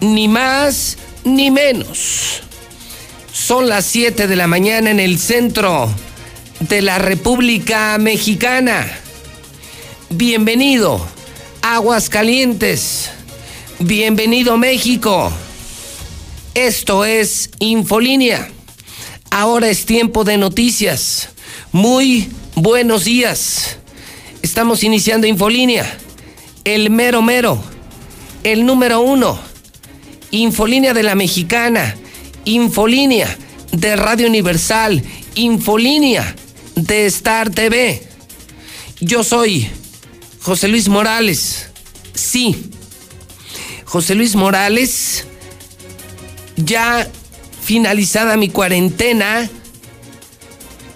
ni más ni menos. Son las 7 de la mañana en el centro de la República Mexicana. Bienvenido, Aguascalientes. Bienvenido, México. Esto es Infolínea. Ahora es tiempo de noticias. Muy buenos días. Estamos iniciando Infolínea. El mero mero. El número uno. Infolínea de la Mexicana. Infolínea de Radio Universal. Infolínea de Star TV. Yo soy José Luis Morales. Sí. José Luis Morales, ya finalizada mi cuarentena,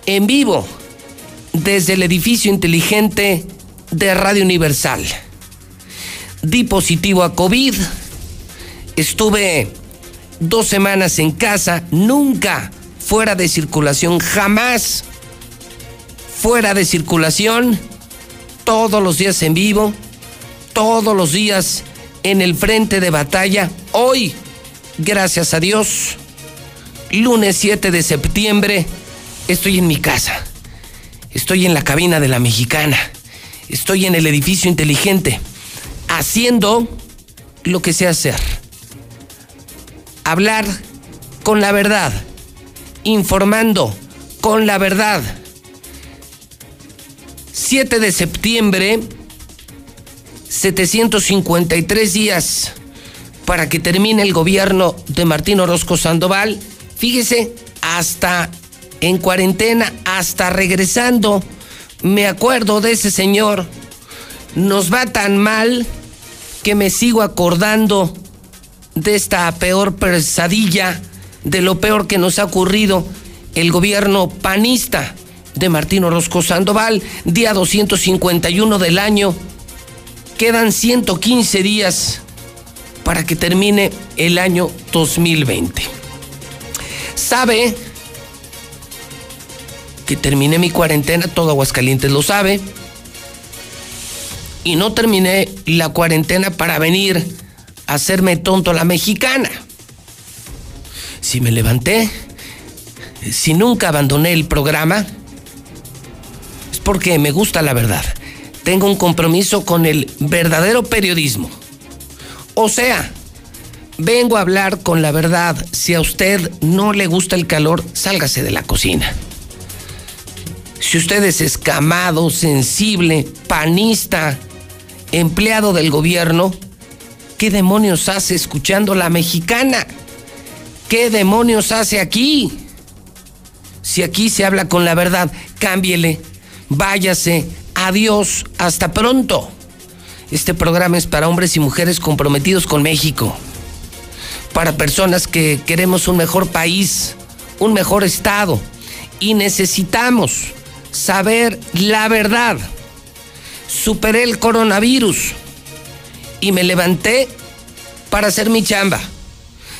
en vivo desde el edificio inteligente de Radio Universal. Di positivo a COVID, estuve dos semanas en casa, nunca fuera de circulación, jamás fuera de circulación, todos los días en vivo, todos los días en el frente de batalla. Hoy, gracias a Dios, lunes 7 de septiembre, estoy en mi casa. Estoy en la cabina de la mexicana. Estoy en el edificio inteligente. Haciendo lo que sé hacer. Hablar con la verdad. Informando con la verdad. 7 de septiembre, 753 días para que termine el gobierno de Martín Orozco Sandoval. Fíjese, hasta en cuarentena, hasta regresando, me acuerdo de ese señor. Nos va tan mal que me sigo acordando de esta peor pesadilla, de lo peor que nos ha ocurrido el gobierno panista de Martín Orozco Sandoval, día 251 del año. Quedan 115 días para que termine el año 2020. ¿Sabe? que terminé mi cuarentena, todo Aguascalientes lo sabe. Y no terminé la cuarentena para venir hacerme tonto la mexicana. Si me levanté, si nunca abandoné el programa, es porque me gusta la verdad. Tengo un compromiso con el verdadero periodismo. O sea, vengo a hablar con la verdad. Si a usted no le gusta el calor, sálgase de la cocina. Si usted es escamado, sensible, panista, empleado del gobierno, ¿qué demonios hace escuchando la mexicana? ¿Qué demonios hace aquí? Si aquí se habla con la verdad, cámbiele, váyase, adiós, hasta pronto. Este programa es para hombres y mujeres comprometidos con México, para personas que queremos un mejor país, un mejor estado y necesitamos saber la verdad. Superé el coronavirus y me levanté para hacer mi chamba.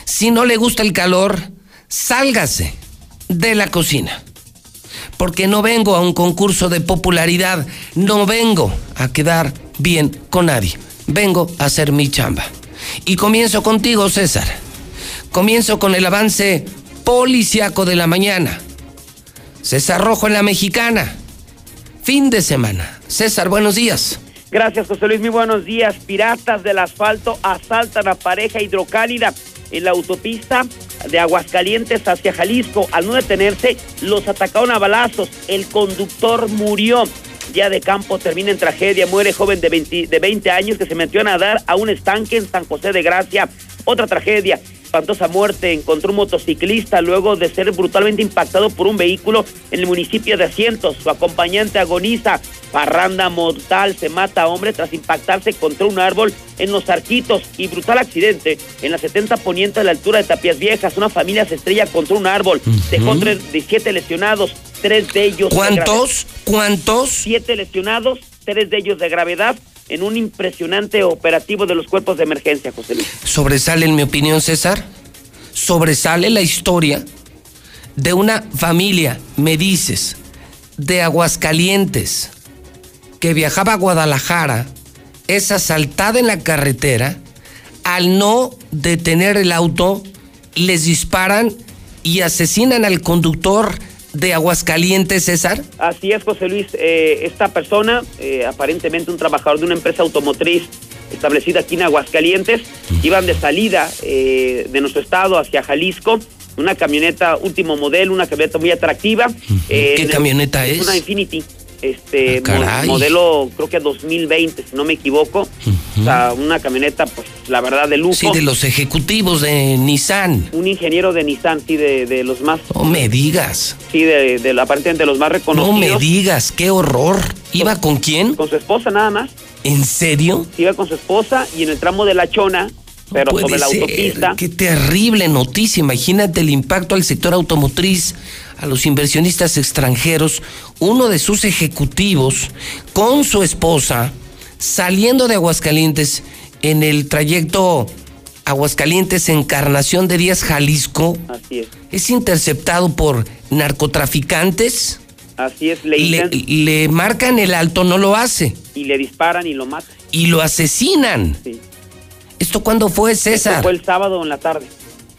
Si no le gusta el calor, sálgase de la cocina. Porque no vengo a un concurso de popularidad, no vengo a quedar bien con nadie. Vengo a hacer mi chamba. Y comienzo contigo, César. Comienzo con el avance policiaco de la mañana César Rojo en la Mexicana. Fin de semana. César, buenos días. Gracias, José Luis. Muy buenos días. Piratas del asfalto asaltan a pareja hidrocálida en la autopista de Aguascalientes hacia Jalisco. Al no detenerse, los atacaron a balazos. El conductor murió. Ya de campo termina en tragedia. Muere joven de de 20 años que se metió a nadar a un estanque en San José de Gracia. Otra tragedia. Espantosa muerte encontró un motociclista luego de ser brutalmente impactado por un vehículo en el municipio de Asientos. Su acompañante agoniza. Parranda mortal se mata a hombre tras impactarse contra un árbol en los arquitos y brutal accidente en la 70 poniente a la altura de Tapias Viejas. Una familia se estrella contra un árbol. Dejó 17 lesionados, tres de ellos. ¿Cuántos? ¿Cuántos? Siete lesionados, tres de ellos de gravedad en un impresionante operativo de los cuerpos de emergencia, José Luis. Sobresale, en mi opinión, César, sobresale la historia de una familia, me dices, de Aguascalientes, que viajaba a Guadalajara, es asaltada en la carretera, al no detener el auto, les disparan y asesinan al conductor de Aguascalientes, César? Así es, José Luis. Eh, esta persona, eh, aparentemente un trabajador de una empresa automotriz establecida aquí en Aguascalientes, iban de salida eh, de nuestro estado hacia Jalisco. Una camioneta último modelo, una camioneta muy atractiva. ¿Qué camioneta es? Una Infinity este ah, modelo creo que 2020 si no me equivoco. O sea una camioneta pues la verdad de lujo. Sí de los ejecutivos de Nissan. Un ingeniero de Nissan sí de, los más no me digas. Sí de, de aparentemente de los más reconocidos no me digas qué horror. Iba con quién con su esposa nada más. En serio iba con su esposa y en el tramo de la Chona pero sobre la autopista. Qué terrible noticia. Imagínate el impacto al sector automotriz, a los inversionistas extranjeros. Uno de sus ejecutivos con su esposa saliendo de Aguascalientes en el trayecto Aguascalientes Encarnación de Díaz Jalisco. Así es. Es interceptado por narcotraficantes. Así es, le, le, le marcan el alto, no lo hace. Y le disparan y lo matan. Y lo asesinan. Sí. ¿Esto cuándo fue, César? fue el sábado en la tarde.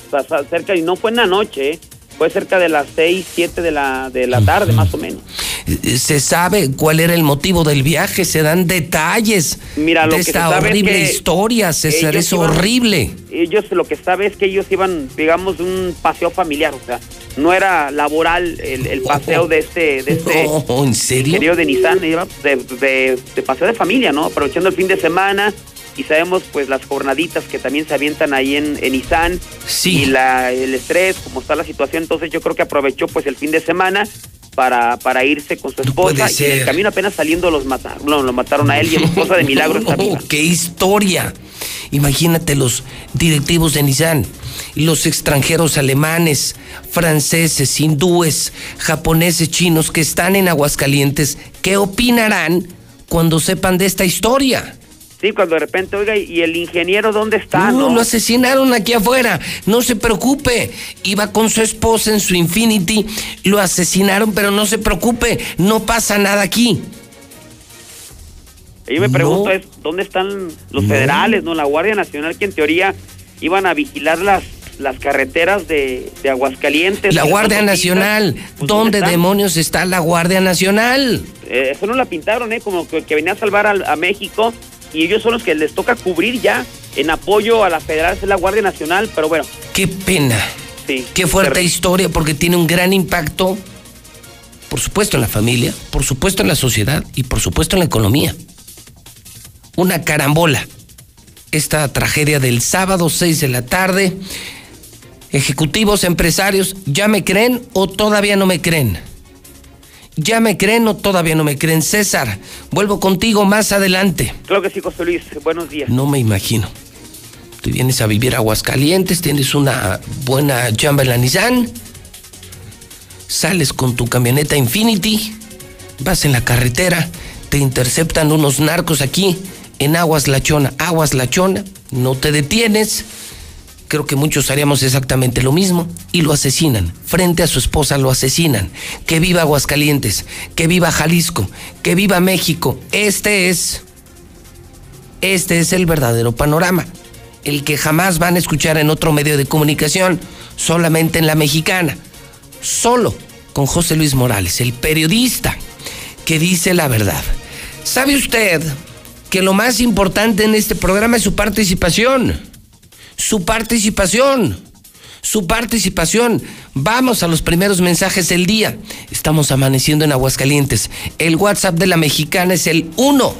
O sea, cerca, y no fue en la noche, ¿eh? Fue cerca de las 6, 7 de la, de la tarde, más o menos. Eh, ¿Se sabe cuál era el motivo del viaje? ¿Se dan detalles Mira, lo de esta horrible historia, César? Es horrible. Ellos lo que saben es que ellos iban, digamos, un paseo familiar, o sea, no era laboral el, paseo de este, de este ¿en serio? de Nissan, iba de, de paseo de familia, ¿no? Aprovechando el fin de semana, y sabemos pues las jornaditas que también se avientan ahí en, en Izán y la, el estrés, como está la situación, entonces yo creo que aprovechó pues el fin de semana para, para irse con su esposa y en el camino apenas saliendo los mataron, no, lo mataron a él y a su esposa de milagro está ¡Qué historia! Imagínate los directivos de Nissan, los extranjeros alemanes, franceses, hindúes, japoneses, chinos que están en Aguascalientes, ¿qué opinarán cuando sepan de esta historia? Sí, cuando de repente, oiga, ¿y el ingeniero dónde está? No, lo asesinaron aquí afuera. No se preocupe. Iba con su esposa en su Infinity. Lo asesinaron, pero no se preocupe. No pasa nada aquí. Yo me pregunto es, ¿dónde están los federales, no? La Guardia Nacional, que en teoría iban a vigilar las las carreteras de, Aguascalientes. La Guardia Nacional. Pues, ¿Dónde, demonios está la Guardia Nacional? Eh, eso no la pintaron, ¿eh? Como que, venía a salvar a México y ellos son los que les toca cubrir ya en apoyo a la federal, es la Guardia Nacional, pero bueno. Qué pena. Sí. Qué fuerte historia porque tiene un gran impacto, por supuesto en la familia, por supuesto en la sociedad y por supuesto en la economía. Una carambola. Esta tragedia del sábado 6 de la tarde. Ejecutivos, empresarios, ¿ya me creen o todavía no me creen? ¿Ya me creen o todavía no me creen? César, vuelvo contigo más adelante. Claro que sí, José Luis. Buenos días. No me imagino. Tú vienes a vivir a Aguascalientes, tienes una buena chamba en la Nissan, sales con tu camioneta Infinity, vas en la carretera, te interceptan unos narcos aquí en Aguas Lachona. Aguas Lachona, no te detienes creo que muchos haríamos exactamente lo mismo y lo asesinan. Frente a su esposa lo asesinan. Que viva Aguascalientes, que viva Jalisco, que viva México. Este es, este es el verdadero panorama. El que jamás van a escuchar en otro medio de comunicación, solamente en la mexicana. Solo con José Luis Morales, el periodista que dice la verdad. ¿Sabe usted que lo más importante en este programa es su participación? Su participación. Su participación. Vamos a los primeros mensajes del día. Estamos amaneciendo en Aguascalientes. El WhatsApp de la mexicana es el 1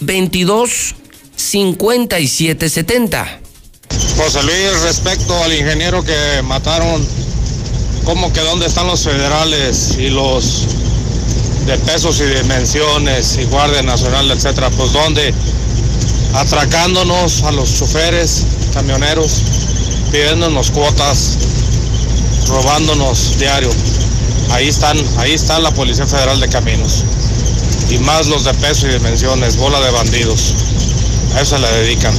22 57 70. José Luis, respecto al ingeniero que mataron, ¿cómo que dónde están los federales y los de pesos y dimensiones y Guardia Nacional, etcétera? Pues dónde? Atracándonos a los choferes, camioneros, pidiéndonos cuotas, robándonos diario. Ahí están, ahí está la Policía Federal de Caminos. Y más los de peso y dimensiones, bola de bandidos. A eso se la dedican.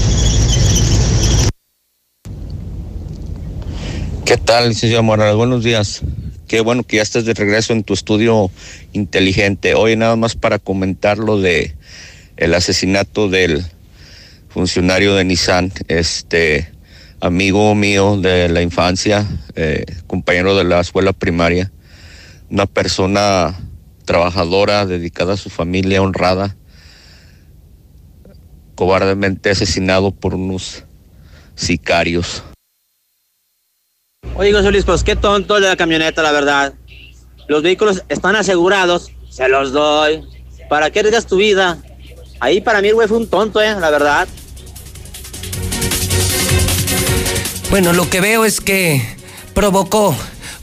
¿Qué tal, licenciado Morales? Buenos días. Qué bueno que ya estés de regreso en tu estudio inteligente. Hoy nada más para comentar lo de el asesinato del funcionario de Nissan, este amigo mío de la infancia, eh, compañero de la escuela primaria, una persona trabajadora, dedicada a su familia, honrada, cobardemente asesinado por unos sicarios. Oye, José pues qué tonto de la camioneta, la verdad. Los vehículos están asegurados, se los doy. ¿Para qué arriesgas tu vida? Ahí para mí güey fue un tonto, eh, la verdad. Bueno, lo que veo es que provocó,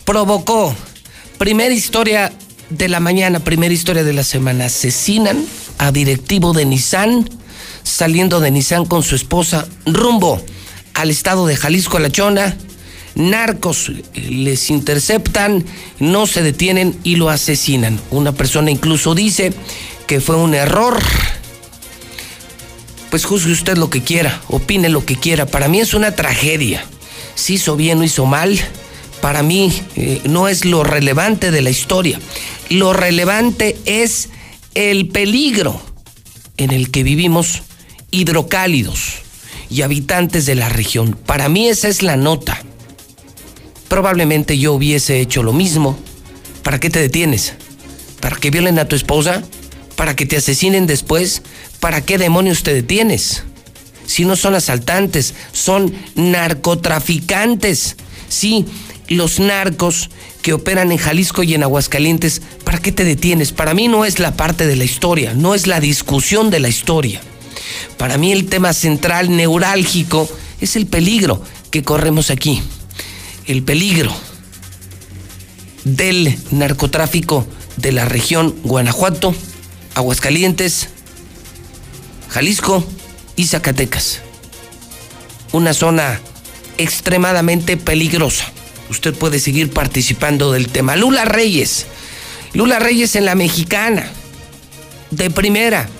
provocó. Primera historia de la mañana, primera historia de la semana. Asesinan a directivo de Nissan, saliendo de Nissan con su esposa, rumbo al estado de Jalisco, a La Chona. Narcos les interceptan, no se detienen y lo asesinan. Una persona incluso dice que fue un error. Pues juzgue usted lo que quiera, opine lo que quiera. Para mí es una tragedia. Si hizo bien o hizo mal, para mí eh, no es lo relevante de la historia. Lo relevante es el peligro en el que vivimos hidrocálidos y habitantes de la región. Para mí esa es la nota. Probablemente yo hubiese hecho lo mismo. ¿Para qué te detienes? ¿Para que violen a tu esposa? ¿Para que te asesinen después? ¿Para qué demonios te detienes? Si no son asaltantes, son narcotraficantes. Sí, los narcos que operan en Jalisco y en Aguascalientes, ¿para qué te detienes? Para mí no es la parte de la historia, no es la discusión de la historia. Para mí el tema central, neurálgico, es el peligro que corremos aquí. El peligro del narcotráfico de la región Guanajuato, Aguascalientes, Jalisco y Zacatecas. Una zona extremadamente peligrosa. Usted puede seguir participando del tema. Lula Reyes. Lula Reyes en la mexicana. De primera.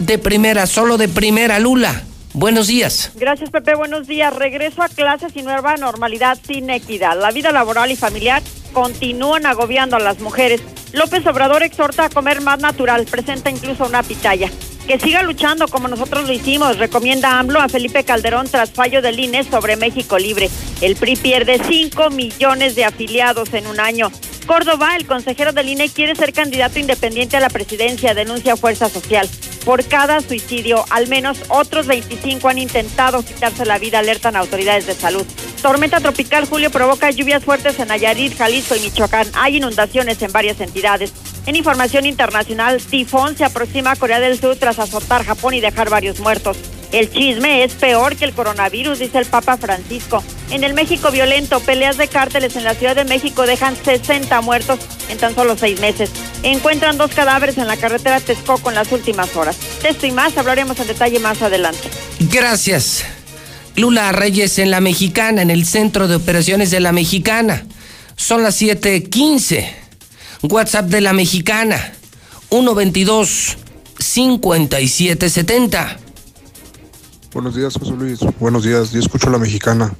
De primera, solo de primera, Lula. Buenos días. Gracias, Pepe. Buenos días. Regreso a clases y nueva normalidad sin equidad. La vida laboral y familiar continúan agobiando a las mujeres. López Obrador exhorta a comer más natural. Presenta incluso una pitaya que siga luchando como nosotros lo hicimos, recomienda AMLO a Felipe Calderón tras fallo del INE sobre México Libre. El PRI pierde 5 millones de afiliados en un año. Córdoba, el consejero del INE, quiere ser candidato independiente a la presidencia, denuncia Fuerza Social. Por cada suicidio, al menos otros 25 han intentado quitarse la vida, alertan autoridades de salud. Tormenta tropical Julio provoca lluvias fuertes en Nayarit, Jalisco y Michoacán. Hay inundaciones en varias entidades. En información internacional, tifón se aproxima a Corea del Sur tras azotar Japón y dejar varios muertos. El chisme es peor que el coronavirus, dice el Papa Francisco. En el México violento, peleas de cárteles en la Ciudad de México dejan 60 muertos en tan solo seis meses. Encuentran dos cadáveres en la carretera Texcoco en las últimas horas. De esto y más hablaremos en detalle más adelante. Gracias. Lula Reyes en la Mexicana, en el Centro de Operaciones de la Mexicana. Son las 7:15. WhatsApp de la Mexicana, 122-5770. Buenos días, José Luis. Buenos días. Yo escucho la mexicana.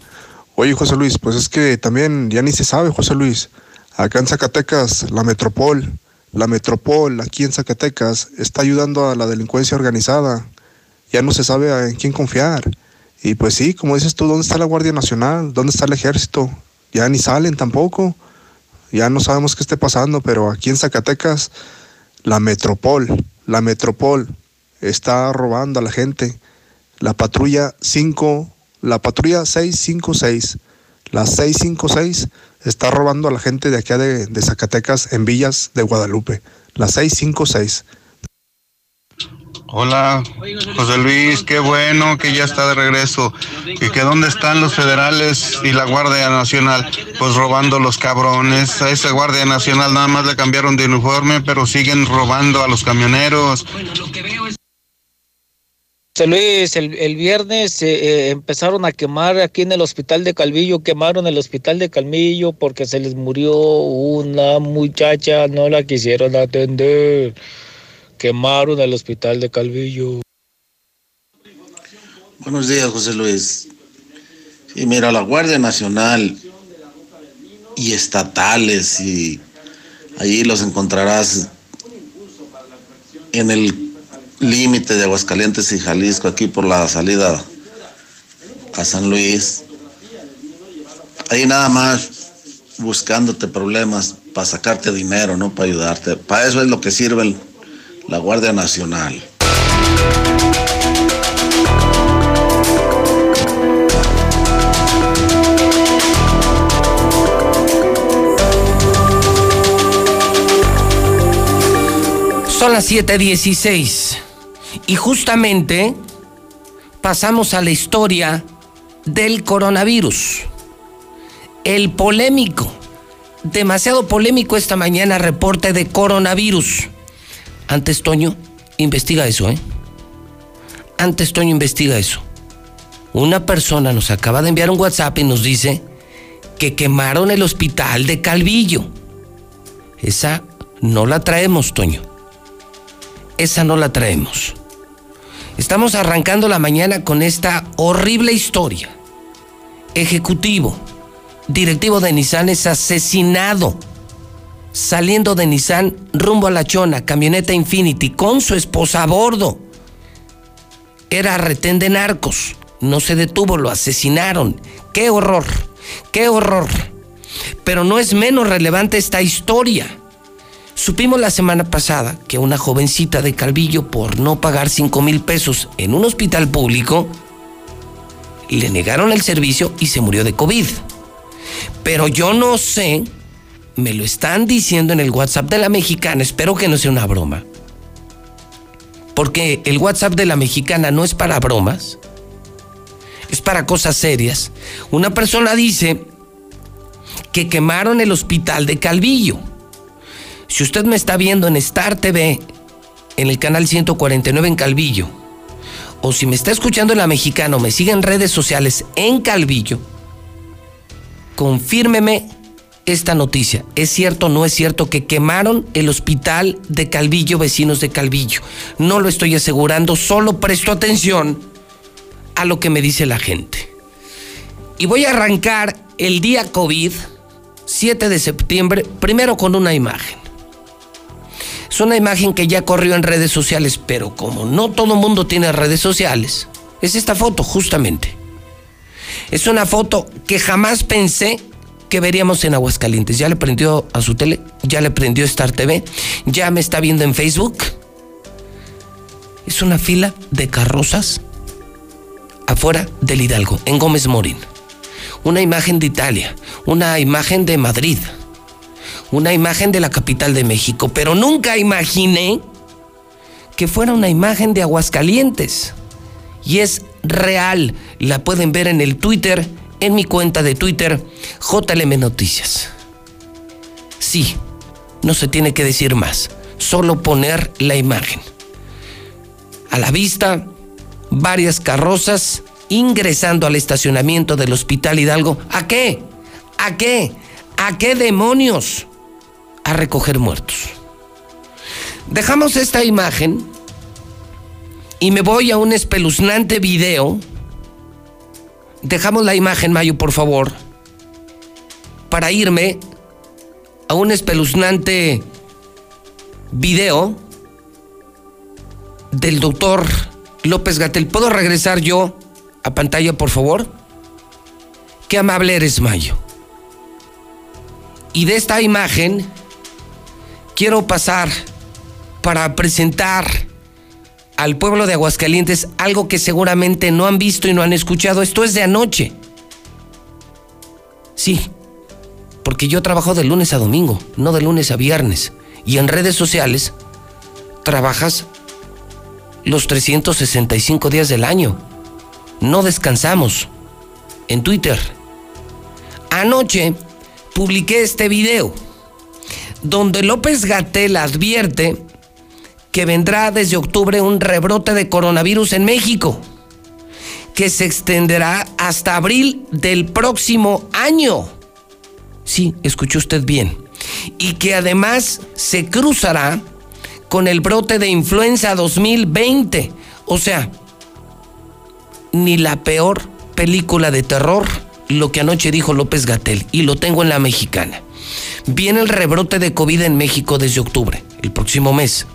Oye, José Luis, pues es que también ya ni se sabe, José Luis. Acá en Zacatecas, la Metropol, la Metropol aquí en Zacatecas está ayudando a la delincuencia organizada. Ya no se sabe en quién confiar. Y pues sí, como dices tú, ¿dónde está la Guardia Nacional? ¿Dónde está el ejército? Ya ni salen tampoco. Ya no sabemos qué esté pasando, pero aquí en Zacatecas, la Metropol, la Metropol está robando a la gente. La patrulla 5, la patrulla 656, la 656 está robando a la gente de de, de Zacatecas en Villas de Guadalupe. La 656. Hola, José Luis, qué bueno que ya está de regreso. ¿Y que dónde están los federales y la Guardia Nacional? Pues robando los cabrones. A esa Guardia Nacional nada más le cambiaron de uniforme, pero siguen robando a los camioneros. José Luis, el, viernes eh, eh, empezaron a quemar aquí en el hospital de Calvillo, quemaron el hospital de Calvillo porque se les murió una muchacha, no la quisieron atender quemaron el hospital de Calvillo. Buenos días, José Luis. Sí, mira, la Guardia Nacional y estatales y allí los encontrarás en el límite de Aguascalientes y Jalisco, aquí por la salida a San Luis. Ahí nada más buscándote problemas para sacarte dinero, no para ayudarte. Para eso es lo que sirve la Guardia Nacional. Son las 7:16 y justamente pasamos a la historia del coronavirus. El polémico, demasiado polémico esta mañana reporte de coronavirus. Antes Toño investiga eso, ¿eh? Antes Toño investiga eso. Una persona nos acaba de enviar un WhatsApp y nos dice que quemaron el hospital de Calvillo. Esa no la traemos, Toño. Esa no la traemos. Estamos arrancando la mañana con esta horrible historia. Ejecutivo, directivo de Nissan es asesinado saliendo de Nissan rumbo a La Chona, camioneta Infinity, con su esposa a bordo. Era retén de narcos. No se detuvo, lo asesinaron. ¡Qué horror! ¡Qué horror! Pero no es menos relevante esta historia. Supimos la semana pasada que una jovencita de Calvillo, por no pagar 5 mil pesos en un hospital público, le negaron el servicio y se murió de COVID. Pero yo no sé me lo están diciendo en el WhatsApp de la mexicana. Espero que no sea una broma. Porque el WhatsApp de la mexicana no es para bromas. Es para cosas serias. Una persona dice que quemaron el hospital de Calvillo. Si usted me está viendo en Star TV, en el canal 149 en Calvillo, o si me está escuchando en la mexicana o me sigue en redes sociales en Calvillo, confírmeme esta noticia. ¿Es cierto o no es cierto que quemaron el hospital de Calvillo, vecinos de Calvillo? No lo estoy asegurando, solo presto atención a lo que me dice la gente. Y voy a arrancar el día COVID, 7 de septiembre, primero con una imagen. Es una imagen que ya corrió en redes sociales, pero como no todo mundo tiene redes sociales, es esta foto justamente. Es una foto que jamás pensé que veríamos en Aguascalientes. Ya le prendió a su tele, ya le prendió Star TV, ya me está viendo en Facebook. Es una fila de carrozas afuera del Hidalgo, en Gómez Morín. Una imagen de Italia, una imagen de Madrid, una imagen de la capital de México, pero nunca imaginé que fuera una imagen de Aguascalientes. Y es real, la pueden ver en el Twitter en mi cuenta de Twitter, JLM Noticias. Sí, no se tiene que decir más, solo poner la imagen. A la vista, varias carrozas ingresando al estacionamiento del Hospital Hidalgo. ¿A qué? ¿A qué? ¿A qué demonios? A recoger muertos. Dejamos esta imagen y me voy a un espeluznante video Dejamos la imagen, Mayo, por favor, para irme a un espeluznante video del doctor López Gatel. ¿Puedo regresar yo a pantalla, por favor? Qué amable eres, Mayo. Y de esta imagen quiero pasar para presentar al pueblo de Aguascalientes algo que seguramente no han visto y no han escuchado. Esto es de anoche. Sí, porque yo trabajo de lunes a domingo, no de lunes a viernes. Y en redes sociales trabajas los 365 días del año. No descansamos. En Twitter. Anoche publiqué este video donde López Gatel advierte que vendrá desde octubre un rebrote de coronavirus en México, que se extenderá hasta abril del próximo año. Sí, escuchó usted bien. Y que además se cruzará con el brote de influenza 2020. O sea, ni la peor película de terror, lo que anoche dijo López Gatel, y lo tengo en la mexicana. Viene el rebrote de COVID en México desde octubre, el próximo mes,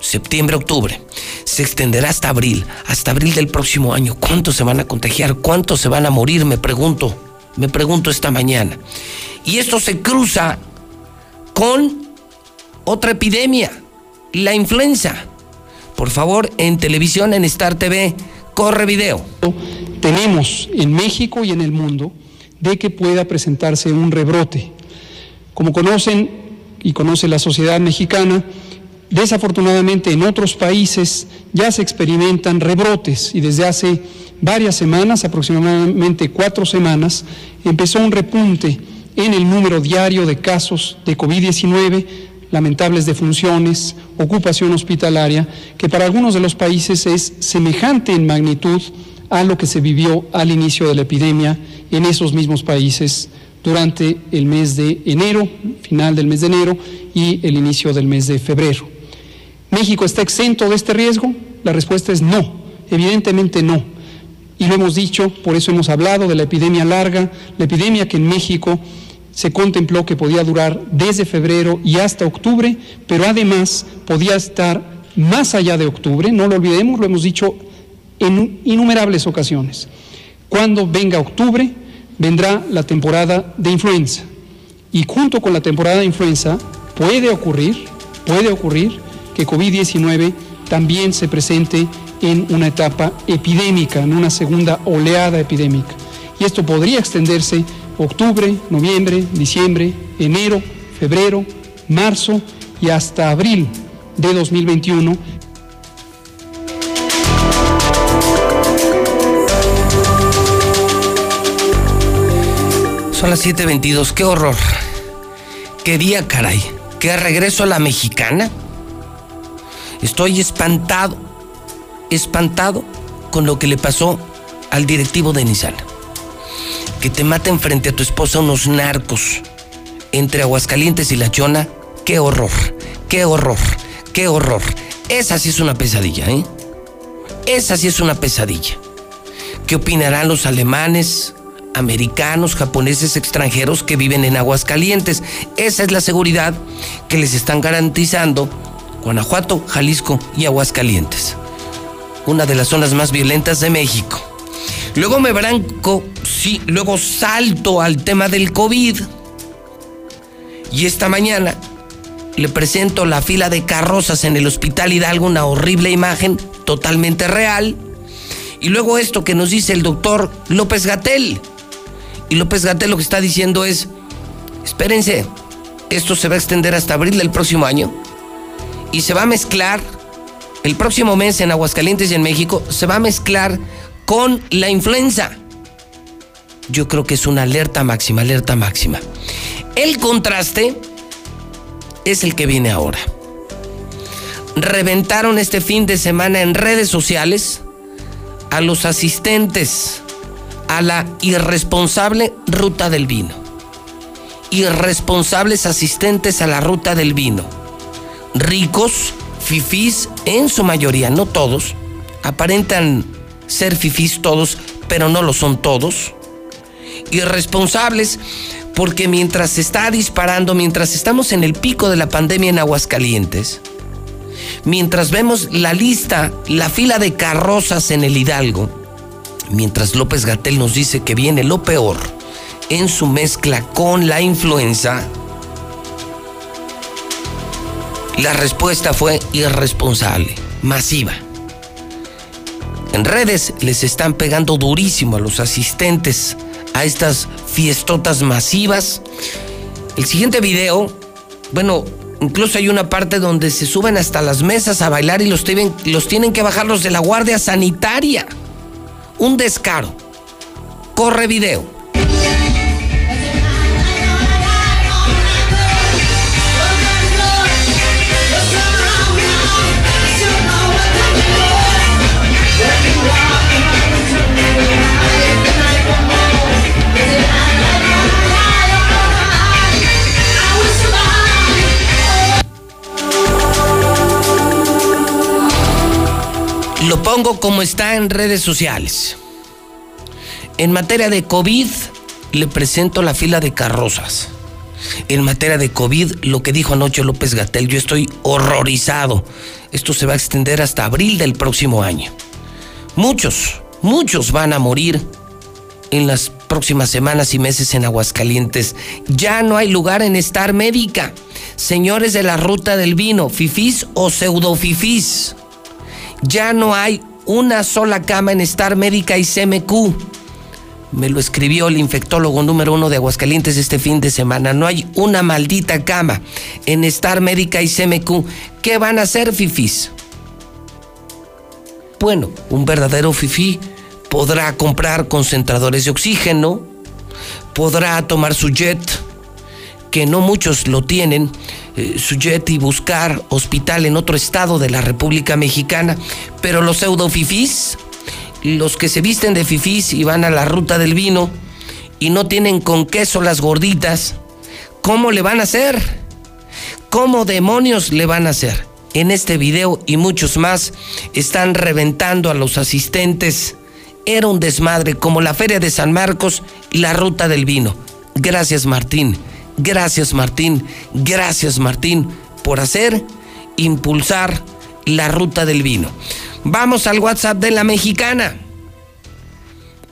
septiembre, octubre. Se extenderá hasta abril, hasta abril del próximo año. ¿Cuántos se van a contagiar? ¿Cuántos se van a morir? Me pregunto, me pregunto esta mañana. Y esto se cruza con otra epidemia, la influenza. Por favor, en televisión, en Star TV, corre video. Tenemos en México y en el mundo de que pueda presentarse un rebrote. Como conocen y conoce la sociedad mexicana, desafortunadamente en otros países ya se experimentan rebrotes y desde hace varias semanas, aproximadamente cuatro semanas, empezó un repunte en el número diario de casos de COVID-19, lamentables defunciones, ocupación hospitalaria, que para algunos de los países es semejante en magnitud a lo que se vivió al inicio de la epidemia en esos mismos países durante el mes de enero, final del mes de enero y el inicio del mes de febrero. ¿México está exento de este riesgo? La respuesta es no, evidentemente no. Y lo hemos dicho, por eso hemos hablado de la epidemia larga, la epidemia que en México se contempló que podía durar desde febrero y hasta octubre, pero además podía estar más allá de octubre, no lo olvidemos, lo hemos dicho en innumerables ocasiones. Cuando venga octubre, vendrá la temporada de influenza. Y junto con la temporada de influenza puede ocurrir, puede ocurrir que COVID-19 también se presente en una etapa epidémica, en una segunda oleada epidémica. Y esto podría extenderse octubre, noviembre, diciembre, enero, febrero, marzo y hasta abril de 2021 Son las 7:22. Qué horror. Qué día, caray. Qué regreso a la mexicana. Estoy espantado, espantado con lo que le pasó al directivo de Nissan. Que te maten frente a tu esposa unos narcos entre Aguascalientes y La Chona. Qué horror, qué horror, qué horror. Esa sí es una pesadilla, ¿eh? Esa sí es una pesadilla. ¿Qué opinarán los alemanes, americanos, japoneses, extranjeros que viven en Aguascalientes. Esa es la seguridad que les están garantizando Guanajuato, Jalisco y Aguascalientes. Una de las zonas más violentas de México. Luego me branco, sí, luego salto al tema del COVID. Y esta mañana le presento la fila de carrozas en el Hospital Hidalgo, una horrible imagen totalmente real. Y luego esto que nos dice el doctor López Gatel y López Gatel lo que está diciendo es, espérense, esto se va a extender hasta abril del próximo año y se va a mezclar el próximo mes en Aguascalientes y en México, se va a mezclar con la influenza. Yo creo que es una alerta máxima, alerta máxima. El contraste es el que viene ahora. Reventaron este fin de semana en redes sociales a los asistentes a la irresponsable ruta del vino. Irresponsables asistentes a la ruta del vino. Ricos, fifís, en su mayoría, no todos. Aparentan ser fifís todos, pero no lo son todos. Irresponsables porque mientras se está disparando, mientras estamos en el pico de la pandemia en Aguascalientes, mientras vemos la lista, la fila de carrozas en el Hidalgo, mientras López Gatel nos dice que viene lo peor en su mezcla con la influenza, la respuesta fue irresponsable, masiva. En redes les están pegando durísimo a los asistentes a estas fiestotas masivas. El siguiente video, bueno, Incluso hay una parte donde se suben hasta las mesas a bailar y los tienen, los tienen que bajar los de la Guardia Sanitaria. Un descaro. Corre video. Lo pongo como está en redes sociales. En materia de COVID, le presento la fila de carrozas. En materia de COVID, lo que dijo anoche López Gatel, yo estoy horrorizado. Esto se va a extender hasta abril del próximo año. Muchos, muchos van a morir en las próximas semanas y meses en Aguascalientes. Ya no hay lugar en estar médica. Señores de la ruta del vino, fifís o pseudofifís. Ya no hay una sola cama en Star Médica y CMQ. Me lo escribió el infectólogo número uno de Aguascalientes este fin de semana. No hay una maldita cama en Star Médica y CMQ. ¿Qué van a hacer, fifís? Bueno, un verdadero fifí podrá comprar concentradores de oxígeno, podrá tomar su jet, que no muchos lo tienen, eh, su y buscar hospital en otro estado de la República Mexicana, pero los pseudo fifís, los que se visten de fifís y van a la ruta del vino y no tienen con queso las gorditas, ¿cómo le van a hacer? ¿Cómo demonios le van a hacer? En este video y muchos más están reventando a los asistentes. Era un desmadre como la Feria de San Marcos y la Ruta del Vino. Gracias Martín. Gracias Martín, gracias Martín por hacer, impulsar la ruta del vino. Vamos al WhatsApp de la mexicana.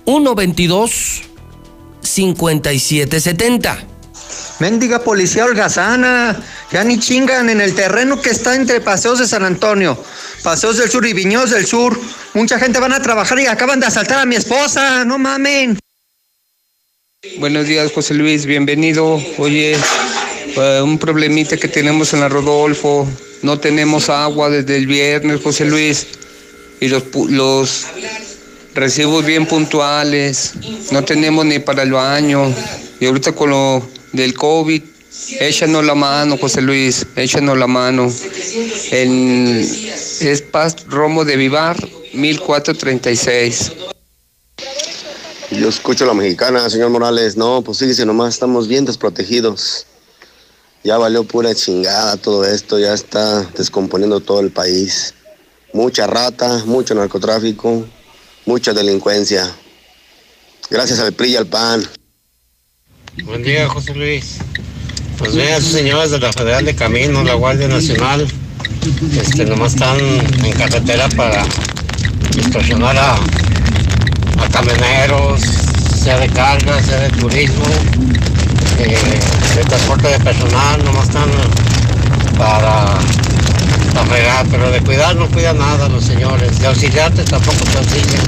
122 5770. Méndiga policía holgazana, ya ni chingan en el terreno que está entre Paseos de San Antonio, Paseos del Sur y Viñedos del Sur. Mucha gente van a trabajar y acaban de asaltar a mi esposa, no mamen. Buenos días, José Luis, bienvenido. Oye, uh, un problemita que tenemos en la Rodolfo. No tenemos agua desde el viernes, José Luis. Y los, los recibos bien puntuales. No tenemos ni para el baño. Y ahorita con lo del COVID, échanos la mano, José Luis, échanos la mano. En, es Paz Romo de Vivar, 1436. Yo escucho a la mexicana, señor Morales. No, pues fíjese nomás, estamos bien desprotegidos. Ya valió pura chingada todo esto, ya está descomponiendo todo el país. Mucha rata, mucho narcotráfico, mucha delincuencia. Gracias al PRI y al PAN. Buen día, José Luis. Pues vean esos señores de la Federal de Caminos, la Guardia Nacional, este, nomás están en carretera para distorsionar a a camioneros, sea de carga, sea de turismo, eh, de transporte de personal, nomás están para, para fregar, pero de cuidar no cuida nada los señores, de auxiliarte tampoco te auxilian,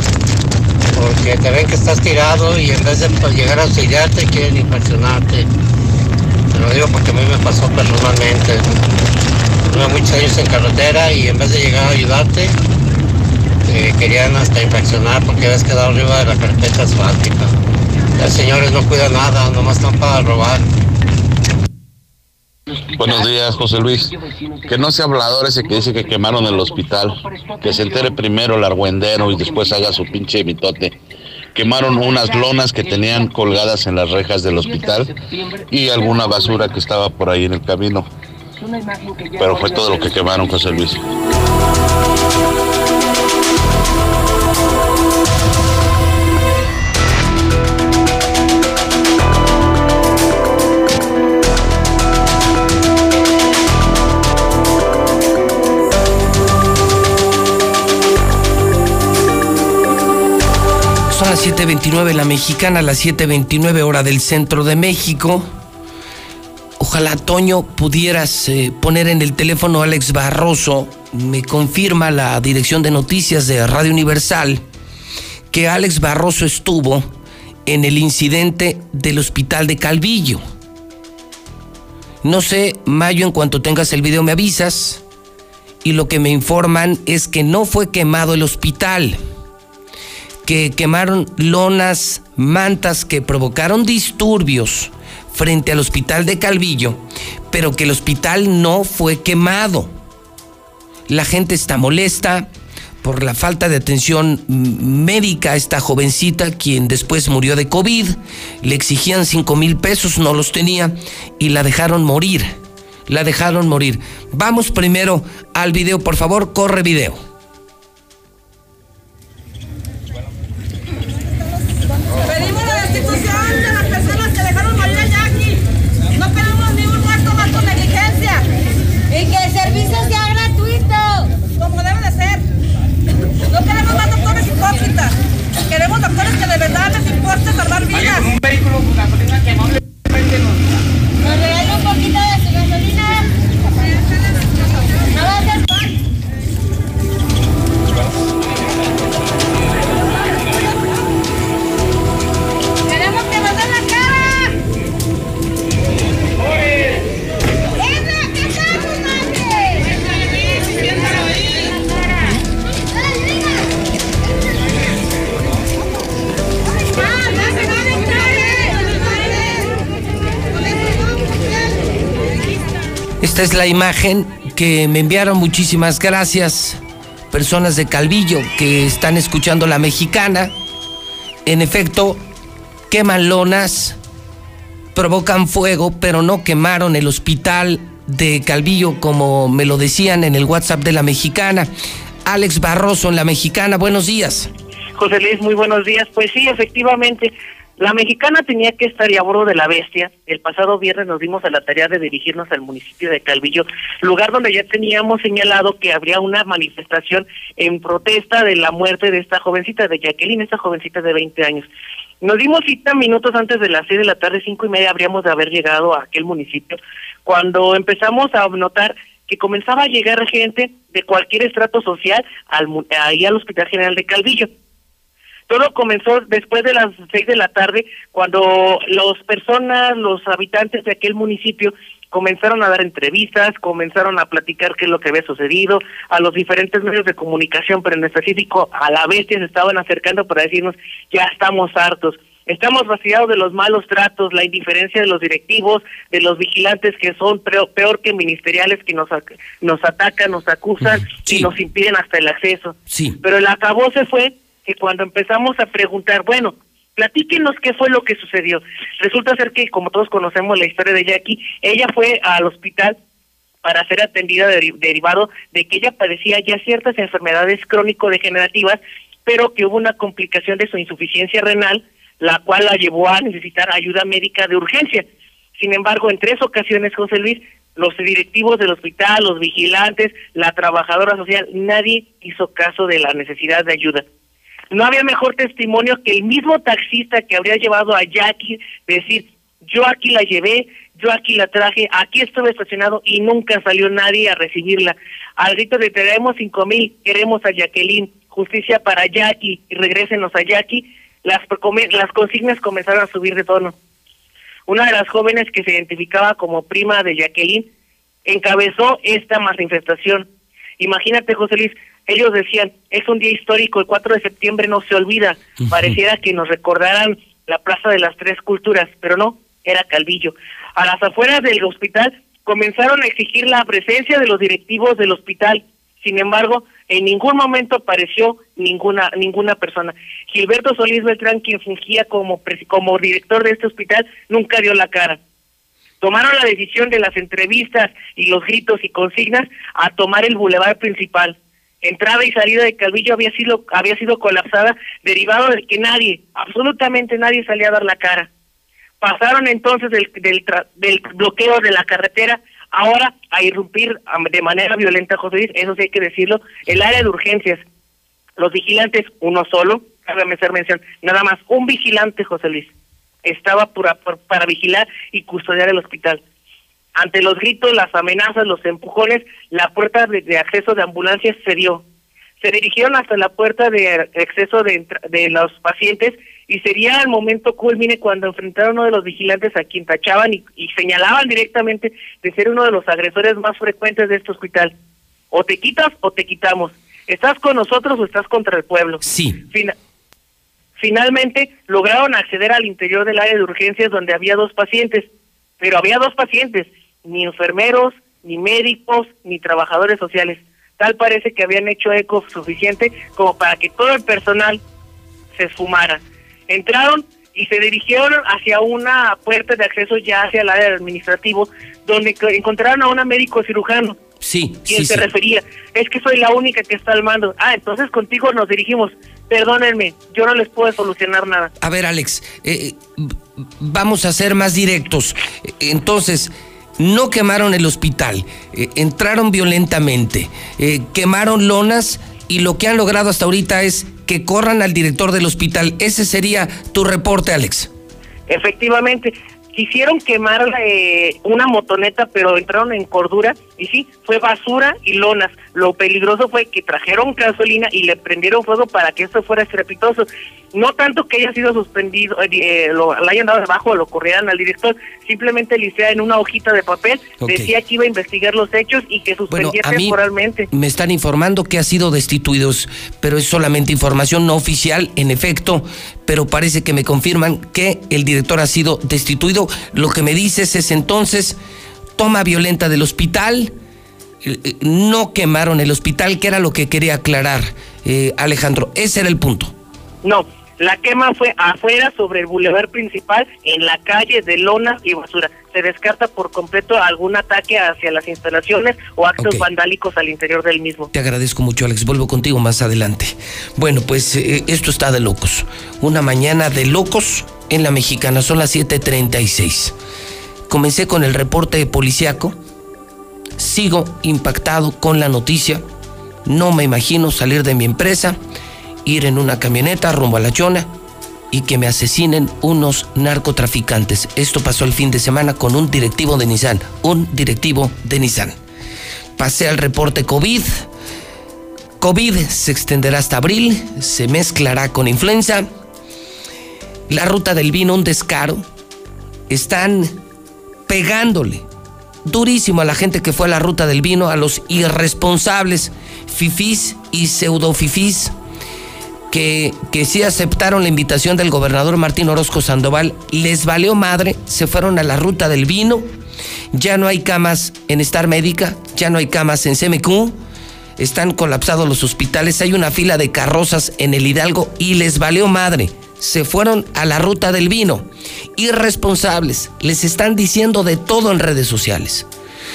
porque te ven que estás tirado y en vez de pues, llegar a auxiliarte quieren impresionarte. Te lo digo porque a mí me pasó personalmente. Tuve muchos años en carretera y en vez de llegar a ayudarte, eh, querían hasta infraccionar porque habías quedado arriba de la carpeta asfáltica. Los señores no cuidan nada, nomás están para robar. Buenos días, José Luis. Que no sea hablador ese que dice que quemaron el hospital. Que se entere primero el argüendero y después haga su pinche mitote. Quemaron unas lonas que tenían colgadas en las rejas del hospital y alguna basura que estaba por ahí en el camino. Pero fue todo lo que quemaron, José Luis. 7.29 la mexicana, las 7.29 hora del centro de México. Ojalá, Toño, pudieras eh, poner en el teléfono a Alex Barroso. Me confirma la dirección de noticias de Radio Universal que Alex Barroso estuvo en el incidente del hospital de Calvillo. No sé, Mayo, en cuanto tengas el video me avisas. Y lo que me informan es que no fue quemado el hospital, que quemaron lonas, mantas que provocaron disturbios frente al hospital de Calvillo, pero que el hospital no fue quemado. La gente está molesta por la falta de atención médica a esta jovencita, quien después murió de COVID. Le exigían 5 mil pesos, no los tenía y la dejaron morir. La dejaron morir. Vamos primero al video, por favor, corre video. trabajadores que de verdad les importa. Es la imagen que me enviaron. Muchísimas gracias. Personas de Calvillo que están escuchando la mexicana. En efecto, queman lonas, provocan fuego, pero no quemaron el hospital de Calvillo como me lo decían en el WhatsApp de la mexicana. Alex Barroso en la mexicana, buenos días. José Luis, muy buenos días. Pues sí, efectivamente, la mexicana tenía que estar a bordo de la bestia. El pasado viernes nos dimos a la tarea de dirigirnos al municipio de Calvillo, lugar donde ya teníamos señalado que habría una manifestación en protesta de la muerte de esta jovencita, de Jacqueline, esta jovencita de 20 años. Nos dimos cita minutos antes de las seis de la tarde, cinco y media, habríamos de haber llegado a aquel municipio, cuando empezamos a notar que comenzaba a llegar gente de cualquier estrato social al, ahí al Hospital General de Calvillo. Todo comenzó después de las seis de la tarde, cuando las personas, los habitantes de aquel municipio comenzaron a dar entrevistas, comenzaron a platicar qué es lo que había sucedido, a los diferentes medios de comunicación, pero en específico a la bestia se estaban acercando para decirnos, ya estamos hartos, estamos vaciados de los malos tratos, la indiferencia de los directivos, de los vigilantes que son peor, que ministeriales que nos, nos atacan, nos acusan y nos impiden hasta el acceso. Sí. Pero el se fue que cuando empezamos a preguntar, bueno, platíquenos qué fue lo que sucedió. Resulta ser que, como todos conocemos la historia de Jackie, ella fue al hospital para ser atendida derivado de que ella padecía ya ciertas enfermedades crónico-degenerativas, pero que hubo una complicación de su insuficiencia renal, la cual la llevó a necesitar ayuda médica de urgencia. Sin embargo, en tres ocasiones, José Luis, los directivos del hospital, los vigilantes, la trabajadora social, nadie hizo caso de la necesidad de ayuda. No había mejor testimonio que el mismo taxista que habría llevado a Jackie decir, yo aquí la llevé, yo aquí la traje, aquí estuve estacionado y nunca salió nadie a recibirla. Al grito de tenemos cinco mil, queremos a Jacqueline, justicia para Jackie y a Jackie, las, las consignas comenzaron a subir de tono. Una de las jóvenes que se identificaba como prima de Jacqueline encabezó esta manifestación. Imagínate, José Luis, ellos decían, es un día histórico, el 4 de septiembre no se olvida, pareciera que nos recordaran la Plaza de las Tres Culturas, pero no, era Calvillo. A las afueras del hospital comenzaron a exigir la presencia de los directivos del hospital, sin embargo, en ningún momento apareció ninguna ninguna persona. Gilberto Solís Beltrán, quien fungía como, como director de este hospital, nunca dio la cara. Tomaron la decisión de las entrevistas y los gritos y consignas a tomar el bulevar principal entrada y salida de Calvillo había sido había sido colapsada derivado de que nadie, absolutamente nadie salía a dar la cara. Pasaron entonces del, del, del bloqueo de la carretera ahora a irrumpir de manera violenta, José Luis, eso sí hay que decirlo, el área de urgencias. Los vigilantes, uno solo, déjame hacer mención, nada más un vigilante, José Luis, estaba para, para vigilar y custodiar el hospital. Ante los gritos, las amenazas, los empujones, la puerta de, acceso de ambulancias se dio. Se dirigieron hasta la puerta de acceso de, de los pacientes y sería el momento culmine cuando enfrentaron a uno de los vigilantes a quien tachaban y, y señalaban directamente de ser uno de los agresores más frecuentes de este hospital. O te quitas o te quitamos. ¿Estás con nosotros o estás contra el pueblo? Sí. Fina- Finalmente lograron acceder al interior del área de urgencias donde había dos pacientes, pero había dos pacientes, ni enfermeros, ni médicos, ni trabajadores sociales. Tal parece que habían hecho eco suficiente como para que todo el personal se esfumara. Entraron y se dirigieron hacia una puerta de acceso ya hacia el área administrativo, donde co- encontraron a un médico cirujano Sí, quien sí, se sí. refería. Es que soy la única que está al mando. Ah, entonces contigo nos dirigimos. Perdónenme, yo no les puedo solucionar nada. A ver, Alex, eh, v- vamos a ser más directos. Eh, Entonces, no quemaron el hospital, eh, entraron violentamente, eh, quemaron lonas y lo que han logrado hasta ahorita es que corran al director del hospital. Ese sería tu reporte, Alex. Efectivamente, quisieron quemar eh, una motoneta, pero entraron en cordura y sí, fue basura y lonas. Lo peligroso fue que trajeron gasolina y le prendieron fuego para que esto fuera estrepitoso. No tanto que haya sido suspendido, eh, eh, lo, lo hayan dado debajo o lo corrieran al director, simplemente Licea en una hojita de papel decía que iba a investigar los hechos y que suspendía temporalmente. me están informando que ha sido destituidos, pero es solamente información no oficial, en efecto, pero parece que me confirman que el director ha sido destituido. Lo que me dices es entonces toma violenta del hospital, eh, eh, no quemaron el hospital, que era lo que quería aclarar eh, Alejandro. Ese era el punto. No, la quema fue afuera sobre el bulevar principal, en la calle de lona y basura. Se descarta por completo algún ataque hacia las instalaciones o actos vandálicos al interior del mismo. Te agradezco mucho, Alex. Vuelvo contigo más adelante. Bueno, pues eh, esto está de locos. Una mañana de locos en la mexicana. Son las 7:36. Comencé con el reporte policíaco. Sigo impactado con la noticia. No me imagino salir de mi empresa, ir en una camioneta rumbo a la Chona y que me asesinen unos narcotraficantes. Esto pasó el fin de semana con un directivo de Nissan. Un directivo de Nissan. Pasé al reporte COVID. COVID se extenderá hasta abril, se mezclará con influenza. La ruta del vino, un descaro. Están pegándole durísimo a la gente que fue a la ruta del vino, a los irresponsables fifís y pseudofifís que, que sí aceptaron la invitación del gobernador Martín Orozco Sandoval, les valió madre, se fueron a la ruta del vino, ya no hay camas en Star Médica, ya no hay camas en CMQ, están colapsados los hospitales, hay una fila de carrozas en el Hidalgo y les valió madre. Se fueron a la ruta del vino. Irresponsables, les están diciendo de todo en redes sociales.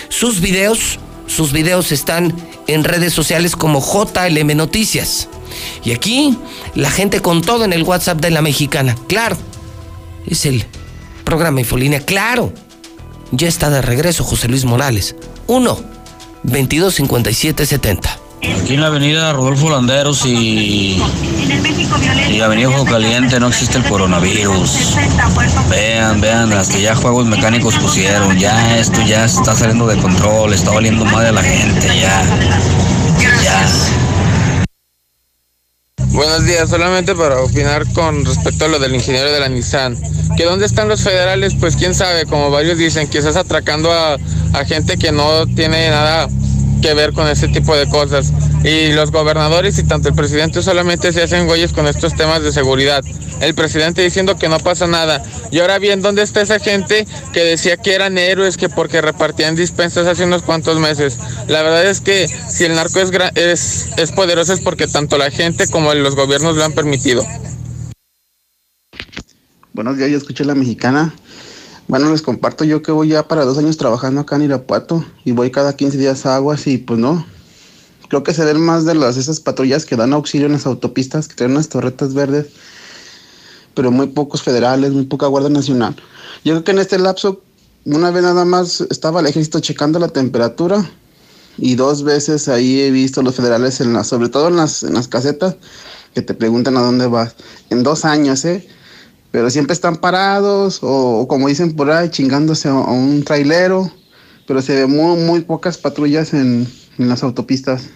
Sus videos, sus videos están en redes sociales como JLM Noticias. Y aquí la gente con todo en el WhatsApp de la mexicana. Claro, es el programa Infolínea. Claro, ya está de regreso José Luis Morales. 1 22 57 70. Aquí en la avenida Rodolfo Landeros y, y avenida Ojo Caliente no existe el coronavirus. Vean, vean, que ya juegos mecánicos pusieron. Ya esto ya está saliendo de control, está valiendo madre a la gente, ya. Ya. Buenos días, solamente para opinar con respecto a lo del ingeniero de la Nissan. ¿Que dónde están los federales? Pues quién sabe, como varios dicen, quizás atracando a, a gente que no tiene nada que ver con ese tipo de cosas. Y los gobernadores y tanto el presidente solamente se hacen güeyes con estos temas de seguridad. El presidente diciendo que no pasa nada. Y ahora bien, ¿dónde está esa gente que decía que eran héroes, que porque repartían dispensas hace unos cuantos meses? La verdad es que si el narco es, es, es poderoso es porque tanto la gente como los gobiernos lo han permitido. Buenos días, yo escuché la mexicana. Bueno, les comparto yo que voy ya para dos años trabajando acá en Irapuato y voy cada 15 días a aguas y pues no. Creo que se ven más de las esas patrullas que dan auxilio en las autopistas, que traen unas torretas verdes, pero muy pocos federales, muy poca Guardia Nacional. Yo creo que en este lapso, una vez nada más estaba el ejército checando la temperatura y dos veces ahí he visto los federales, en las, sobre todo en las, en las casetas, que te preguntan a dónde vas. En dos años, ¿eh? Pero siempre están parados o, como dicen por ahí, chingándose a, un trailero, pero se ve muy, muy pocas patrullas en, en las autopistas.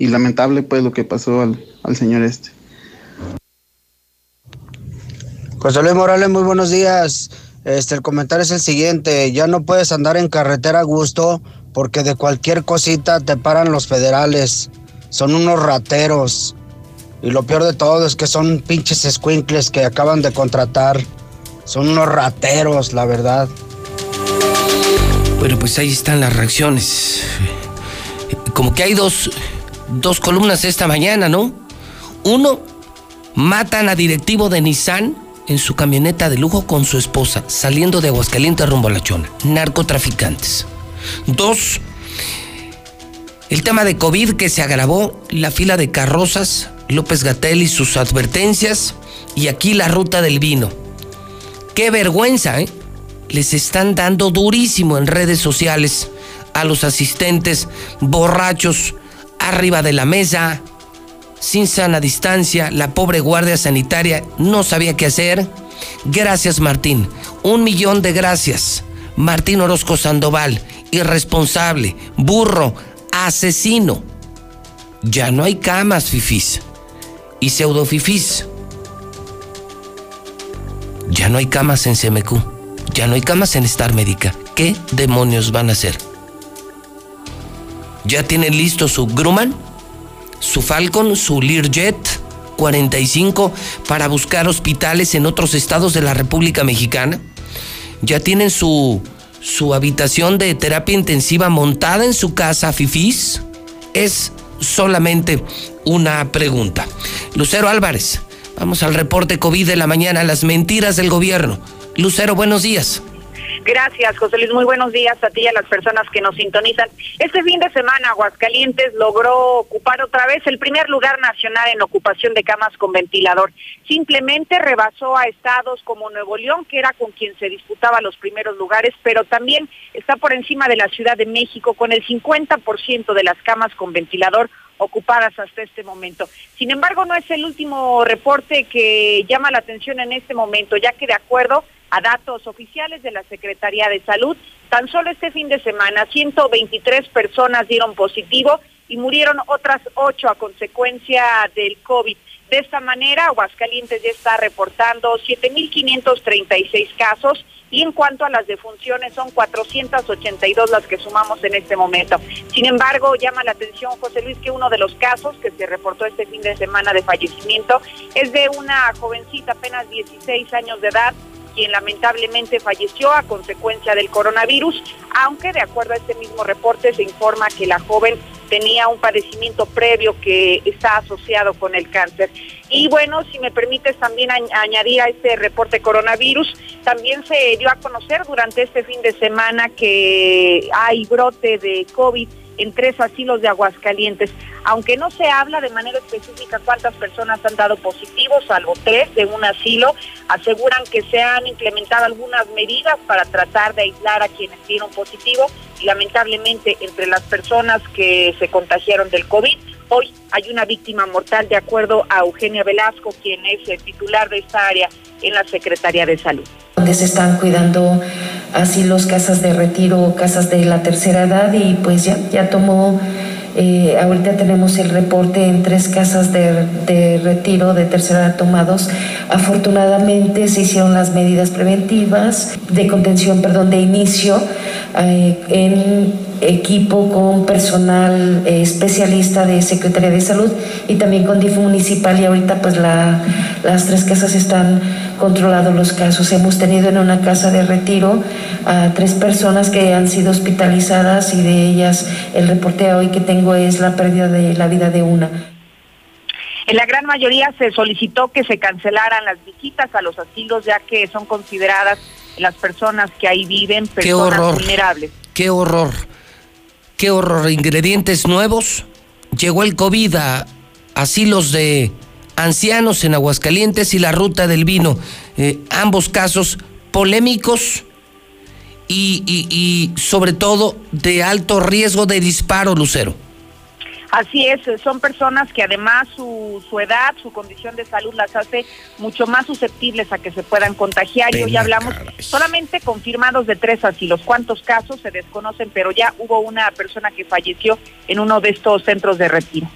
Y lamentable pues lo que pasó al, al señor este. José Luis Morales, muy buenos días. Este, el comentario es el siguiente, ya no puedes andar en carretera a gusto porque de cualquier cosita te paran los federales. Son unos rateros. Y lo peor de todo es que son pinches squinkles que acaban de contratar. Son unos rateros, la verdad. Bueno, pues ahí están las reacciones. Como que hay dos, dos columnas esta mañana, ¿no? Uno, matan a directivo de Nissan en su camioneta de lujo con su esposa, saliendo de Aguascalientes rumbo a La Chona. Narcotraficantes. Dos, el tema de COVID que se agravó, la fila de carrozas, López Gatel y sus advertencias, y aquí la ruta del vino. Qué vergüenza, ¿eh? Les están dando durísimo en redes sociales a los asistentes borrachos arriba de la mesa, sin sana distancia, la pobre guardia sanitaria no sabía qué hacer. Gracias Martín, un millón de gracias. Martín Orozco Sandoval, irresponsable, burro, asesino. Ya no hay camas, fifís. Y pseudo fifís. Ya no hay camas en CMQ. Ya no hay camas en Star Médica. ¿Qué demonios van a hacer? ¿Ya tienen listo su Grumman? su Falcon, su Learjet 45 para buscar hospitales en otros estados de la República Mexicana. Ya tienen su, su habitación de terapia intensiva montada en su casa, Fifís. Es solamente una pregunta. Lucero Álvarez, vamos al reporte COVID de la mañana, las mentiras del gobierno. Lucero, buenos días. Gracias, José Luis. Muy buenos días a ti y a las personas que nos sintonizan. Este fin de semana, Aguascalientes logró ocupar otra vez el primer lugar nacional en ocupación de camas con ventilador. Simplemente rebasó a estados como Nuevo León, que era con quien se disputaba los primeros lugares, pero también está por encima de la Ciudad de México con el 50% de las camas con ventilador ocupadas hasta este momento. Sin embargo, no es el último reporte que llama la atención en este momento, ya que de acuerdo a datos oficiales de la Secretaría de Salud, tan solo este fin de semana 123 personas dieron positivo y murieron otras 8 a consecuencia del COVID. De esta manera, Aguascalientes ya está reportando 7.536 casos y en cuanto a las defunciones son 482 las que sumamos en este momento. Sin embargo, llama la atención, José Luis, que uno de los casos que se reportó este fin de semana de fallecimiento es de una jovencita apenas 16 años de edad quien lamentablemente falleció a consecuencia del coronavirus, aunque de acuerdo a este mismo reporte se informa que la joven tenía un padecimiento previo que está asociado con el cáncer. Y bueno, si me permites también añadir a este reporte coronavirus, también se dio a conocer durante este fin de semana que hay brote de COVID en tres asilos de Aguascalientes. Aunque no se habla de manera específica cuántas personas han dado positivos, salvo tres de un asilo, aseguran que se han implementado algunas medidas para tratar de aislar a quienes dieron positivo y lamentablemente entre las personas que se contagiaron del COVID, hoy hay una víctima mortal de acuerdo a Eugenia Velasco, quien es el titular de esta área en la Secretaría de Salud. Donde se están cuidando así los casas de retiro, casas de la tercera edad y pues ya, ya tomó, eh, ahorita tenemos el reporte en tres casas de, de, retiro de tercera edad tomados. Afortunadamente se hicieron las medidas preventivas de contención, perdón, de inicio eh, en equipo con personal eh, especialista de Secretaría de Salud y también con DIF municipal y ahorita pues la, las tres casas están controlados los casos. Hemos tenido en una casa de retiro a tres personas que han sido hospitalizadas y de ellas el reporte hoy que tengo es la pérdida de la vida de una. En la gran mayoría se solicitó que se cancelaran las visitas a los asilos ya que son consideradas las personas que ahí viven personas vulnerables. Qué horror qué horror, ingredientes nuevos. Llegó el COVID a asilos de ancianos en Aguascalientes y la ruta del vino. Eh, ambos casos polémicos y, y sobre todo de alto riesgo de disparo, Lucero. Así es, son personas que además su, su edad, su condición de salud las hace mucho más susceptibles a que se puedan contagiar. Y hoy hablamos solamente confirmados de tres asilos. ¿Cuántos casos se desconocen? Pero ya hubo una persona que falleció en uno de estos centros de retiro.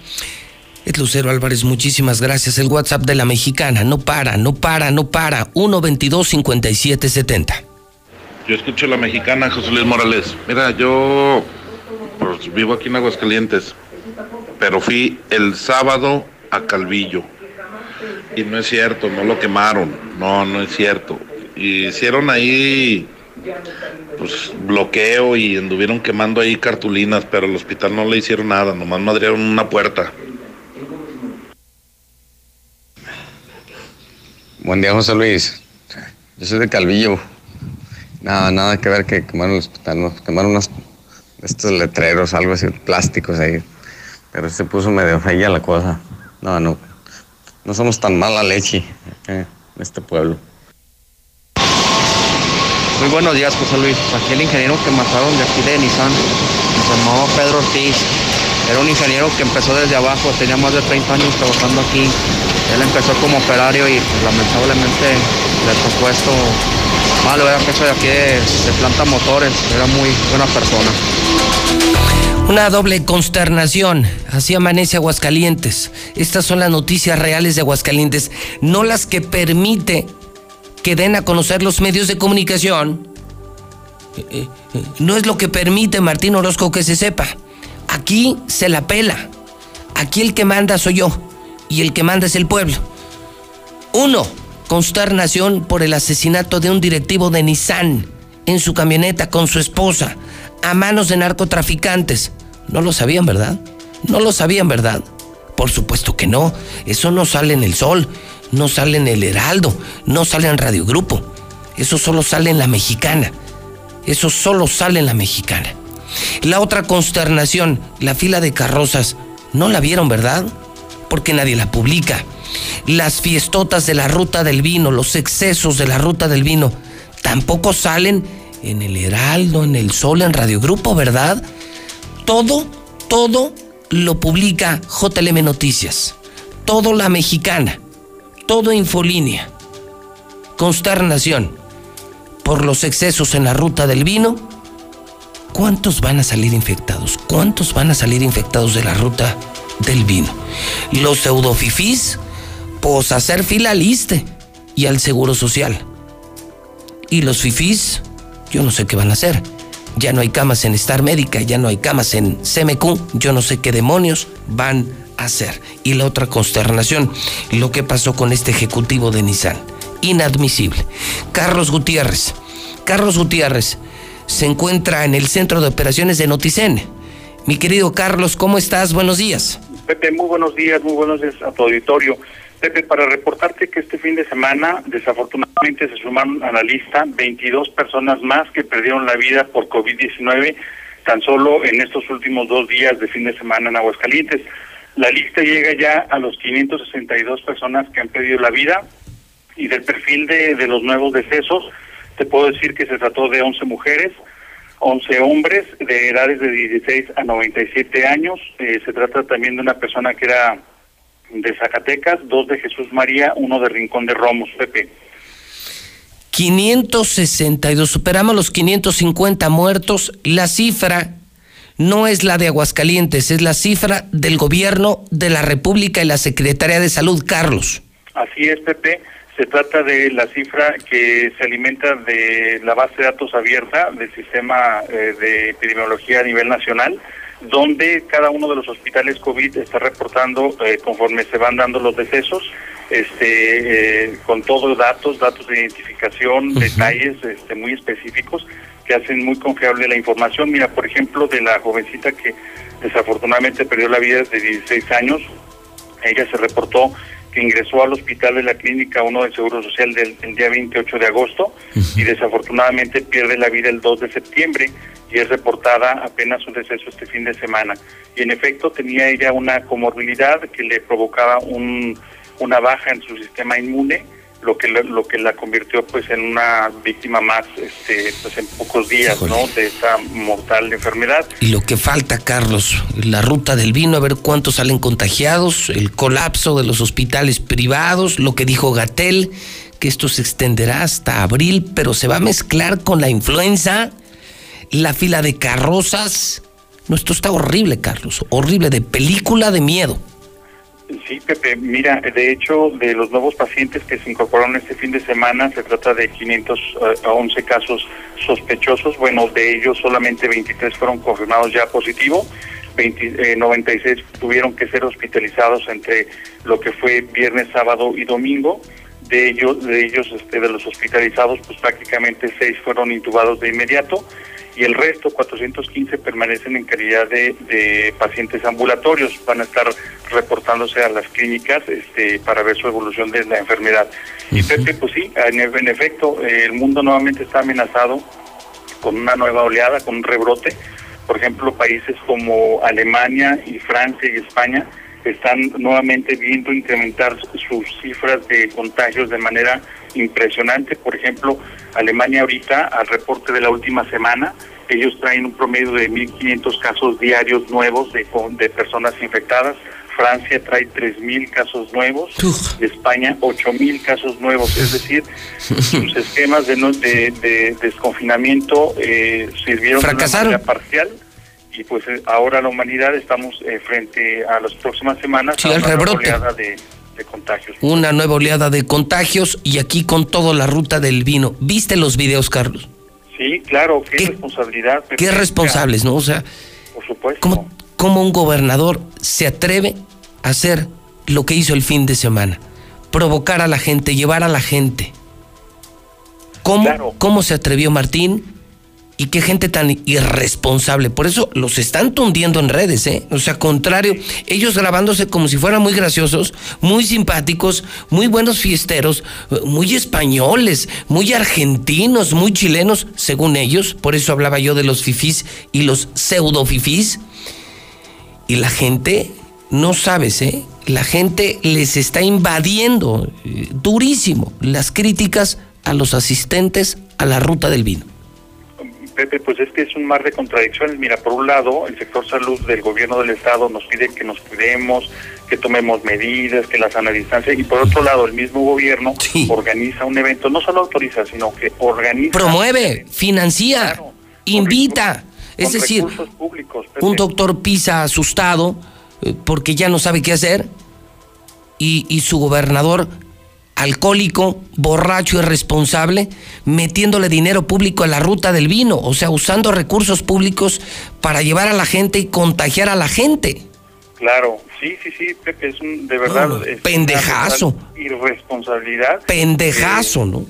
Es Lucero Álvarez, muchísimas gracias. El WhatsApp de la mexicana no para, no para, no para. 122 5770 Yo escucho la mexicana, José Luis Morales. Mira, yo pues, vivo aquí en Aguascalientes, pero fui el sábado a Calvillo. Y no es cierto, no lo quemaron. No, no es cierto. Hicieron ahí pues bloqueo y anduvieron quemando ahí cartulinas, pero al hospital no le hicieron nada, nomás madrearon una puerta. Buen día, José Luis. Yo soy de Calvillo. Nada, nada que ver que quemaron el hospital, no, quemaron unos estos letreros, algo así, plásticos ahí. Pero se puso medio fea la cosa. No, no, no somos tan mala leche en este pueblo. Muy buenos días, José Luis. Aquí el ingeniero que mataron de aquí de Nissan se llamaba Pedro Ortiz. Era un ingeniero que empezó desde abajo, tenía más de 30 años trabajando aquí. Él empezó como operario y lamentablemente le tocó esto malo. Era jefe de aquí de, de planta motores, era muy buena persona. Una doble consternación. Así amanece Aguascalientes. Estas son las noticias reales de Aguascalientes, no las que permite que den a conocer los medios de comunicación. Eh, eh, eh, No es lo que permite Martín Orozco que se sepa. Aquí se la pela. Aquí el que manda soy yo. Y el que manda es el pueblo. Uno, consternación por el asesinato de un directivo de Nissan en su camioneta con su esposa a manos de narcotraficantes. No lo sabían, ¿verdad? No lo sabían, ¿verdad? Por supuesto que no. Eso no sale en el sol, no sale en el Heraldo, no sale en Radio Grupo. Eso solo sale en la mexicana. Eso solo sale en la mexicana. La otra consternación, la fila de carrozas, no la vieron, ¿verdad? Porque nadie la publica. Las fiestotas de la ruta del vino, los excesos de la ruta del vino, tampoco salen en el Heraldo, en el Sol, en Radio Grupo, ¿verdad? Todo, todo lo publica JLM Noticias. Todo la mexicana. Todo Infolínea. Consternación por los excesos en la ruta del vino. ¿Cuántos van a salir infectados? ¿Cuántos van a salir infectados de la ruta del vino? Los pseudofifís, pues hacer fila al ISTE y al Seguro Social. Y los fifís, yo no sé qué van a hacer. Ya no hay camas en Star Médica, ya no hay camas en CMQ, yo no sé qué demonios van a hacer. Y la otra consternación, lo que pasó con este ejecutivo de Nissan. Inadmisible. Carlos Gutiérrez. Carlos Gutiérrez se encuentra en el centro de operaciones de Noticen. Mi querido Carlos, ¿cómo estás? Buenos días. Pepe, muy buenos días, muy buenos días a tu auditorio. Pepe, para reportarte que este fin de semana, desafortunadamente, se sumaron a la lista 22 personas más que perdieron la vida por COVID-19 tan solo en estos últimos dos días de fin de semana en Aguascalientes. La lista llega ya a los 562 personas que han perdido la vida y del perfil de, de los nuevos decesos, te puedo decir que se trató de 11 mujeres, 11 hombres de edades de 16 a 97 años. Eh, se trata también de una persona que era de Zacatecas, dos de Jesús María, uno de Rincón de Romos, Pepe. 562, superamos los 550 muertos. La cifra no es la de Aguascalientes, es la cifra del gobierno de la República y la Secretaría de Salud, Carlos. Así es, Pepe. Se trata de la cifra que se alimenta de la base de datos abierta del sistema eh, de epidemiología a nivel nacional, donde cada uno de los hospitales COVID está reportando eh, conforme se van dando los decesos, este, eh, con todos datos, datos de identificación, detalles este, muy específicos que hacen muy confiable la información. Mira, por ejemplo, de la jovencita que desafortunadamente perdió la vida de 16 años, ella se reportó que ingresó al hospital de la clínica 1 del Seguro Social del, el día 28 de agosto y desafortunadamente pierde la vida el 2 de septiembre y es reportada apenas un deceso este fin de semana. Y en efecto tenía ella una comorbilidad que le provocaba un, una baja en su sistema inmune, lo que la- lo que la convirtió pues en una víctima más este pues en pocos días, ¿no? de esta mortal enfermedad. Y lo que falta, Carlos, la ruta del vino, a ver cuántos salen contagiados, el colapso de los hospitales privados, lo que dijo Gatel, que esto se extenderá hasta abril, pero se va a mezclar con la influenza, la fila de carrozas. No, esto está horrible, Carlos, horrible, de película de miedo. Sí, Pepe, mira, de hecho, de los nuevos pacientes que se incorporaron este fin de semana, se trata de 511 casos sospechosos. Bueno, de ellos solamente 23 fueron confirmados ya positivo. 20, eh, 96 tuvieron que ser hospitalizados entre lo que fue viernes, sábado y domingo. De ellos, de ellos, este, de los hospitalizados, pues prácticamente seis fueron intubados de inmediato y el resto, 415, permanecen en calidad de, de pacientes ambulatorios. Van a estar reportándose a las clínicas este, para ver su evolución de la enfermedad. Y Pepe, pues sí, en, en efecto, eh, el mundo nuevamente está amenazado con una nueva oleada, con un rebrote. Por ejemplo, países como Alemania y Francia y España están nuevamente viendo incrementar sus cifras de contagios de manera impresionante. Por ejemplo, Alemania ahorita, al reporte de la última semana, ellos traen un promedio de 1.500 casos diarios nuevos de, de personas infectadas. Francia trae 3.000 casos nuevos, España 8.000 casos nuevos, es decir, sus esquemas de, de, de desconfinamiento eh, sirvieron Fracasaron. de manera parcial y pues eh, ahora la humanidad estamos eh, frente a las próximas semanas Sí, a al una nueva oleada de, de contagios. Una nueva oleada de contagios y aquí con toda la ruta del vino. ¿Viste los videos, Carlos? Sí, claro, qué, responsabilidad. Qué responsables, ¿no? O sea, Por supuesto. ¿cómo, cómo un gobernador se atreve a hacer lo que hizo el fin de semana? Provocar a la gente, llevar a la gente. ¿Cómo, ¿Cómo se atrevió Martín? Y qué gente tan irresponsable. Por eso los están tundiendo en redes, ¿eh? O sea, contrario, ellos grabándose como si fueran muy graciosos, muy simpáticos, muy buenos fiesteros, muy españoles, muy argentinos, muy chilenos, según ellos. Por eso hablaba yo de los fifís y los pseudo fifís. Y la gente, no sabes, ¿eh? La gente les está invadiendo eh, durísimo las críticas a los asistentes a la ruta del vino. Pepe, pues es que es un mar de contradicciones. Mira, por un lado, el sector salud del gobierno del estado nos pide que nos cuidemos, que tomemos medidas, que la sana distancia, y por otro lado, el mismo gobierno organiza un evento, no solo autoriza, sino que organiza. Promueve, financia, invita. Es decir, públicos, un doctor pisa asustado eh, porque ya no sabe qué hacer y, y su gobernador alcohólico, borracho, irresponsable, metiéndole dinero público a la ruta del vino, o sea, usando recursos públicos para llevar a la gente y contagiar a la gente. Claro, sí, sí, sí, Pepe, es un, de verdad. No, es una pendejazo. Irresponsabilidad. Pendejazo, Eh, ¿no?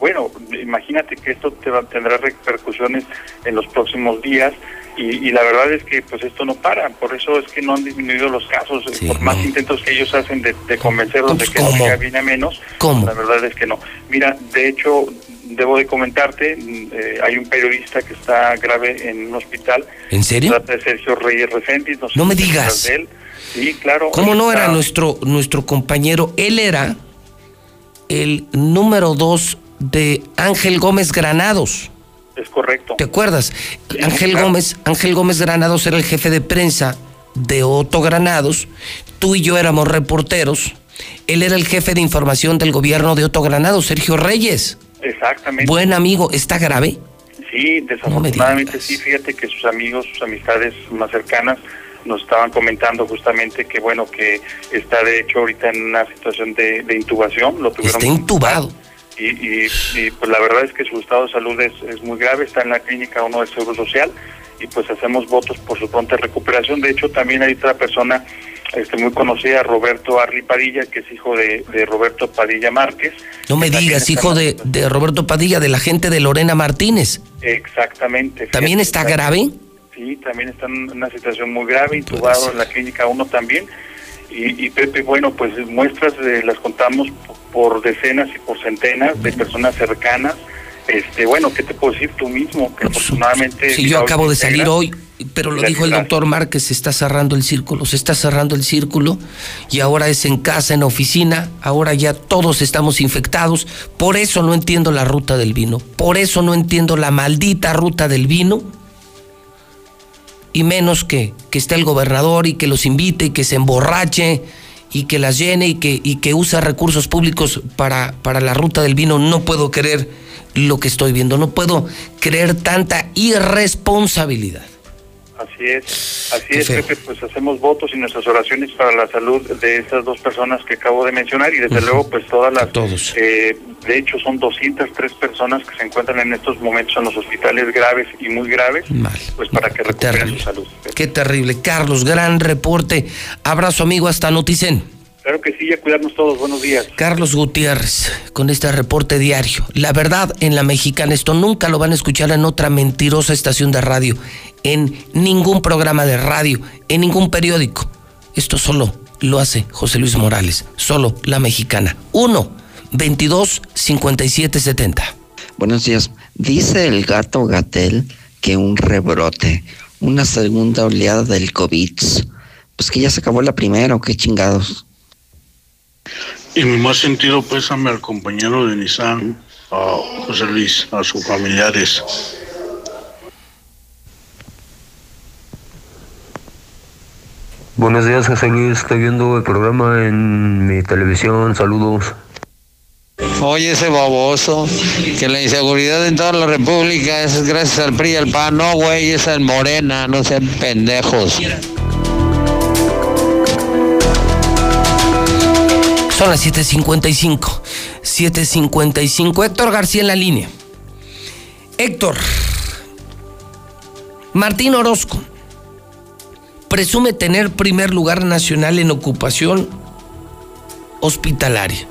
Bueno, imagínate que esto te va- tendrá repercusiones en los próximos días y, y la verdad es que pues esto no para, por eso es que no han disminuido los casos, eh, por más intentos que ellos hacen de, de convencerlos de que no ¿Cómo? llega bien a menos, ¿Cómo? la verdad es que no. Mira, de hecho, debo de comentarte, eh, hay un periodista que está grave en un hospital. ¿En serio? Se trata de Sergio Reyes sé No me digas. de él. Sí, claro. ¿Cómo no era nuestro, nuestro compañero? Él era el número dos de Ángel Gómez Granados. Es correcto. ¿Te acuerdas? Ángel claro. Gómez, Ángel Gómez Granados era el jefe de prensa de Otto Granados. Tú y yo éramos reporteros. Él era el jefe de información del gobierno de Otto Granados, Sergio Reyes. Exactamente. Buen amigo, ¿está grave? Sí, desafortunadamente sí, fíjate que sus amigos, sus amistades más cercanas nos estaban comentando justamente que bueno, que está de hecho ahorita en una situación de, de intubación, lo tuvieron Está intubado. Y, y, y, pues la verdad es que su estado de salud es, es muy grave, está en la clínica uno del Seguro Social y pues hacemos votos por su pronta recuperación. De hecho también hay otra persona este, muy conocida, Roberto Arli Padilla, que es hijo de, de Roberto Padilla Márquez. No me digas, hijo de, de Roberto Padilla, de la gente de Lorena Martínez. Exactamente. ¿También está grave? Sí, también está en una situación muy grave, intubado en la clínica 1 también. Y, y Pepe, bueno, pues muestras eh, las contamos por decenas y por centenas de personas cercanas. Este, bueno, ¿qué te puedo decir tú mismo? Que afortunadamente... Sí, yo acabo de salir hoy, pero lo dijo el doctor Márquez, se está cerrando el círculo, se está cerrando el círculo y ahora es en casa, en oficina, ahora ya todos estamos infectados, por eso no entiendo la ruta del vino, por eso no entiendo la maldita ruta del vino y menos que, que esté el gobernador y que los invite y que se emborrache y que las llene y que, y que usa recursos públicos para, para la ruta del vino. No puedo creer lo que estoy viendo, no puedo creer tanta irresponsabilidad. Así es, así es, Pepe, pues hacemos votos y nuestras oraciones para la salud de estas dos personas que acabo de mencionar y desde luego pues todas las... Todos. Eh, de hecho son 203 personas que se encuentran en estos momentos en los hospitales graves y muy graves, pues para que recuperen su salud. Qué terrible. Carlos, gran reporte. Abrazo amigo hasta Noticen. Claro que sí, a cuidarnos todos. Buenos días. Carlos Gutiérrez, con este reporte diario. La verdad en la mexicana, esto nunca lo van a escuchar en otra mentirosa estación de radio, en ningún programa de radio, en ningún periódico. Esto solo lo hace José Luis Morales, solo la mexicana. 1 22 57 70. Buenos días. Dice el gato Gatel que un rebrote, una segunda oleada del COVID, pues que ya se acabó la primera o qué chingados. Y mi más sentido pésame al compañero de Nissan, a José Luis, a sus familiares. Buenos días, José Luis. Estoy viendo el programa en mi televisión. Saludos. Oye, ese baboso, que la inseguridad en toda la república es gracias al PRI y al PAN. No, güey, es el Morena, no sean pendejos. Son las 7.55. 7.55. Héctor García en la línea. Héctor. Martín Orozco presume tener primer lugar nacional en ocupación hospitalaria.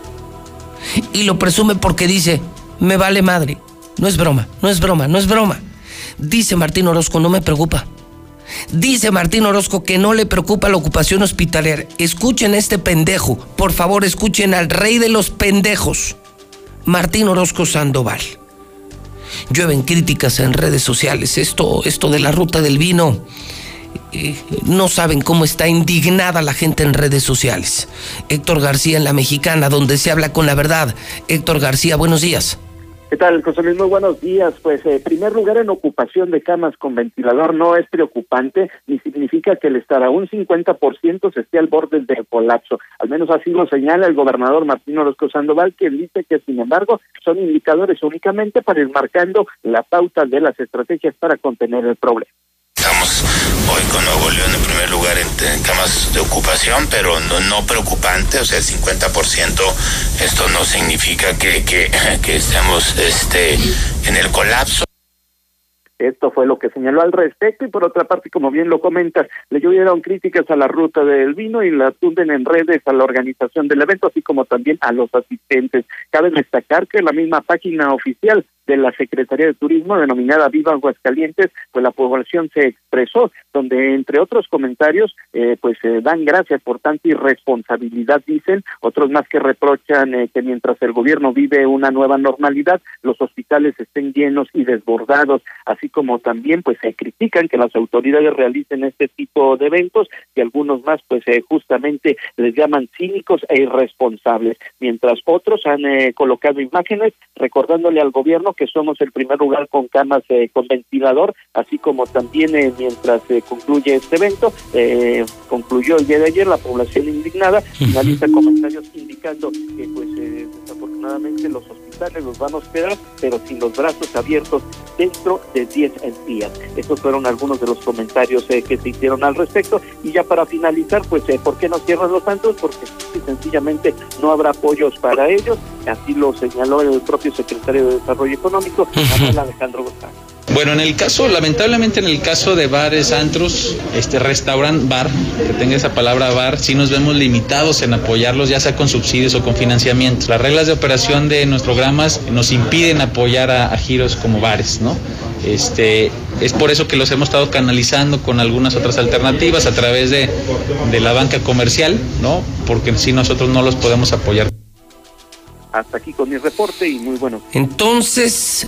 Y lo presume porque dice, me vale madre. No es broma, no es broma, no es broma. Dice Martín Orozco, no me preocupa. Dice Martín Orozco que no le preocupa la ocupación hospitalaria. Escuchen a este pendejo. Por favor, escuchen al rey de los pendejos. Martín Orozco Sandoval. Llueven críticas en redes sociales. Esto, esto de la ruta del vino. Eh, no saben cómo está indignada la gente en redes sociales. Héctor García en La Mexicana, donde se habla con la verdad. Héctor García, buenos días. ¿Qué tal, José Luis? Muy buenos días. Pues, en primer lugar, en ocupación de camas con ventilador no es preocupante ni significa que el estar a un 50% se esté al borde del colapso. Al menos así lo señala el gobernador Martín Orozco Sandoval, quien dice que, sin embargo, son indicadores únicamente para ir marcando la pauta de las estrategias para contener el problema. Estamos Nuevo León en primer lugar en, camas de ocupación, pero no, no preocupante, o sea, el 50%, esto no significa que, que, que estemos este, en el colapso. Esto fue lo que señaló al respecto y por otra parte, como bien lo comentas, le llovieron críticas a la ruta del vino y la tunden en redes a la organización del evento, así como también a los asistentes. Cabe destacar que la misma página oficial de la Secretaría de Turismo denominada Viva Aguascalientes, pues la población se expresó, donde entre otros comentarios, eh, pues eh, dan gracias por tanta irresponsabilidad, dicen, otros más que reprochan eh, que mientras el gobierno vive una nueva normalidad, los hospitales estén llenos y desbordados, así como también pues se critican que las autoridades realicen este tipo de eventos y algunos más pues justamente les llaman cínicos e irresponsables, mientras otros han colocado imágenes recordándole al gobierno que somos el primer lugar con camas eh, con ventilador, así como también eh, mientras se concluye este evento, eh, concluyó el día de ayer la población indignada, finaliza comentarios indicando que pues desafortunadamente los hospitales los van a hospedar, pero sin los brazos abiertos dentro de 10 días. Estos fueron algunos de los comentarios que se hicieron al respecto y ya para finalizar, pues ¿por qué no cierran los santos? Porque sencillamente no habrá apoyos para ellos, así lo señaló el propio secretario de Desarrollo Económico, Alejandro González. Bueno, en el caso, lamentablemente en el caso de bares, antros, este restaurant, bar, que tenga esa palabra bar, sí nos vemos limitados en apoyarlos, ya sea con subsidios o con financiamiento. Las reglas de operación de nuestros programas nos impiden apoyar a, giros como bares, ¿no? Este, es por eso que los hemos estado canalizando con algunas otras alternativas a través de, de la banca comercial, ¿no? Porque si nosotros no los podemos apoyar. Hasta aquí con mi reporte y muy bueno. Entonces,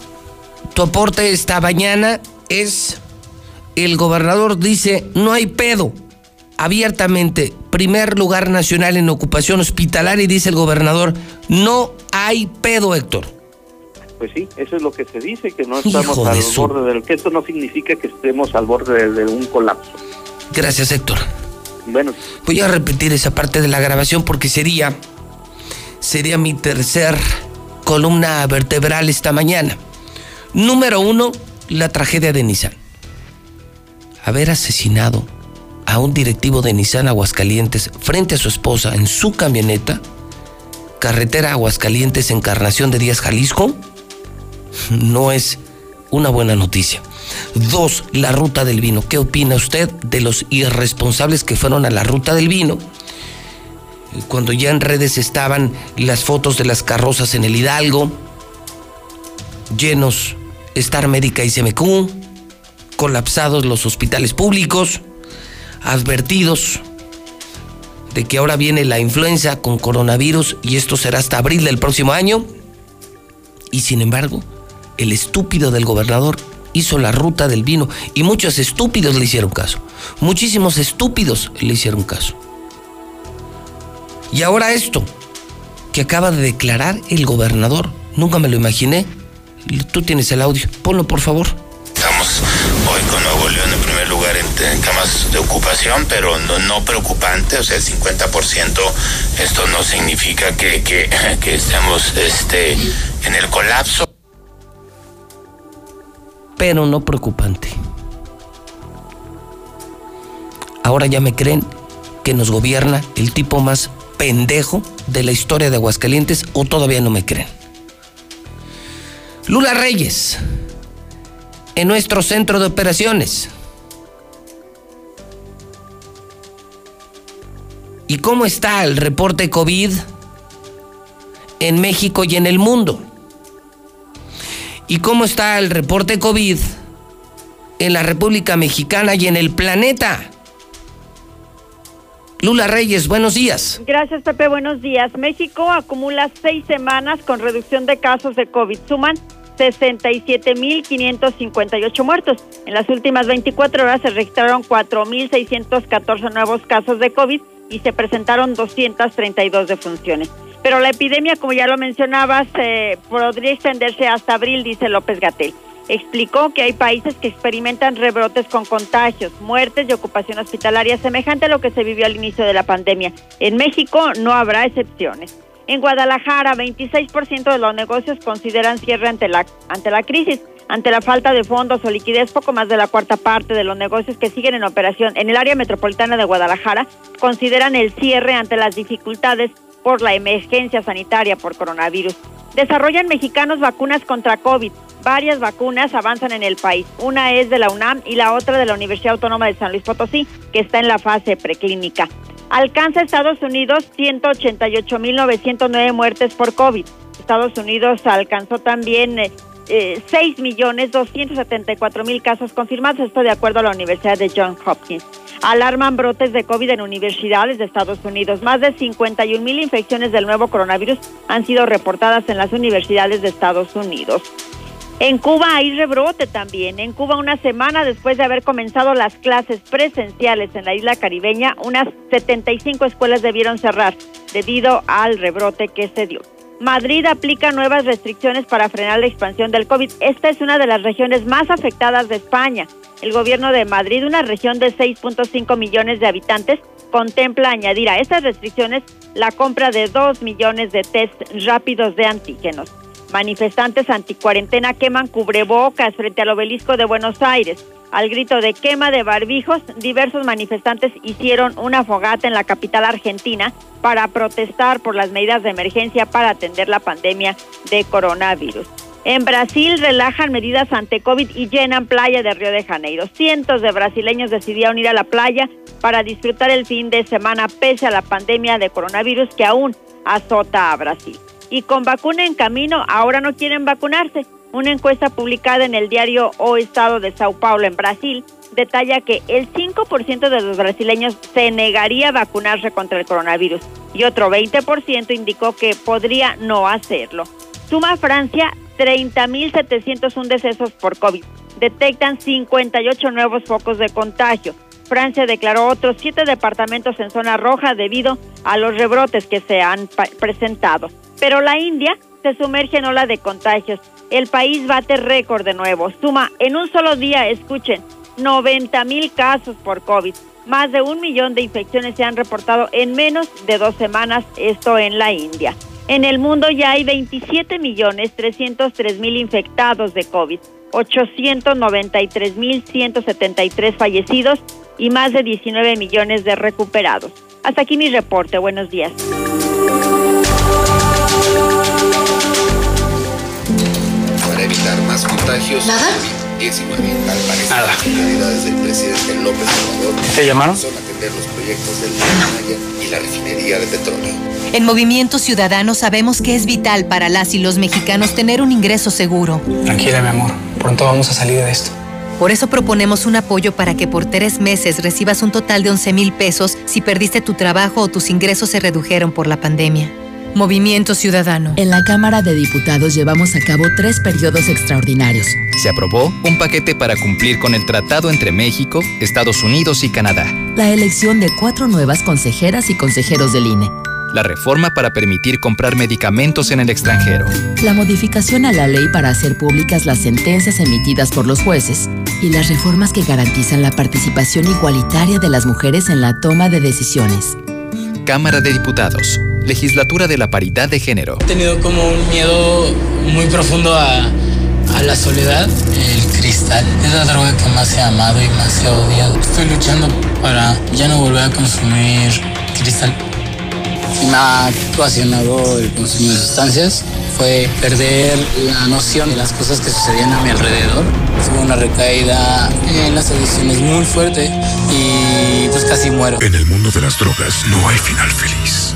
tu aporte esta mañana es, el gobernador dice, no hay pedo, abiertamente, primer lugar nacional en ocupación hospitalaria y dice el gobernador, no hay pedo, Héctor. Pues sí, eso es lo que se dice, que no estamos al borde del... que esto no significa que estemos al borde de, de un colapso. Gracias, Héctor. Bueno. Voy a repetir esa parte de la grabación porque sería sería mi tercer columna vertebral esta mañana. Número uno, la tragedia de Nissan. haber asesinado a un directivo de Nissan Aguascalientes frente a su esposa en su camioneta, carretera Aguascalientes, Encarnación de Díaz, Jalisco, no es una buena noticia. Dos, la ruta del vino. ¿Qué opina usted de los irresponsables que fueron a la ruta del vino? Cuando ya en redes estaban las fotos de las carrozas en el Hidalgo, llenos Star Médica y CMQ, colapsados los hospitales públicos, advertidos de que ahora viene la influenza con coronavirus y esto será hasta abril del próximo año. Y sin embargo, el estúpido del gobernador hizo la ruta del vino y muchos estúpidos le hicieron caso. Muchísimos estúpidos le hicieron caso. Y ahora esto, que acaba de declarar el gobernador. Nunca me lo imaginé. Tú tienes el audio. Ponlo, por favor. Estamos hoy con Nuevo León en primer lugar en, camas de ocupación, pero no, no, preocupante, o sea, el 50%. Esto no significa que, que, que estemos este, en el colapso. Pero no preocupante. Ahora ya me creen que nos gobierna el tipo más pendejo de la historia de Aguascalientes o todavía no me creen. Lula Reyes, en nuestro centro de operaciones. ¿Y cómo está el reporte COVID en México y en el mundo? ¿Y cómo está el reporte COVID en la República Mexicana y en el planeta? Lula Reyes, buenos días. Gracias, Pepe, buenos días. México acumula seis semanas con reducción de casos de COVID. Suman 67.558 muertos. En las últimas 24 horas se registraron 4.614 nuevos casos de COVID y se presentaron 232 defunciones. Pero la epidemia, como ya lo mencionabas, eh, podría extenderse hasta abril, dice López Gatel. Explicó que hay países que experimentan rebrotes con contagios, muertes y ocupación hospitalaria semejante a lo que se vivió al inicio de la pandemia. En México no habrá excepciones. En Guadalajara, 26% de los negocios consideran cierre ante la, ante la crisis. Ante la falta de fondos o liquidez, poco más de la cuarta parte de los negocios que siguen en operación en el área metropolitana de Guadalajara consideran el cierre ante las dificultades por la emergencia sanitaria por coronavirus. Desarrollan mexicanos vacunas contra COVID. Varias vacunas avanzan en el país. Una es de la UNAM y la otra de la Universidad Autónoma de San Luis Potosí, que está en la fase preclínica. Alcanza Estados Unidos 188.909 muertes por COVID. Estados Unidos alcanzó también eh, eh, 6 millones 274 mil casos confirmados, esto de acuerdo a la Universidad de Johns Hopkins. Alarman brotes de COVID en universidades de Estados Unidos. Más de 51 mil infecciones del nuevo coronavirus han sido reportadas en las universidades de Estados Unidos. En Cuba hay rebrote también. En Cuba, una semana después de haber comenzado las clases presenciales en la isla caribeña, unas 75 escuelas debieron cerrar debido al rebrote que se dio. Madrid aplica nuevas restricciones para frenar la expansión del COVID. Esta es una de las regiones más afectadas de España. El gobierno de Madrid, una región de 6.5 millones de habitantes, contempla añadir a estas restricciones la compra de 2 millones de test rápidos de antígenos. Manifestantes anticuarentena queman cubrebocas frente al obelisco de Buenos Aires. Al grito de quema de barbijos, diversos manifestantes hicieron una fogata en la capital argentina para protestar por las medidas de emergencia para atender la pandemia de coronavirus. En Brasil relajan medidas ante COVID y llenan playa de Río de Janeiro. Cientos de brasileños decidieron ir a la playa para disfrutar el fin de semana pese a la pandemia de coronavirus que aún azota a Brasil. Y con vacuna en camino, ahora no quieren vacunarse. Una encuesta publicada en el diario O Estado de Sao Paulo en Brasil detalla que el 5% de los brasileños se negaría a vacunarse contra el coronavirus y otro 20% indicó que podría no hacerlo. Suma Francia 30.701 decesos por COVID. Detectan 58 nuevos focos de contagio. Francia declaró otros siete departamentos en zona roja debido a los rebrotes que se han presentado. Pero la India se sumerge en ola de contagios el país bate récord de nuevo. Suma en un solo día, escuchen, 90 mil casos por COVID. Más de un millón de infecciones se han reportado en menos de dos semanas, esto en la India. En el mundo ya hay 27 millones 303 mil infectados de COVID. 893.173 fallecidos y más de 19 millones de recuperados. Hasta aquí mi reporte. Buenos días. Contagios. ¿Nada? 19 al parecer Nada. las prioridades del presidente López Obrador ¿Te llamaron? son atender los proyectos del Maya y la refinería de petróleo. En Movimiento Ciudadano sabemos que es vital para las y los mexicanos tener un ingreso seguro. Tranquila, mi amor. Pronto vamos a salir de esto. Por eso proponemos un apoyo para que por tres meses recibas un total de 11 mil pesos si perdiste tu trabajo o tus ingresos se redujeron por la pandemia. Movimiento Ciudadano. En la Cámara de Diputados llevamos a cabo tres periodos extraordinarios. Se aprobó un paquete para cumplir con el tratado entre México, Estados Unidos y Canadá. La elección de cuatro nuevas consejeras y consejeros del INE. La reforma para permitir comprar medicamentos en el extranjero. La modificación a la ley para hacer públicas las sentencias emitidas por los jueces. Y las reformas que garantizan la participación igualitaria de las mujeres en la toma de decisiones. Cámara de Diputados. Legislatura de la Paridad de Género. He tenido como un miedo muy profundo a, a la soledad. El cristal es la droga que más he amado y más he odiado. Estoy luchando para ya no volver a consumir cristal. Me ha ocasionado el consumo de sustancias fue perder la noción de las cosas que sucedían a mi alrededor. Tuve una recaída en las adicciones muy fuerte y pues casi muero. En el mundo de las drogas no hay final feliz.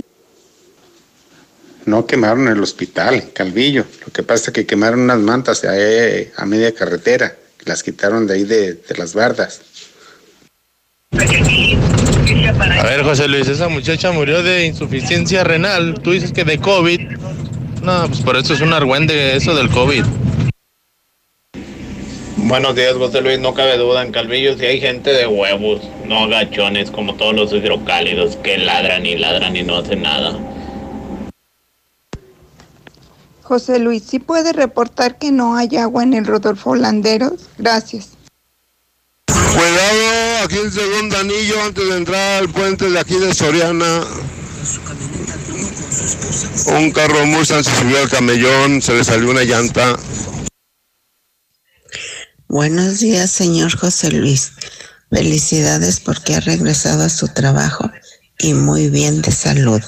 No quemaron el hospital, en Calvillo. Lo que pasa es que quemaron unas mantas ahí a media carretera. Las quitaron de ahí de, de las bardas. A ver, José Luis, esa muchacha murió de insuficiencia renal. Tú dices que de COVID. No, pues por eso es un argüende eso del COVID. Buenos días, José Luis. No cabe duda, en Calvillo si hay gente de huevos, no agachones como todos los hidrocálidos que ladran y ladran y no hacen nada. José Luis, ¿sí puede reportar que no hay agua en el Rodolfo Landeros? Gracias. Cuidado, aquí en segundo anillo, antes de entrar al puente de aquí de Soriana. Un carro Mustang se subió al camellón, se le salió una llanta. Buenos días, señor José Luis. Felicidades porque ha regresado a su trabajo y muy bien de salud.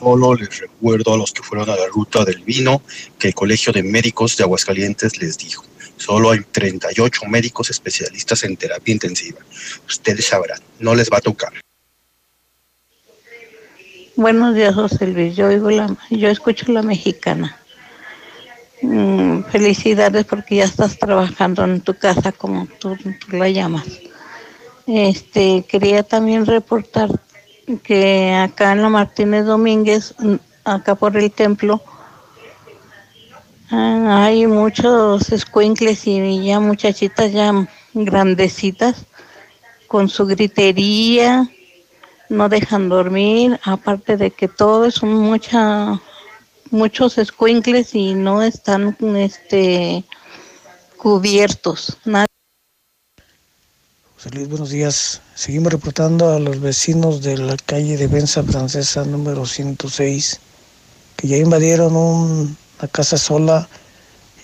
Solo les recuerdo a los que fueron a la ruta del vino que el Colegio de Médicos de Aguascalientes les dijo. Solo hay 38 médicos especialistas en terapia intensiva. Ustedes sabrán, no les va a tocar. Buenos días, José Luis. Yo, oigo la, escucho la mexicana. Mm, felicidades porque ya estás trabajando en tu casa como tú, tú la llamas. Este, quería también reportar que acá en la Martínez Domínguez, mm, acá por el templo, ah, hay muchos escuincles y ya muchachitas ya grandecitas con su gritería, no dejan dormir, aparte de que todo es un mucha muchos escuincles y no están este cubiertos. José Luis, buenos días. Seguimos reportando a los vecinos de la calle de Benza Francesa número 106 que ya invadieron un- una casa sola,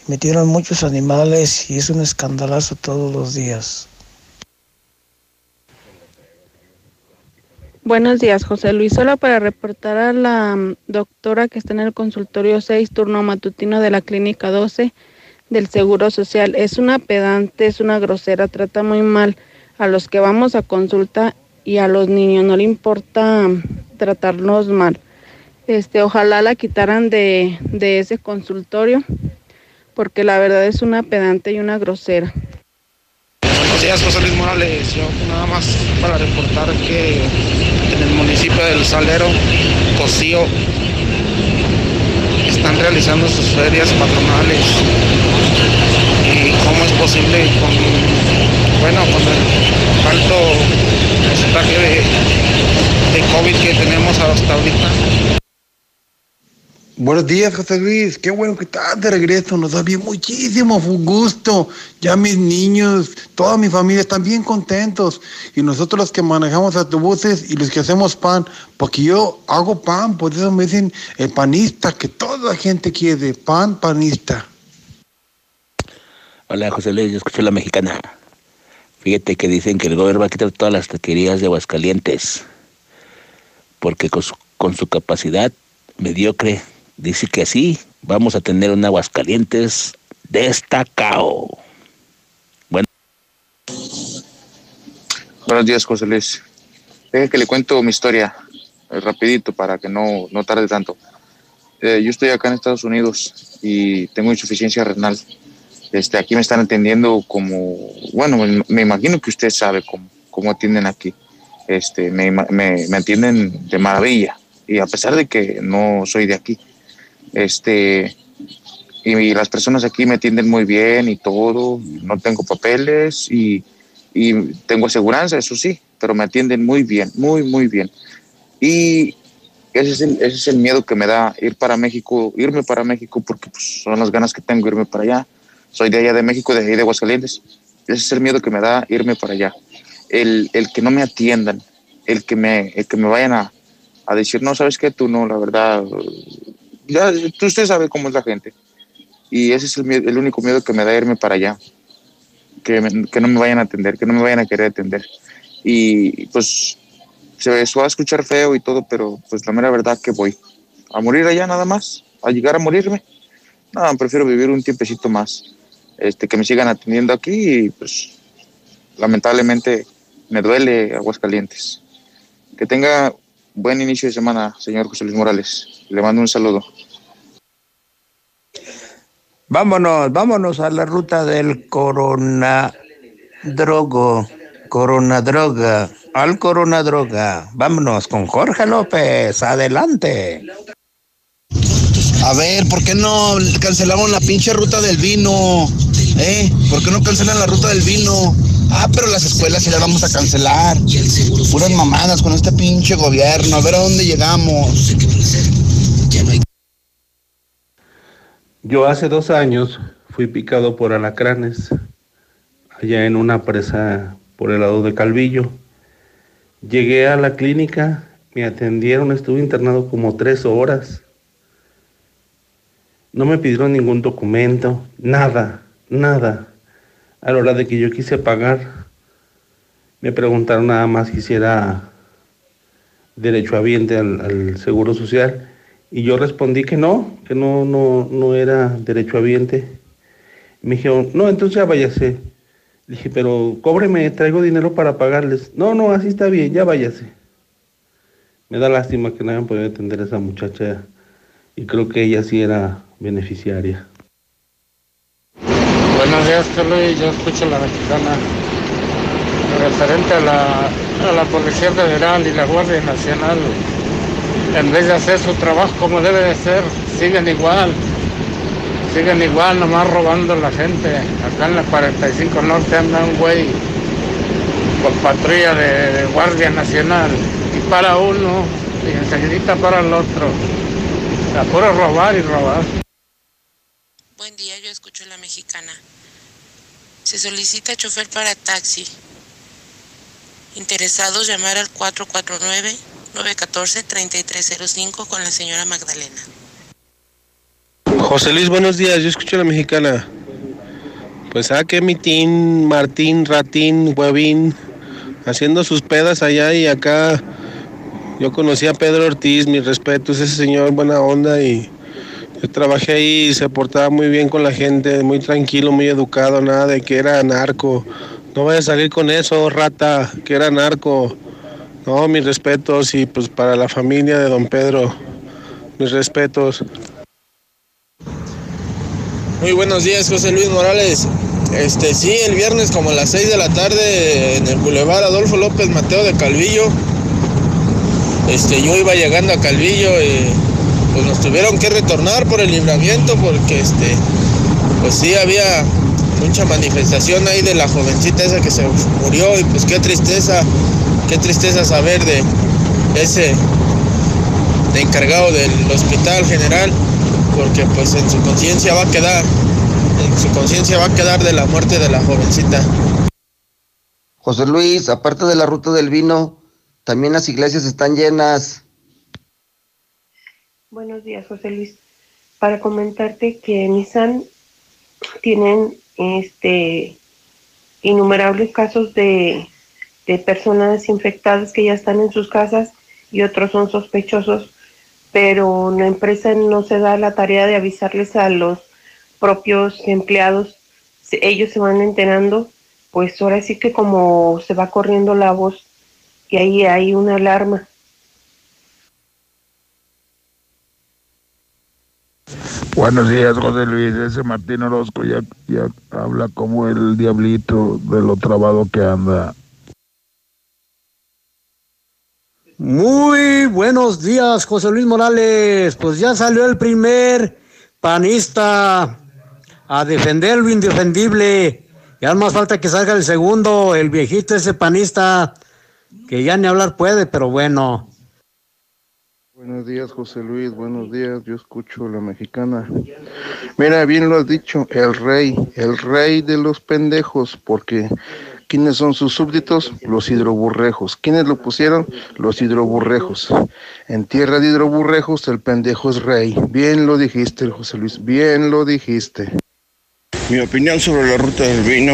metieron muchos animales y es un escandalazo todos los días. Buenos días, José Luis. Solo para reportar a la mm, doctora que está en el consultorio 6, turno matutino de la clínica 12 del Seguro Social. Es una pedante, es una grosera, trata muy mal a los que vamos a consulta y a los niños. No le importa tratarnos mal. Este, ojalá la quitaran de, de ese consultorio porque la verdad es una pedante y una grosera. Buenos días, José Luis Morales. Yo nada más para reportar que en el municipio del Salero, Cocío, están realizando sus ferias patronales. ¿Y cómo es posible con, bueno, con el alto porcentaje de, de COVID que tenemos hasta ahorita? Buenos días, José Luis. Qué bueno que estás de regreso. Nos da bien muchísimo gusto. Ya mis niños, toda mi familia están bien contentos. Y nosotros los que manejamos autobuses y los que hacemos pan, porque yo hago pan, por eso me dicen el panista, que toda la gente quiere pan panista. Hola, José Luis. Yo escucho la mexicana. Fíjate que dicen que el gobierno va a quitar todas las taquerías de Aguascalientes. Porque con su, capacidad mediocre dice que así vamos a tener un Aguascalientes destacado. Bueno. Buenos días, José Luis. Deje que le cuento mi historia eh, rapidito para que no, no tarde tanto. Eh, yo estoy acá en Estados Unidos y tengo insuficiencia renal. Este, aquí me están atendiendo como, bueno, me, imagino que usted sabe cómo, cómo atienden aquí. Este, me, me, me atienden de maravilla y a pesar de que no soy de aquí. Este, y, las personas aquí me atienden muy bien y todo, no tengo papeles y, y tengo aseguranza, eso sí, pero me atienden muy bien, muy, muy bien. Y ese es, el, ese es el miedo que me da ir para México, irme para México, porque pues, son las ganas que tengo irme para allá. Soy de allá de México, de ahí de Aguascalientes. Ese es el miedo que me da irme para allá. El, el que no me atiendan, el que me, el que me vayan a, a decir, no, sabes qué, tú no, la verdad, ya usted sabe cómo es la gente. Y ese es el, el único miedo que me da irme para allá. Que, me, que, no me vayan a atender, que no me vayan a querer atender. Y pues se, va a escuchar feo y todo, pero pues la mera verdad que voy a morir allá nada más, a llegar a morirme. No, prefiero vivir un tiempecito más, este, que me sigan atendiendo aquí y pues lamentablemente me duele Aguascalientes. Que tenga buen inicio de semana, señor José Luis Morales. Le mando un saludo. Vámonos, vámonos a la ruta del corona drogo, corona droga, al corona droga. Vámonos con Jorge López, adelante. A ver, ¿por qué no cancelaron la pinche ruta del vino? ¿Eh? ¿Por qué no cancelan la ruta del vino? Ah, pero las escuelas ya las vamos a cancelar. Puras mamadas con este pinche gobierno. A ver a dónde llegamos. Yo hace dos años fui picado por alacranes allá en una presa por el lado de Calvillo. Llegué a la clínica, me atendieron, estuve internado como tres horas. No me pidieron ningún documento, nada, nada. A la hora de que yo quise pagar, me preguntaron nada más si hiciera derecho habiente al, al Seguro Social y yo respondí que no, que no, no, no era derecho habiente. Me dijeron, no, entonces ya váyase. dije, pero cóbreme, traigo dinero para pagarles. No, no, así está bien, ya váyase. Me da lástima que no hayan podido atender a esa muchacha y creo que ella sí era beneficiaria. Buenos días, Luis. Yo escucho la mexicana. Referente a la, a la Policía Federal y la Guardia Nacional, en vez de hacer su trabajo como debe de ser, siguen igual. Siguen igual, nomás robando a la gente. Acá en la 45 Norte anda un güey con patrulla de, de Guardia Nacional y para uno y enseguida para el otro. A puro robar y robar. Buen día, yo escucho la mexicana. Se solicita chofer para taxi. Interesados llamar al 449-914-3305 con la señora Magdalena. José Luis, buenos días, yo escucho la mexicana. Pues a que Mitín, Martín, Ratín, Huevín, haciendo sus pedas allá y acá. Yo conocí a Pedro Ortiz, mis respetos, ese señor buena onda y trabajé ahí se portaba muy bien con la gente, muy tranquilo, muy educado, nada de que era narco. No vaya a salir con eso, rata, que era narco. No, mis respetos y pues para la familia de don Pedro, mis respetos. Muy buenos días, José Luis Morales. Este, sí, el viernes como a las 6 de la tarde en el Boulevard Adolfo López Mateo de Calvillo. Este, yo iba llegando a Calvillo y pues nos tuvieron que retornar por el libramiento porque este, pues sí había mucha manifestación ahí de la jovencita esa que se murió y pues qué tristeza, qué tristeza saber de ese de encargado del hospital general, porque pues en su conciencia va a quedar, en su conciencia va a quedar de la muerte de la jovencita. José Luis, aparte de la ruta del vino, también las iglesias están llenas. Buenos días, José Luis. Para comentarte que Nissan tienen este innumerables casos de, de personas infectadas que ya están en sus casas y otros son sospechosos, pero la empresa no se da la tarea de avisarles a los propios empleados. Ellos se van enterando, pues ahora sí que como se va corriendo la voz y ahí hay una alarma. Buenos días, José Luis. Ese Martín Orozco ya, ya habla como el diablito de lo trabado que anda. Muy buenos días, José Luis Morales. Pues ya salió el primer panista a defender lo indefendible. Ya más falta que salga el segundo, el viejito ese panista, que ya ni hablar puede, pero bueno. Buenos días, José Luis. Buenos días. Yo escucho la mexicana. Mira, bien lo has dicho, el rey, el rey de los pendejos, porque ¿quiénes son sus súbditos? Los hidroburrejos. ¿Quiénes lo pusieron? Los hidroburrejos. En tierra de hidroburrejos, el pendejo es rey. Bien lo dijiste, José Luis. Bien lo dijiste. Mi opinión sobre la ruta del vino,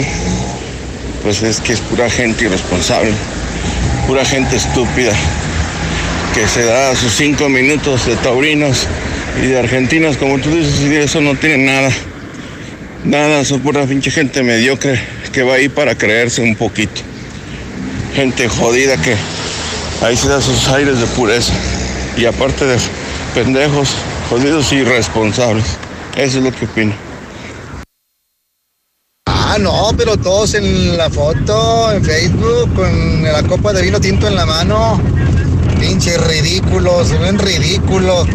pues es que es pura gente irresponsable, pura gente estúpida que se da sus cinco minutos de taurinos y de argentinos, como tú dices, y eso no tiene nada. Nada, son pura pinche gente mediocre que va ahí para creerse un poquito. Gente jodida que ahí se da sus aires de pureza. Y aparte de pendejos, jodidos y irresponsables. Eso es lo que opino. Ah, no, pero todos en la foto, en Facebook, con la copa de vino tinto en la mano. Pinche ridículos, se ven ridículos.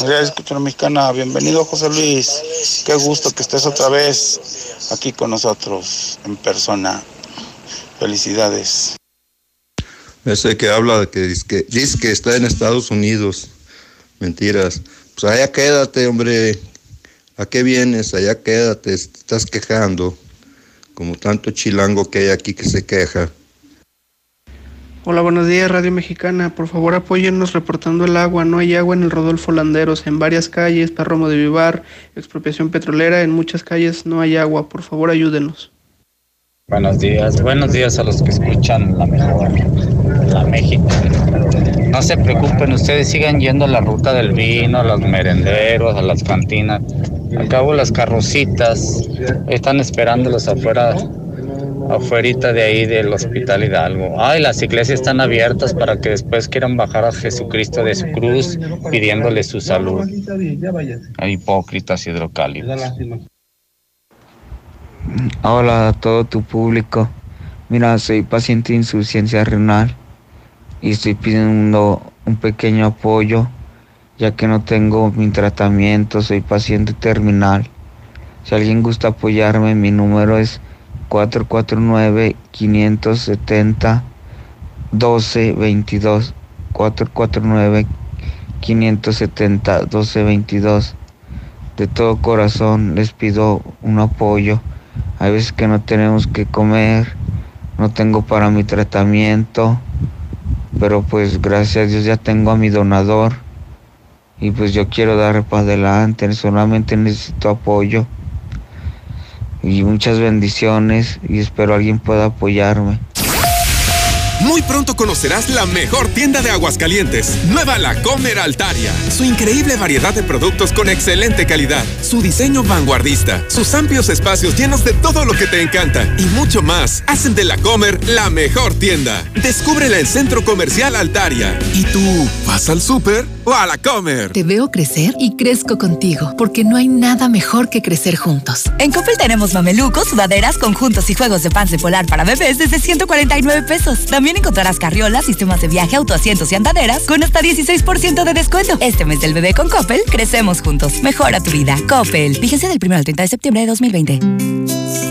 Buenos escucho mexicana. Bienvenido, José Luis. Qué gusto que estés otra vez aquí con nosotros en persona. Felicidades. Ese que habla de que dice, que dice que está en Estados Unidos. Mentiras. Pues allá quédate, hombre. ¿A qué vienes? Allá quédate. Te estás quejando. Como tanto chilango que hay aquí que se queja. Hola, buenos días, Radio Mexicana. Por favor, apóyennos reportando el agua. No hay agua en el Rodolfo Landeros, en varias calles, Perromo de Vivar, expropiación petrolera, en muchas calles no hay agua. Por favor, ayúdenos. Buenos días, buenos días a los que escuchan la mejor, la México. No se preocupen, ustedes sigan yendo a la ruta del vino, a los merenderos, a las cantinas. Al cabo las carrocitas están esperándolos afuera afuera de ahí del Hospital Hidalgo. Ay, las iglesias están abiertas para que después quieran bajar a Jesucristo de su cruz pidiéndole su salud. A hipócritas hidrocálidos. Hola a todo tu público. Mira, soy paciente de insuficiencia renal y estoy pidiendo un pequeño apoyo ya que no tengo mi tratamiento, soy paciente terminal. Si alguien gusta apoyarme, mi número es 449-570-1222. 449-570-1222. De todo corazón les pido un apoyo. Hay veces que no tenemos que comer, no tengo para mi tratamiento, pero pues gracias a Dios ya tengo a mi donador y pues yo quiero dar para adelante, solamente necesito apoyo y muchas bendiciones y espero alguien pueda apoyarme. Muy pronto conocerás la mejor tienda de Aguascalientes, Nueva La Comer Altaria. Su increíble variedad de productos con excelente calidad, su diseño vanguardista, sus amplios espacios llenos de todo lo que te encanta y mucho más hacen de La Comer la mejor tienda. Descúbrela en Centro Comercial Altaria. ¿Y tú vas al súper? o a la Comer. Te veo crecer y crezco contigo, porque no hay nada mejor que crecer juntos. En Coppel tenemos mamelucos, sudaderas, conjuntos y juegos de pants polar para bebés desde 149 pesos. También encontrarás carriolas, sistemas de viaje, autoasientos y andaderas con hasta 16% de descuento. Este mes del bebé con Coppel, crecemos juntos. Mejora tu vida. Coppel. Vigencia del 1 al 30 de septiembre de 2020.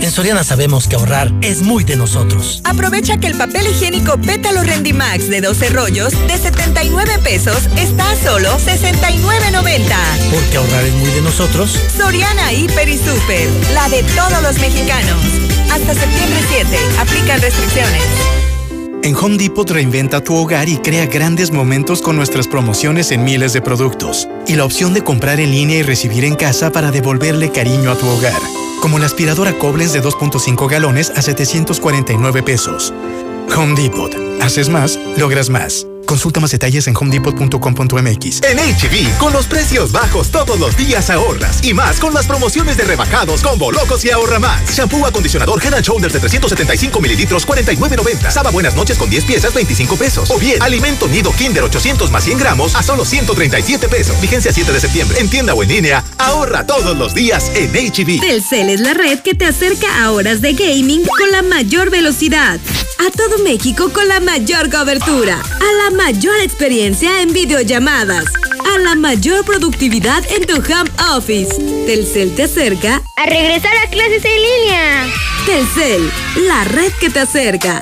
En Soriana sabemos que ahorrar es muy de nosotros. Aprovecha que el papel higiénico Pétalo Rendimax de 12 rollos de 79 pesos está a solo 69.90. Porque ahorrar es muy de nosotros. Soriana Hiper y Super, la de todos los mexicanos. Hasta septiembre 7, aplican restricciones. En Home Depot reinventa tu hogar y crea grandes momentos con nuestras promociones en miles de productos. Y la opción de comprar en línea y recibir en casa para devolverle cariño a tu hogar. Como la aspiradora Koblenz de 2.5 galones a 749 pesos. Home Depot. Haces más, logras más. Consulta más detalles en homedepot.com.mx. En HB, con los precios bajos todos los días ahorras. Y más con las promociones de rebajados, combo locos y ahorra más. Shampoo acondicionador Head Shoulders de 375 mililitros, 49.90. Saba Buenas Noches con 10 piezas, 25 pesos. O bien, alimento nido Kinder 800 más 100 gramos a solo 137 pesos. Vigencia 7 de septiembre. En tienda o en línea, ahorra todos los días en HB. Telcel es la red que te acerca a horas de gaming con la mayor velocidad. A todo México con la mayor cobertura. A la mayor experiencia en videollamadas. A la mayor productividad en tu home office. Telcel te acerca a regresar a clases en línea. Telcel, la red que te acerca.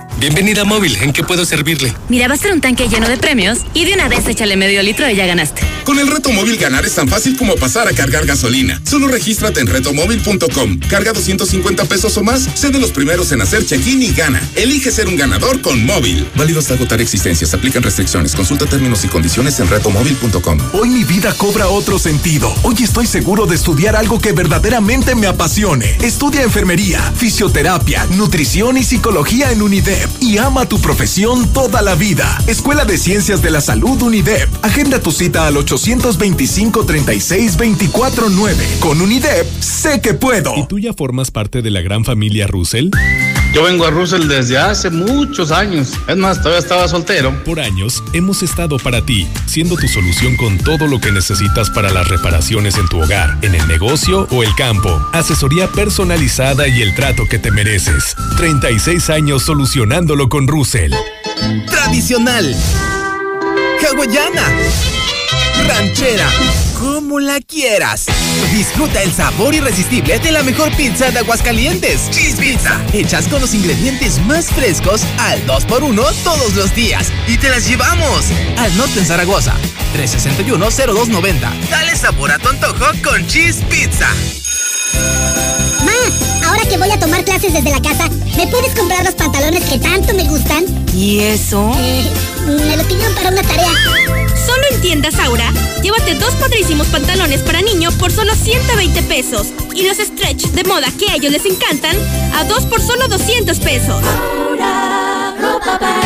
Bienvenida a Móvil, ¿en qué puedo servirle? Mira, va a ser un tanque lleno de premios y de una vez échale medio litro y ya ganaste. Con el reto móvil ganar es tan fácil como pasar a cargar gasolina. Solo regístrate en retomóvil.com. Carga 250 pesos o más, sé de los primeros en hacer check-in y gana. Elige ser un ganador con móvil. Válido hasta agotar existencias. Aplican restricciones. Consulta términos y condiciones en retomóvil.com. Hoy mi vida cobra otro sentido. Hoy estoy seguro de estudiar algo que verdaderamente me apasione. Estudia enfermería, fisioterapia, nutrición y psicología en UNIDEP y ama tu profesión toda la vida. Escuela de Ciencias de la Salud UNIDEP. Agenda tu cita al 825 36 249 Con UNIDEP, sé que puedo. ¿Y tú ya formas parte de la gran familia Russell? Yo vengo a Russell desde hace muchos años. Es más, todavía estaba soltero. Por años hemos estado para ti, siendo tu solución con todo lo que necesitas para las reparaciones en tu hogar, en el negocio o el campo. Asesoría personalizada y el trato que te mereces. 36 años solucionándolo con Russell. Tradicional. Hawaiana. Ranchera como la quieras. Disfruta el sabor irresistible de la mejor pizza de Aguascalientes. Cheese Pizza. Hechas con los ingredientes más frescos al 2x1 todos los días. Y te las llevamos al norte en Zaragoza. 361-0290. Dale sabor a tu antojo con Cheese Pizza. Ma, ahora que voy a tomar clases desde la casa, ¿me puedes comprar los pantalones que tanto me gustan? ¿Y eso? Eh, me lo pidieron para una tarea. Solo en tiendas Aura, llévate dos padrísimos pantalones para niño por solo 120 pesos y los stretch de moda que a ellos les encantan a dos por solo 200 pesos.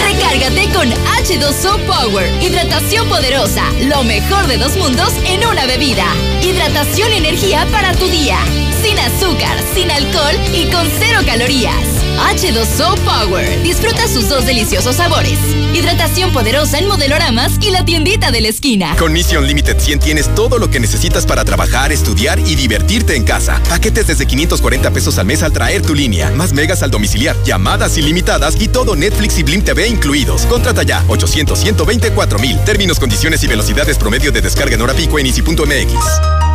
Recárgate con H2O Power, hidratación poderosa, lo mejor de dos mundos en una bebida. Hidratación y energía para tu día, sin azúcar, sin alcohol y con cero calorías. H2O Power. Disfruta sus dos deliciosos sabores. Hidratación poderosa en modeloramas y la tiendita de la esquina. Con Mission Limited 100 tienes todo lo que necesitas para trabajar, estudiar y divertirte en casa. Paquetes desde 540 pesos al mes al traer tu línea. Más megas al domiciliar, llamadas ilimitadas y todo Netflix y Blim TV incluidos. Contrata ya 800 124 mil. Términos, condiciones y velocidades promedio de descarga en hora pico en easy.mx.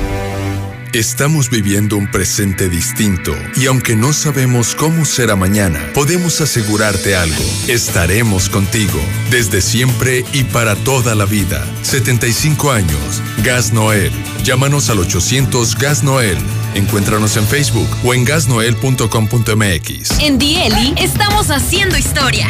Estamos viviendo un presente distinto y aunque no sabemos cómo será mañana, podemos asegurarte algo. Estaremos contigo desde siempre y para toda la vida. 75 años. Gas Noel. Llámanos al 800 Gas Noel. Encuéntranos en Facebook o en gasnoel.com.mx. En Dieli estamos haciendo historia.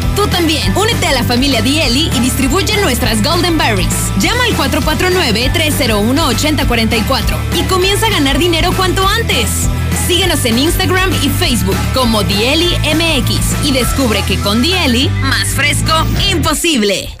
Tú también, únete a la familia Dieli y distribuye nuestras Golden Berries. Llama al 449-301-8044 y comienza a ganar dinero cuanto antes. Síguenos en Instagram y Facebook como Dieli MX y descubre que con Dieli, más fresco, imposible.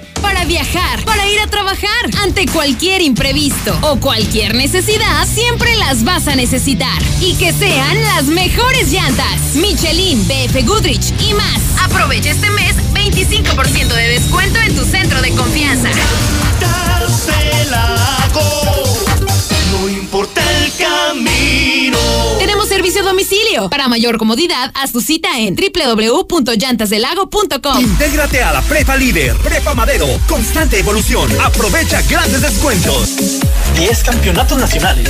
para viajar, para ir a trabajar. Ante cualquier imprevisto o cualquier necesidad, siempre las vas a necesitar. Y que sean las mejores llantas. Michelin, BF Goodrich y más. Aprovecha este mes 25% de descuento en tu centro de confianza. El camino. Tenemos servicio a domicilio. Para mayor comodidad, haz tu cita en www.llantasdelago.com. Intégrate a la Prepa Líder, Prepa Madero, constante evolución. Aprovecha grandes descuentos. 10 campeonatos nacionales.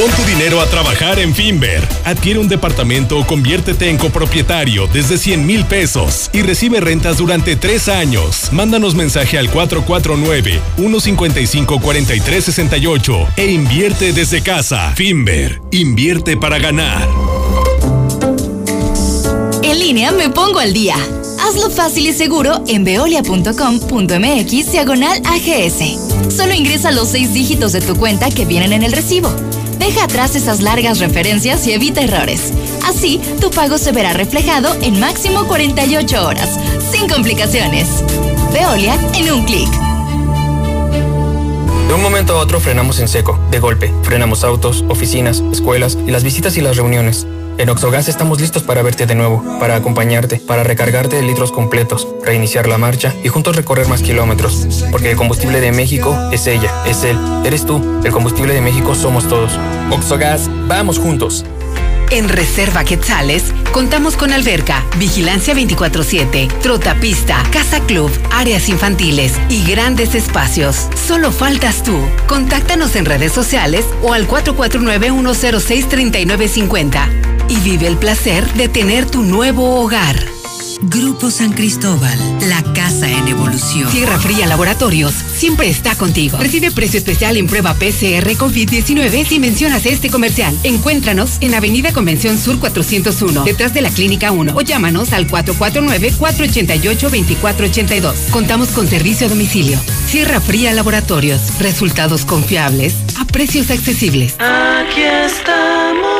Pon tu dinero a trabajar en Finver. Adquiere un departamento o conviértete en copropietario desde 100 mil pesos y recibe rentas durante tres años. Mándanos mensaje al 449-155-4368 e invierte desde casa. Finver, invierte para ganar. En línea me pongo al día. Hazlo fácil y seguro en veolia.com.mx diagonal AGS. Solo ingresa los seis dígitos de tu cuenta que vienen en el recibo. Deja atrás esas largas referencias y evita errores. Así, tu pago se verá reflejado en máximo 48 horas, sin complicaciones. Veolia en un clic. De un momento a otro frenamos en seco, de golpe. Frenamos autos, oficinas, escuelas y las visitas y las reuniones. En Oxogas estamos listos para verte de nuevo, para acompañarte, para recargarte de litros completos, reiniciar la marcha y juntos recorrer más kilómetros. Porque el combustible de México es ella, es él, eres tú. El combustible de México somos todos. Oxogas, vamos juntos. En Reserva Quetzales contamos con alberca, vigilancia 24/7, trotapista, casa club, áreas infantiles y grandes espacios. Solo faltas tú. Contáctanos en redes sociales o al 449-106-3950 y vive el placer de tener tu nuevo hogar. Grupo San Cristóbal, la casa en evolución. Tierra Fría Laboratorios siempre está contigo. Recibe precio especial en prueba PCR COVID-19 si mencionas este comercial. Encuéntranos en Avenida Convención Sur 401, detrás de la Clínica 1 o llámanos al 449-488-2482. Contamos con servicio a domicilio. Sierra Fría Laboratorios, resultados confiables a precios accesibles. Aquí estamos.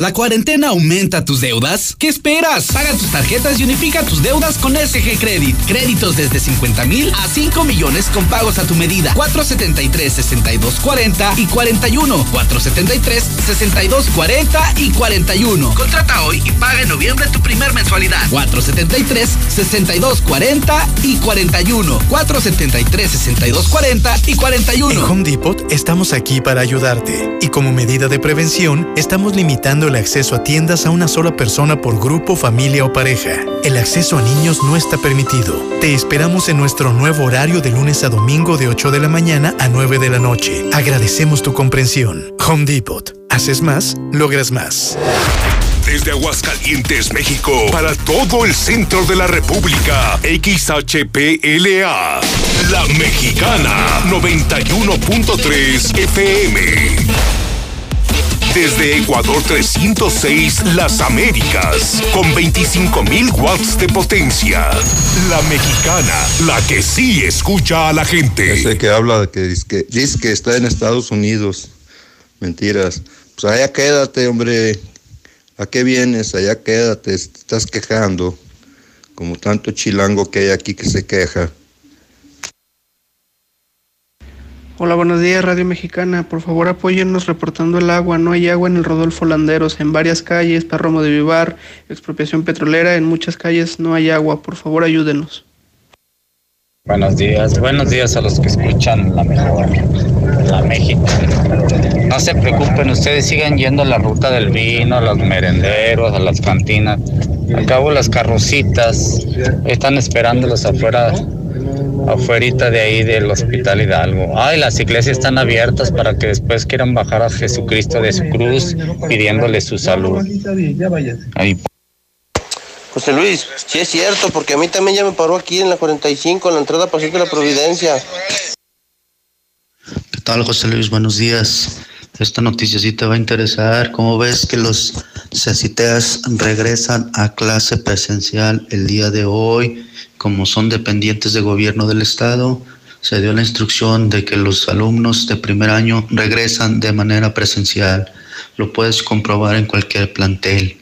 ¿La cuarentena aumenta tus deudas? ¿Qué esperas? Paga tus tarjetas y unifica tus deudas con SG Credit. Créditos desde 50 mil a 5 millones con pagos a tu medida. 473 6240 y 41. 473 6240 y 41. Contrata hoy y paga en noviembre tu primer mensualidad. 473 6240 y 41. 473 6240 y 41. En Home Depot estamos aquí para ayudarte y como medida de prevención estamos limitando el acceso a tiendas a una sola persona por grupo, familia o pareja. El acceso a niños no está permitido. Te esperamos en nuestro nuevo horario de lunes a domingo de 8 de la mañana a 9 de la noche. Agradecemos tu comprensión. Home Depot. Haces más, logras más. Desde Aguascalientes, México, para todo el centro de la República, XHPLA, La Mexicana, 91.3 FM. Desde Ecuador 306, Las Américas, con 25.000 watts de potencia. La mexicana, la que sí escucha a la gente. sé que habla que dice, que dice que está en Estados Unidos. Mentiras. Pues allá quédate, hombre. ¿A qué vienes? Allá quédate. Estás quejando. Como tanto chilango que hay aquí que se queja. Hola, buenos días, Radio Mexicana. Por favor, apóyennos reportando el agua. No hay agua en el Rodolfo Landeros, en varias calles, Parromo de Vivar, expropiación petrolera, en muchas calles no hay agua. Por favor, ayúdenos. Buenos días, buenos días a los que escuchan la mejor, la México. No se preocupen, ustedes sigan yendo a la ruta del vino, a los merenderos, a las cantinas. Al cabo las carrocitas están esperándolos afuera afuera de ahí del Hospital Hidalgo. Ay, las iglesias están abiertas para que después quieran bajar a Jesucristo de su cruz pidiéndole su salud. José Luis, sí es cierto, porque a mí también ya me paró aquí en la 45, en la entrada Paciente de la Providencia. ¿Qué tal, José Luis? Buenos días. Esta noticia sí te va a interesar. ¿Cómo ves que los CECITEAS regresan a clase presencial el día de hoy? como son dependientes de gobierno del Estado, se dio la instrucción de que los alumnos de primer año regresan de manera presencial. Lo puedes comprobar en cualquier plantel.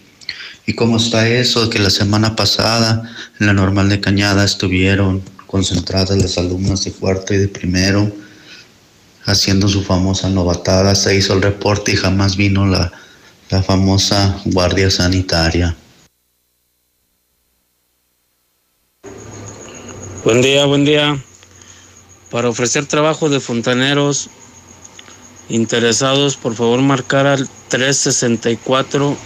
¿Y cómo está eso? Que la semana pasada en la normal de Cañada estuvieron concentradas las alumnas de cuarto y de primero haciendo su famosa novatada. Se hizo el reporte y jamás vino la, la famosa guardia sanitaria. Buen día, buen día. Para ofrecer trabajo de fontaneros interesados, por favor marcar al 364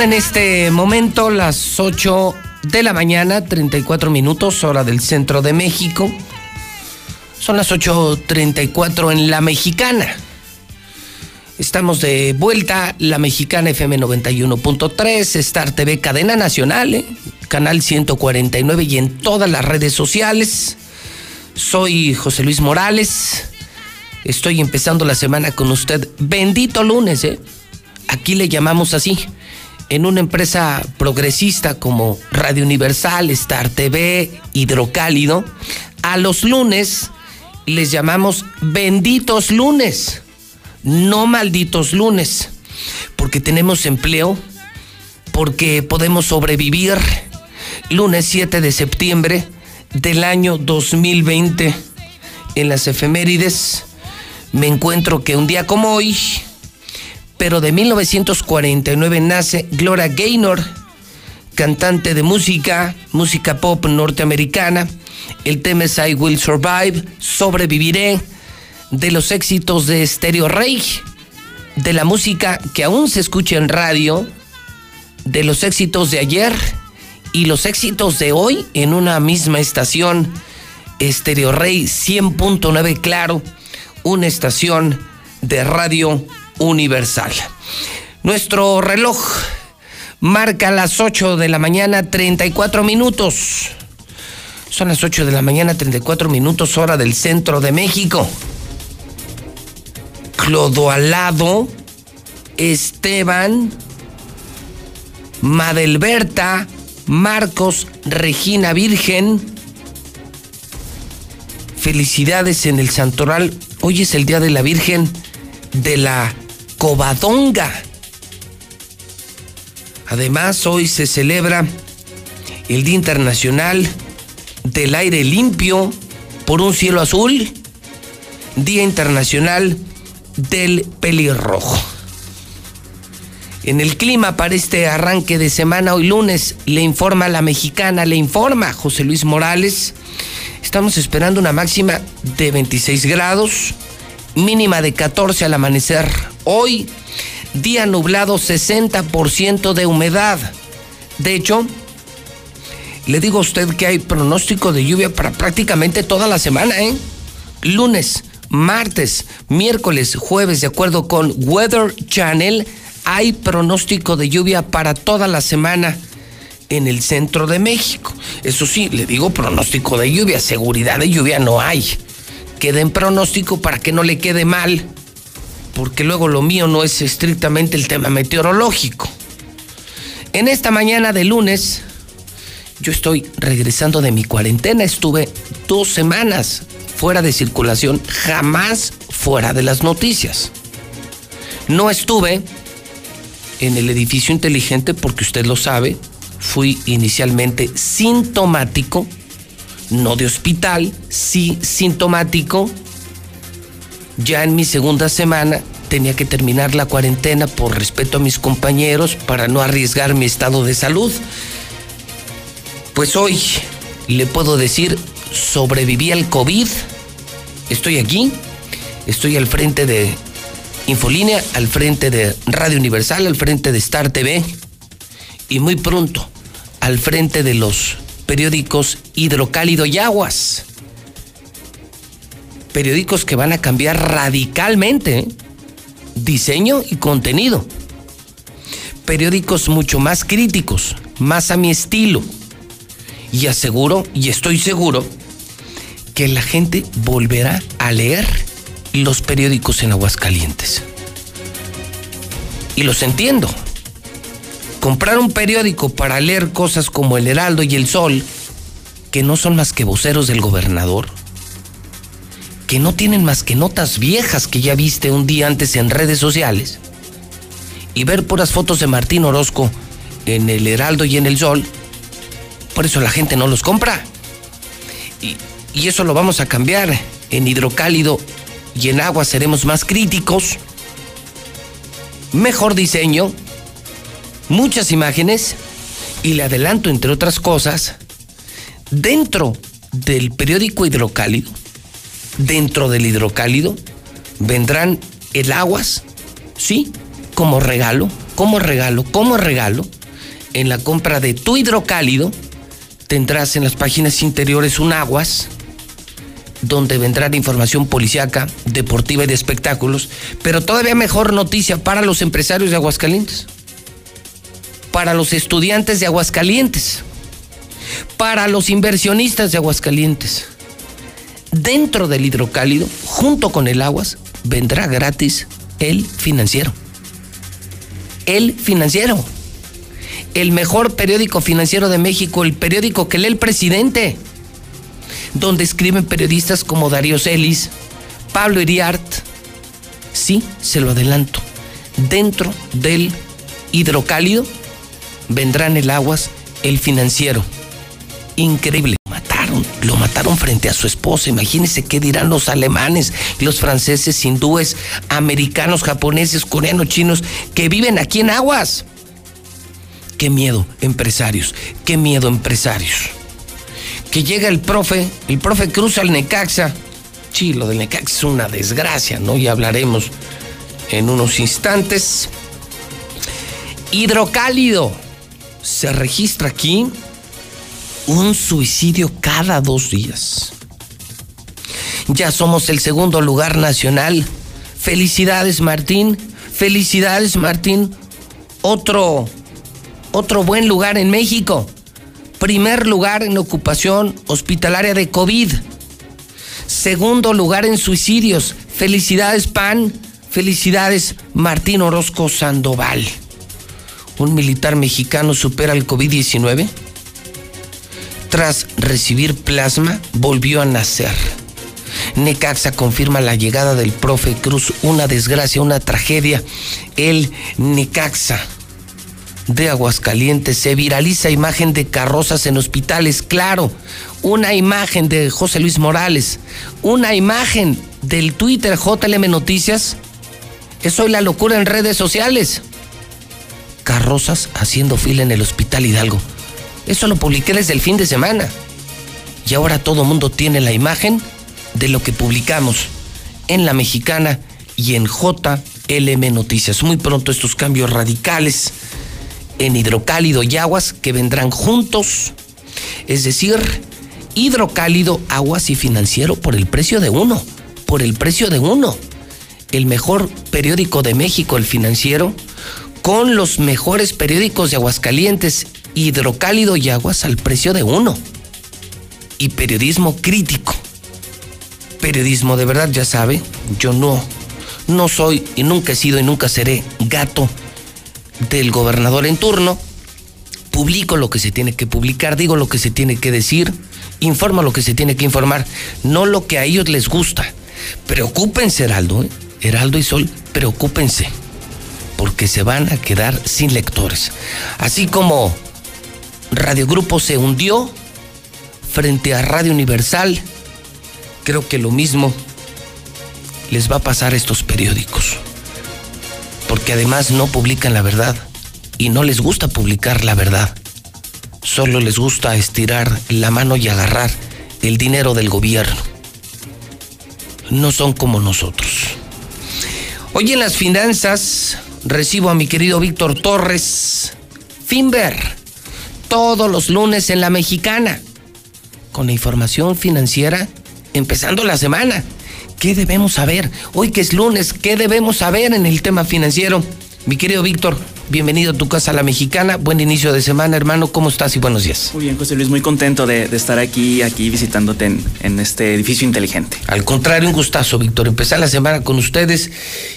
En este momento las 8 de la mañana, 34 minutos, hora del centro de México. Son las 8.34 en La Mexicana. Estamos de vuelta, La Mexicana FM 91.3, Star TV Cadena Nacional, ¿eh? canal 149 y en todas las redes sociales. Soy José Luis Morales. Estoy empezando la semana con usted. Bendito lunes, ¿eh? Aquí le llamamos así en una empresa progresista como Radio Universal, Star TV, Hidrocálido, a los lunes les llamamos benditos lunes, no malditos lunes, porque tenemos empleo, porque podemos sobrevivir. Lunes 7 de septiembre del año 2020 en las efemérides me encuentro que un día como hoy, pero de 1949 nace Gloria Gaynor, cantante de música, música pop norteamericana. El tema es I Will Survive, Sobreviviré, de los éxitos de Stereo Rey, de la música que aún se escucha en radio, de los éxitos de ayer y los éxitos de hoy en una misma estación. Stereo Rey 100.9 Claro, una estación de radio universal. Nuestro reloj marca las 8 de la mañana 34 minutos. Son las 8 de la mañana 34 minutos hora del centro de México. Clodoalado, Esteban, Madelberta, Marcos, Regina Virgen. Felicidades en el Santoral. Hoy es el Día de la Virgen de la Covadonga. Además, hoy se celebra el Día Internacional del Aire Limpio por un cielo azul, Día Internacional del Pelirrojo. En el clima para este arranque de semana, hoy lunes, le informa la mexicana, le informa José Luis Morales. Estamos esperando una máxima de 26 grados, mínima de 14 al amanecer. Hoy, día nublado, 60% de humedad. De hecho, le digo a usted que hay pronóstico de lluvia para prácticamente toda la semana, ¿eh? Lunes, martes, miércoles, jueves, de acuerdo con Weather Channel, hay pronóstico de lluvia para toda la semana en el centro de México. Eso sí, le digo pronóstico de lluvia, seguridad de lluvia no hay. Queda en pronóstico para que no le quede mal, porque luego lo mío no es estrictamente el tema meteorológico. En esta mañana de lunes, yo estoy regresando de mi cuarentena, estuve dos semanas fuera de circulación, jamás fuera de las noticias. No estuve en el edificio inteligente porque usted lo sabe, fui inicialmente sintomático, no de hospital, sí sintomático. Ya en mi segunda semana tenía que terminar la cuarentena por respeto a mis compañeros para no arriesgar mi estado de salud. Pues hoy le puedo decir, sobreviví al COVID, estoy aquí, estoy al frente de Infolínea, al frente de Radio Universal, al frente de Star TV y muy pronto al frente de los periódicos Hidrocálido y Aguas. Periódicos que van a cambiar radicalmente diseño y contenido. Periódicos mucho más críticos, más a mi estilo. Y aseguro, y estoy seguro, que la gente volverá a leer los periódicos en Aguascalientes. Y los entiendo. Comprar un periódico para leer cosas como El Heraldo y El Sol, que no son más que voceros del gobernador, que no tienen más que notas viejas que ya viste un día antes en redes sociales, y ver puras fotos de Martín Orozco en El Heraldo y en El Sol, por eso la gente no los compra. Y, eso lo vamos a cambiar en hidrocálido y en agua seremos más críticos, mejor diseño, muchas imágenes y le adelanto, entre otras cosas, dentro del periódico hidrocálido, dentro del hidrocálido, vendrán el aguas, sí, como regalo, como regalo, como regalo, en la compra de tu hidrocálido, tendrás en las páginas interiores un aguas donde vendrá información policiaca, deportiva y de espectáculos, pero todavía mejor noticia para los empresarios de Aguascalientes, para los estudiantes de Aguascalientes, para los inversionistas de Aguascalientes. Dentro del hidrocálido, junto con el aguas, vendrá gratis el financiero. El financiero. El mejor periódico financiero de México, el periódico que lee el presidente donde escriben periodistas como Darío Celis, Pablo Iriart. Sí, se lo adelanto. Dentro del hidrocálido vendrán el aguas, el financiero. Increíble. Lo mataron frente a su esposa. Imagínense qué dirán los alemanes, los franceses, hindúes, americanos, japoneses, coreanos, chinos que viven aquí en Aguas. Qué miedo, empresarios, qué miedo, empresarios. Que llega el profe, el profe cruza al Necaxa. Sí, lo del Necaxa es una desgracia, ¿no? Ya hablaremos en unos instantes. Hidrocálido. Se registra aquí un suicidio cada dos días. Ya somos el segundo lugar nacional. Felicidades Martín, felicidades Martín. Otro, otro buen lugar en México. Primer lugar en ocupación hospitalaria de COVID. Segundo lugar en suicidios. Felicidades PAN, felicidades Martín Orozco Sandoval. Un militar mexicano supera el COVID-19 tras recibir plasma, volvió a nacer. Necaxa confirma la llegada del profe Cruz, una desgracia, una tragedia. El Necaxa de Aguascalientes se viraliza imagen de carrozas en hospitales, claro, una imagen de José Luis Morales, una imagen del Twitter JLM Noticias. Es hoy la locura en redes sociales. Carrozas haciendo fila en el Hospital Hidalgo. Eso lo publiqué desde el fin de semana. Y ahora todo mundo tiene la imagen de lo que publicamos en La Mexicana y en JLM Noticias. Muy pronto estos cambios radicales en hidrocálido y aguas que vendrán juntos. Es decir, hidrocálido, aguas y financiero por el precio de uno. Por el precio de uno. El mejor periódico de México, el financiero, con los mejores periódicos de Aguascalientes hidrocálido y aguas al precio de uno. Y periodismo crítico. Periodismo de verdad, ya sabe, yo no, no soy y nunca he sido y nunca seré gato del gobernador en turno. Publico lo que se tiene que publicar, digo lo que se tiene que decir, informo lo que se tiene que informar, no lo que a ellos les gusta. Preocúpense, Heraldo, ¿eh? Heraldo y Sol, preocúpense, porque se van a quedar sin lectores. Así como Radio Grupo se hundió frente a Radio Universal. Creo que lo mismo les va a pasar a estos periódicos. Porque además no publican la verdad y no les gusta publicar la verdad. Solo les gusta estirar la mano y agarrar el dinero del gobierno. No son como nosotros. Hoy en las finanzas recibo a mi querido Víctor Torres, Finber todos los lunes en La Mexicana, con la información financiera empezando la semana. ¿Qué debemos saber? Hoy que es lunes, ¿qué debemos saber en el tema financiero? Mi querido Víctor, bienvenido a tu casa La Mexicana. Buen inicio de semana, hermano. ¿Cómo estás y buenos días? Muy bien, José Luis, muy contento de, estar aquí, aquí visitándote en, este edificio inteligente. Al contrario, un gustazo, Víctor. Empezar la semana con ustedes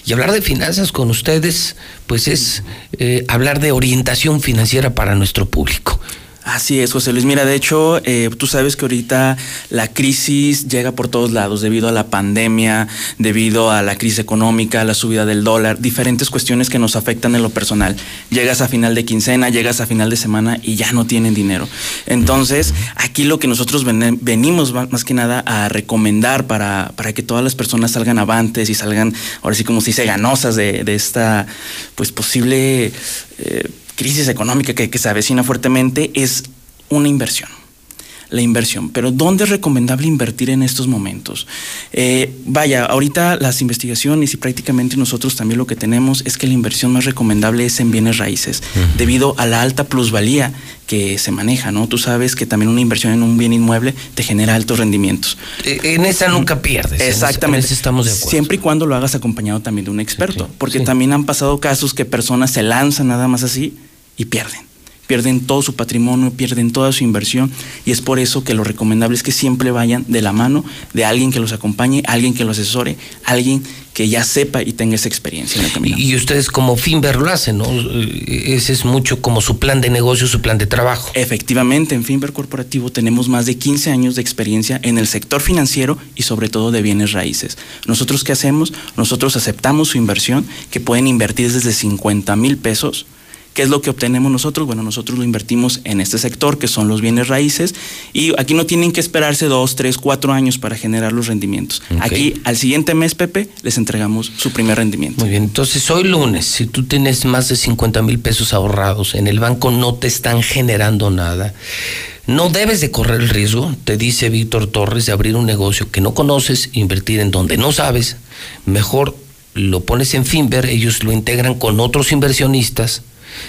y hablar de finanzas con ustedes, pues es eh, hablar de orientación financiera para nuestro público. Así es, José Luis. Mira, de hecho, eh, tú sabes que ahorita la crisis llega por todos lados, debido a la pandemia, debido a la crisis económica, la subida del dólar, diferentes cuestiones que nos afectan en lo personal. Llegas a final de quincena, llegas a final de semana y ya no tienen dinero. Entonces, aquí lo que nosotros venimos más que nada a recomendar para, para que todas las personas salgan avantes y salgan, ahora sí como se dice, ganosas de, esta pues posible... Eh, crisis económica que, se avecina fuertemente es una inversión la inversión. Pero ¿dónde es recomendable invertir en estos momentos? Eh, vaya, ahorita las investigaciones y prácticamente nosotros también lo que tenemos es que la inversión más recomendable es en bienes raíces, debido a la alta plusvalía que se maneja, ¿no? Tú sabes que también una inversión en un bien inmueble te genera altos rendimientos. Eh, en esa nunca pierdes. Exactamente. estamos de acuerdo. Siempre y cuando lo hagas acompañado también de un experto, porque también han pasado casos que personas se lanzan nada más así y pierden. Pierden todo su patrimonio, pierden toda su inversión y es por eso que lo recomendable es que siempre vayan de la mano de alguien que los acompañe, alguien que los asesore, alguien que ya sepa y tenga esa experiencia en el camino. Y ustedes como Finver lo hacen, ¿no? Ese es mucho como su plan de negocio, su plan de trabajo. Efectivamente, en Finver Corporativo tenemos más de 15 años de experiencia en el sector financiero y sobre todo de bienes raíces. ¿Nosotros qué hacemos? Nosotros aceptamos su inversión, que pueden invertir desde 50 mil pesos ¿Qué es lo que obtenemos nosotros? Bueno, nosotros lo invertimos en este sector, que son los bienes raíces, y aquí no tienen que esperarse dos, tres, cuatro años para generar los rendimientos. Aquí, al siguiente mes, Pepe, les entregamos su primer rendimiento. Muy bien, entonces hoy lunes, si tú tienes más de 50 mil pesos ahorrados, en el banco no te están generando nada. No debes de correr el riesgo, te dice Víctor Torres, de abrir un negocio que no conoces, invertir en donde no sabes. Mejor lo pones en Finver, ellos lo integran con otros inversionistas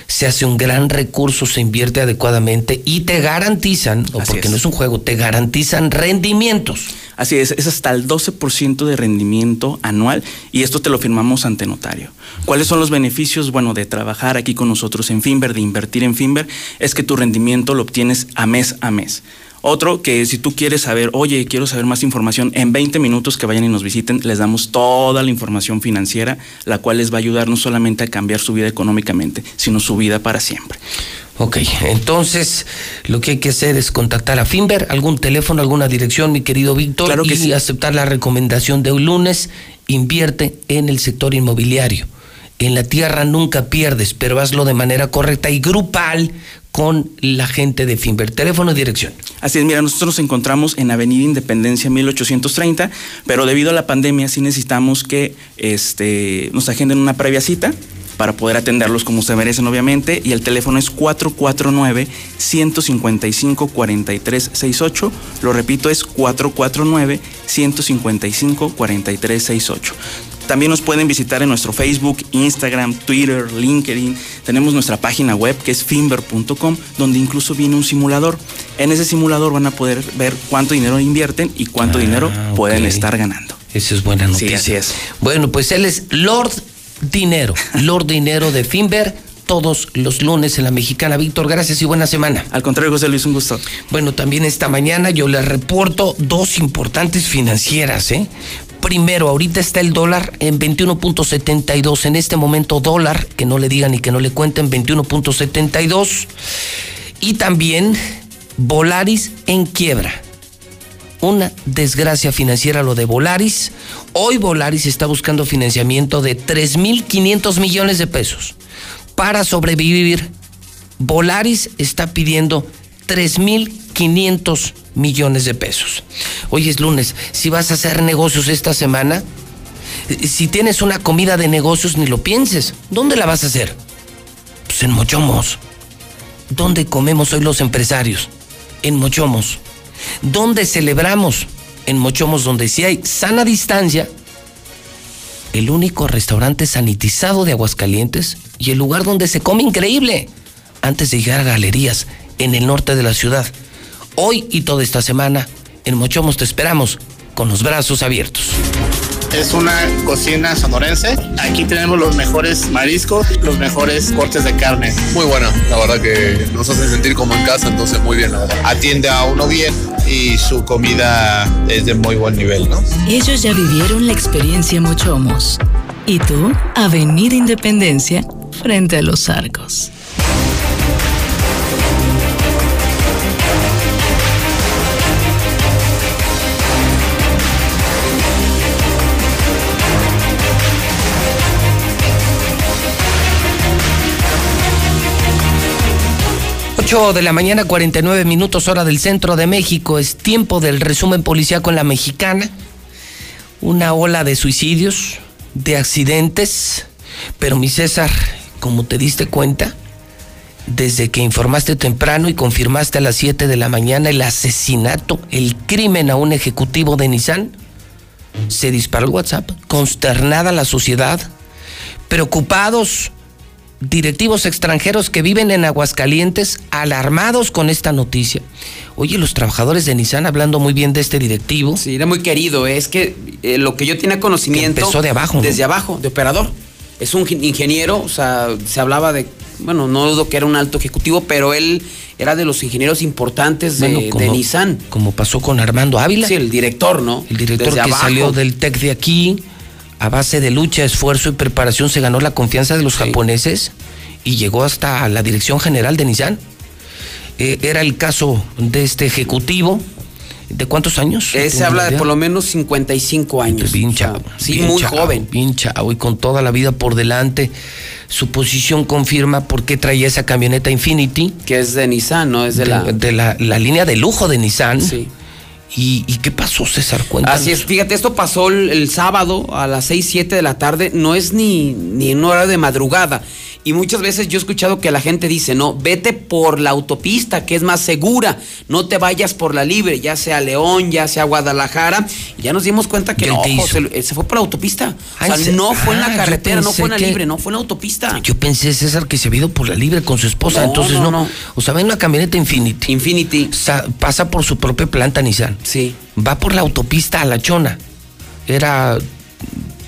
se hace un gran recurso, se invierte adecuadamente y te garantizan, o porque no es un juego, te garantizan rendimientos. Así es, es hasta el 12% de rendimiento anual y esto te lo firmamos ante notario. ¿Cuáles son los beneficios? Bueno, de trabajar aquí con nosotros en Finver, de invertir en Finver, es que tu rendimiento lo obtienes a mes a mes. Otro que si tú quieres saber, oye, quiero saber más información, en 20 minutos que vayan y nos visiten, les damos toda la información financiera, la cual les va a ayudar no solamente a cambiar su vida económicamente, sino su vida para siempre. Ok, entonces lo que hay que hacer es contactar a Finver, algún teléfono, alguna dirección, mi querido Víctor, claro que y aceptar la recomendación de un lunes, invierte en el sector inmobiliario. En la tierra nunca pierdes, pero hazlo de manera correcta y grupal con la gente de Finver. Teléfono y dirección. Así es, mira, nosotros nos encontramos en Avenida Independencia 1830, pero debido a la pandemia sí necesitamos que este, nos agenden una previa cita para poder atenderlos como se merecen, obviamente. Y el teléfono es 449-155-4368. Lo repito, es 449-155-4368. También nos pueden visitar en nuestro Facebook, Instagram, Twitter, LinkedIn. Tenemos nuestra página web que es finver.com, donde incluso viene un simulador. En ese simulador van a poder ver cuánto dinero invierten y cuánto Ah, dinero pueden estar ganando. Esa es buena noticia. Sí, así es. Bueno, pues él es Lord Dinero, Lord Dinero de Finver, todos los lunes en la Mexicana. Víctor, gracias y buena semana. Al contrario, José Luis, un gusto. Bueno, también esta mañana yo les reporto dos importantes financieras, ¿eh? Primero, ahorita está el dólar en 21.72. En este momento, dólar, que no le digan y que no le cuenten, 21.72. Y también Volaris en quiebra. Una desgracia financiera lo de Volaris. Hoy Volaris está buscando financiamiento de 3.500 millones de pesos para sobrevivir. Volaris está pidiendo 3.500 millones de pesos. Hoy es lunes. Si vas a hacer negocios esta semana, eh, si tienes una comida de negocios, ni lo pienses. ¿Dónde la vas a hacer? Pues en Mochomos. ¿Dónde comemos hoy los empresarios? En Mochomos. ¿Dónde celebramos? En Mochomos, donde sí hay sana distancia, el único restaurante sanitizado de Aguascalientes y el lugar donde se come increíble antes de llegar a galerías en el norte de la ciudad. Hoy y toda esta semana, en Mochomos te esperamos con los brazos abiertos. Es una cocina sonorense. Aquí tenemos los mejores mariscos, los mejores cortes de carne. Muy buena, la verdad que nos hace sentir como en casa, entonces muy bien, la verdad. Atiende a uno bien y su comida es de muy buen nivel, ¿no? Ellos ya vivieron la experiencia Mochomos. Y tú, Avenida Independencia, frente a los arcos. De la mañana, 49 minutos hora del centro de México. Es tiempo del resumen policíaco en la mexicana. Una ola de suicidios, de accidentes. Pero mi César, como te diste cuenta, desde que informaste temprano y confirmaste a las 7 de la mañana el asesinato, el crimen a un ejecutivo de Nissan, se disparó el WhatsApp, consternada la sociedad, preocupados directivos extranjeros que viven en Aguascalientes alarmados con esta noticia. Oye, los trabajadores de Nissan hablando muy bien de este directivo. Sí, era muy querido. Es que eh, lo que yo tenía conocimiento. Que empezó de abajo, ¿no? Desde abajo, de operador. Es un ingeniero, o sea, se hablaba de. Bueno, no dudo que era un alto ejecutivo, pero él era de los ingenieros importantes de, Bueno, de Nissan. Como pasó con Armando Ávila. Sí, el director, ¿no? El director Desde que abajo. salió del TEC de aquí, a base de lucha, esfuerzo y preparación, se ganó la confianza de los japoneses y llegó hasta la dirección general de Nissan. Eh, era el caso de este ejecutivo. ¿De cuántos años? Eh, se habla de por lo menos 55 años. Bien chavo. sí, bien muy chavo, joven. Bien chavo y con toda la vida por delante. Su posición confirma por qué traía esa camioneta Infinity. Que es de Nissan, ¿no? Es de, la... de la, la línea de lujo de Nissan. Sí. ¿Y, y qué pasó, César? Cuéntanos. Así es, fíjate, esto pasó el, el sábado a las 6, 7 de la tarde, no es ni, ni en hora de madrugada. Y muchas veces yo he escuchado que la gente dice, no, vete por la autopista, que es más segura, no te vayas por la libre, ya sea León, ya sea Guadalajara. Y ya nos dimos cuenta que ¿Y él no, hizo? se, se fue por la autopista. Ah, o sea, ¿en se- no fue en Ah, la yo carretera, no fue en la que- libre, no fue en la autopista. Yo pensé, César, que se había ido por la libre con su esposa. No, Entonces no, no, no. O sea, va en una camioneta Infinity. Infinity. pasa por su propia planta Nissan. Sí. Va por la autopista a La Chona. Era,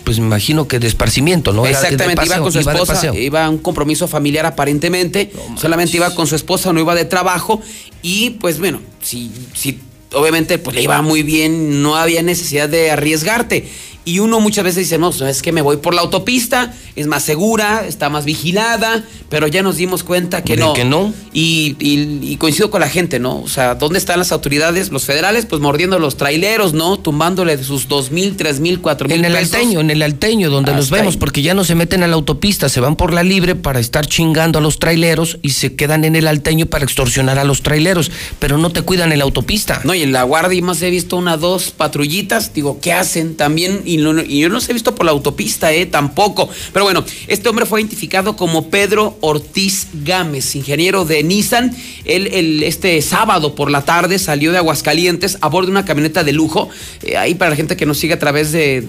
pues me imagino que de esparcimiento, ¿no? De Exactamente, iba con su esposa, iba a un compromiso familiar aparentemente, solamente iba con su esposa, no iba de trabajo y pues bueno, si, si obviamente pues le iba muy bien, no había necesidad de arriesgarte. Y uno muchas veces dice, no, es que me voy por la autopista, es más segura, está más vigilada, pero ya nos dimos cuenta que no. que no. Y, y- y coincido con la gente, ¿no? O sea, ¿dónde están las autoridades? Los federales, pues mordiendo los traileros, ¿no? Tumbándole sus dos mil, tres mil, cuatro mil En el pesos. alteño, en el alteño, donde los Hasta vemos, ahí. porque ya no se meten a la autopista, se van por la libre para estar chingando a los traileros y se quedan en el alteño para extorsionar a los traileros, pero no te cuidan en la autopista. No, y en la guardia más he visto una, dos patrullitas, digo, ¿qué hacen? También, y, no- y yo no los he visto por la autopista, ¿eh? Tampoco. Pero bueno, este hombre fue identificado como Pedro Ortiz Gámez, ingeniero de Nissan. Él, este sábado por la tarde salió de Aguascalientes a bordo de una camioneta de lujo. Eh, ahí para la gente que nos sigue a través de,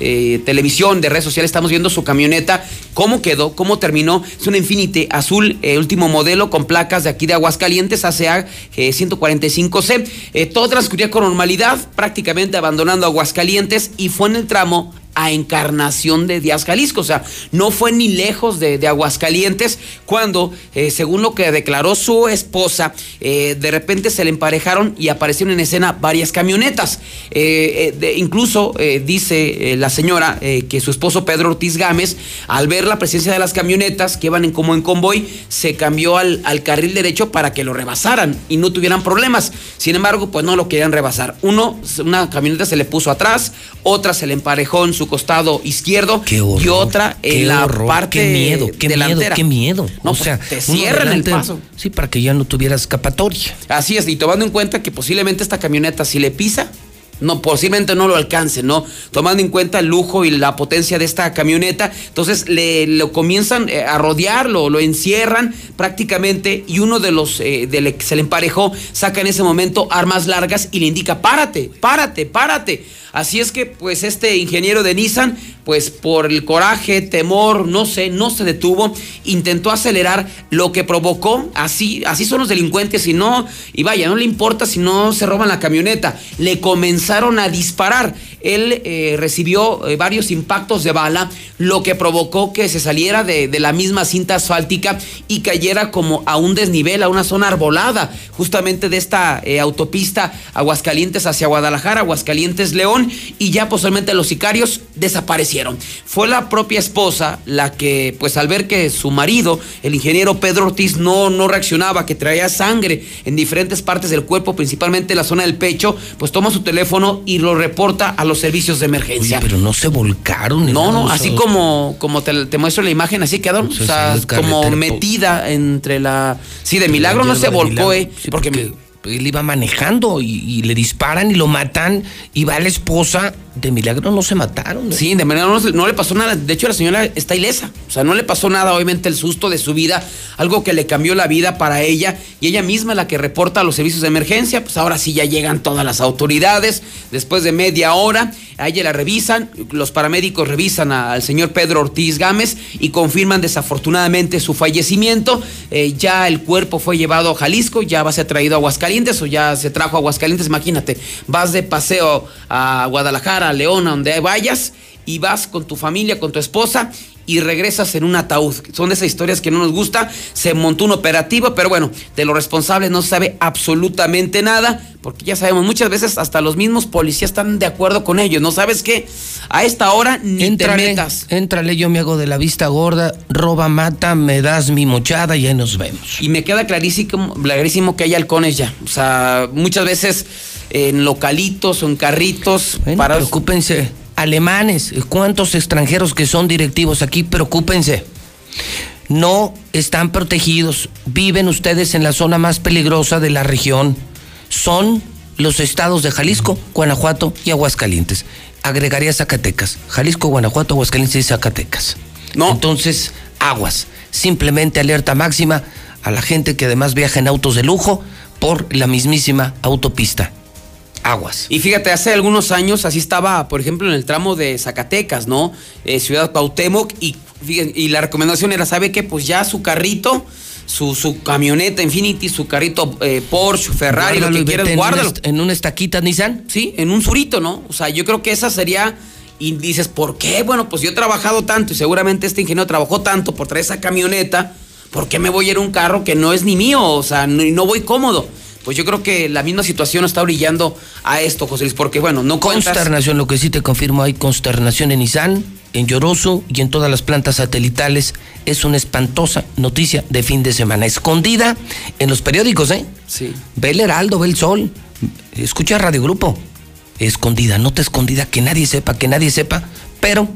eh, televisión, de redes sociales, estamos viendo su camioneta, cómo quedó, cómo terminó. Es una Infinity azul, eh, último modelo, con placas de aquí de Aguascalientes, ACA eh, 145C. Eh, todo transcurría con normalidad, prácticamente abandonando Aguascalientes y fue en el tramo a Encarnación de Díaz Jalisco, o sea, no fue ni lejos de, Aguascalientes cuando, eh, según lo que declaró su esposa, eh, de repente se le emparejaron y aparecieron en escena varias camionetas. Eh, incluso dice la señora que su esposo Pedro Ortiz Gámez, al ver la presencia de las camionetas que iban en, como en convoy, se cambió al, al carril derecho para que lo rebasaran y no tuvieran problemas. Sin embargo, pues no lo querían rebasar. Uno, una camioneta se le puso atrás, otra se le emparejó en su costado izquierdo y otra en Qué la horror, parte qué miedo, qué delantera. miedo, qué miedo. No, o pues, sea, te cierran el paso. Sí, para que ya no tuviera escapatoria. Así es, y tomando en cuenta que posiblemente esta camioneta, si le pisa, no, posiblemente no lo alcance, ¿no? Tomando en cuenta el lujo y la potencia de esta camioneta, entonces le lo comienzan eh, a rodear, lo, lo encierran prácticamente y uno de los eh, del que se le emparejó saca en ese momento armas largas y le indica, párate, párate, párate. Así es que, pues, este ingeniero de Nissan, pues, por el coraje, temor, no sé, no se detuvo, intentó acelerar lo que provocó, así, así son los delincuentes, y no, y vaya, no le importa si no se roban la camioneta, le comenzaron a disparar. Él eh, recibió eh, varios impactos de bala, lo que provocó que se saliera de, la misma cinta asfáltica y cayera como a un desnivel, a una zona arbolada, justamente de esta eh, autopista Aguascalientes hacia Guadalajara, Aguascalientes León, y ya posiblemente los sicarios desaparecieron. Fue la propia esposa la que, pues al ver que su marido, el ingeniero Pedro Ortiz, no, no reaccionaba, que traía sangre en diferentes partes del cuerpo, principalmente en la zona del pecho, pues toma su teléfono y lo reporta a los servicios de emergencia. Pero no se volcaron. No, no, o así como, como te, te muestro la imagen, así quedaron, o sea, como metida entre la... Sí, de milagro no se volcó, eh, Sí, porque, porque él iba manejando y, le disparan y lo matan y va la esposa. De milagro no se mataron. ¿eh? Sí, de manera no, le pasó nada. De hecho, la señora está ilesa. O sea, no le pasó nada, obviamente, el susto de su vida, algo que le cambió la vida para ella. Y ella misma la que reporta a los servicios de emergencia. Pues ahora sí ya llegan todas las autoridades. Después de media hora, a ella la revisan. Los paramédicos revisan al señor Pedro Ortiz Gámez y confirman desafortunadamente su fallecimiento. Eh, ya el cuerpo fue llevado a Jalisco, ya va a ser traído a Aguascalientes o ya se trajo a Aguascalientes. Imagínate, vas de paseo a Guadalajara, a León, a donde vayas, y vas con tu familia, con tu esposa, y regresas en un ataúd. Son de esas historias que no nos gusta. Se montó un operativo, pero bueno, de los responsables no se sabe absolutamente nada, porque ya sabemos, muchas veces hasta los mismos policías están de acuerdo con ellos. ¿No sabes qué? A esta hora ni te Éntrale, metas. éntrale, yo me hago de la vista gorda, roba, mata, me das mi mochada y ahí nos vemos. Y me queda clarísimo, clarísimo que hay halcones ya. O sea, muchas veces en localitos o en carritos. Bueno, para... Preocúpense, alemanes, ¿cuántos extranjeros que son directivos aquí? Preocúpense. No están protegidos, viven ustedes en la zona más peligrosa de la región. Son los estados de Jalisco, Guanajuato y Aguascalientes. Agregaría Zacatecas. Jalisco, Guanajuato, Aguascalientes y Zacatecas. No. Entonces, aguas. Simplemente alerta máxima a la gente que además viaja en autos de lujo por la mismísima autopista. Aguas. Y fíjate, hace algunos años así estaba, por ejemplo, en el tramo de Zacatecas, ¿no? Eh, Ciudad Cuauhtémoc y, la recomendación era, ¿sabe qué? Pues ya su carrito, su, su camioneta Infinity, su carrito eh, Porsche, Ferrari, Guárdalo lo que quieras, en guárdalo. En una estaquita Nissan. Sí, en un surito, ¿no? O sea, yo creo que esa sería. Y dices, ¿por qué? Bueno, pues yo he trabajado tanto y seguramente este ingeniero trabajó tanto por traer esa camioneta. ¿Por qué me voy a ir a un carro que no es ni mío? O sea, no voy cómodo. Pues yo creo que la misma situación está brillando a esto, José Luis, porque bueno, no cuentas. Consternación, lo que sí te confirmo, hay consternación en Nissan, en Yorosu y en todas las plantas satelitales. Es una espantosa noticia de fin de semana. Escondida en los periódicos, ¿eh? Sí. Ve el Heraldo, ve el Sol. Escucha Radio Grupo. Escondida, nota escondida, que nadie sepa, que nadie sepa. Pero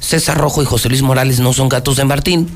César Rojo y José Luis Morales no son gatos de Martín.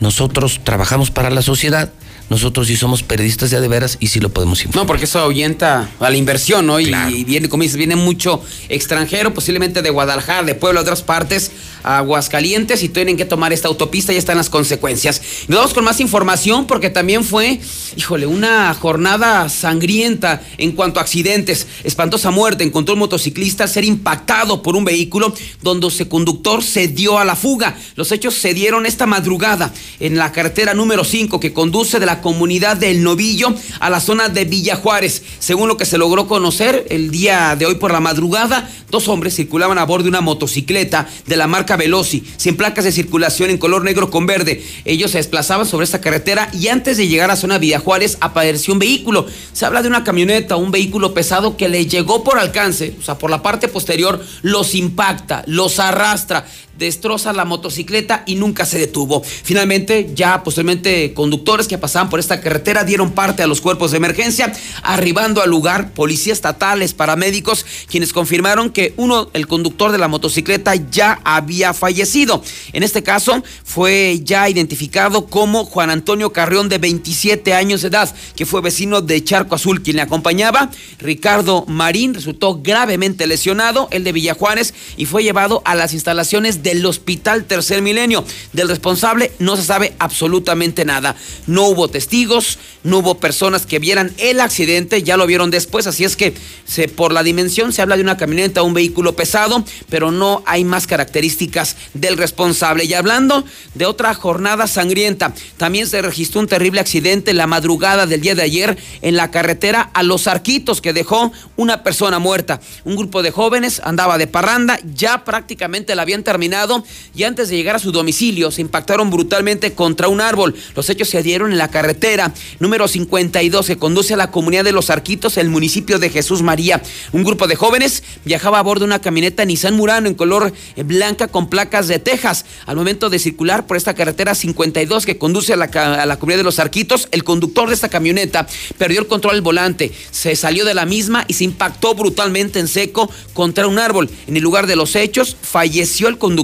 Nosotros trabajamos para la sociedad. Nosotros sí somos periodistas de a de veras y sí lo podemos informar. No, porque eso ahuyenta a la inversión, ¿no? Y, y viene, como dices, viene mucho extranjero, posiblemente de Guadalajara, de Puebla, de otras partes, Aguascalientes, y tienen que tomar esta autopista, ya están las consecuencias. Y nos vamos con más información, porque también fue, híjole, una jornada sangrienta en cuanto a accidentes. Espantosa muerte encontró un motociclista al ser impactado por un vehículo donde su conductor se dio a la fuga. Los hechos se dieron esta madrugada en la carretera número 5 que conduce de la comunidad del Novillo a la zona de Villa Juárez. Según lo que se logró conocer el día de hoy por la madrugada, dos hombres circulaban a bordo de una motocicleta de la marca Veloci, sin placas de circulación en color negro con verde. Ellos se desplazaban sobre esta carretera y antes de llegar a zona Villa Juárez apareció un vehículo. Se habla de una camioneta, un vehículo pesado que le llegó por alcance, o sea, por la parte posterior, los impacta, los arrastra destroza la motocicleta y nunca se detuvo. Finalmente, ya posteriormente, conductores que pasaban por esta carretera dieron parte a los cuerpos de emergencia, arribando al lugar policías estatales, paramédicos, quienes confirmaron que uno, el conductor de la motocicleta, ya había fallecido. En este caso, fue ya identificado como Juan Antonio Carrión, de 27 años de edad, que fue vecino de Charco Azul, quien le acompañaba. Ricardo Marín resultó gravemente lesionado, el de Villajuárez, y fue llevado a las instalaciones del Hospital Tercer Milenio. Del responsable no se sabe absolutamente nada. No hubo testigos, no hubo personas que vieran el accidente, ya lo vieron después, así es que por la dimensión se habla de una camioneta, un vehículo pesado, pero no hay más características del responsable. Y hablando de otra jornada sangrienta, también se registró un terrible accidente en la madrugada del día de ayer en la carretera a Los Arquitos que dejó una persona muerta. Un grupo de jóvenes andaba de parranda, ya prácticamente la habían terminado y antes de llegar a su domicilio se impactaron brutalmente contra un árbol. Los hechos se dieron en la carretera número 52 que conduce a la comunidad de Los Arquitos, el municipio de Jesús María. Un grupo de jóvenes viajaba a bordo de una camioneta Nissan Murano en color blanca con placas de Texas. Al momento de circular por esta carretera 52 que conduce a la, a la comunidad de Los Arquitos, el conductor de esta camioneta perdió el control del volante, se salió de la misma y se impactó brutalmente en seco contra un árbol. En el lugar de los hechos falleció el conductor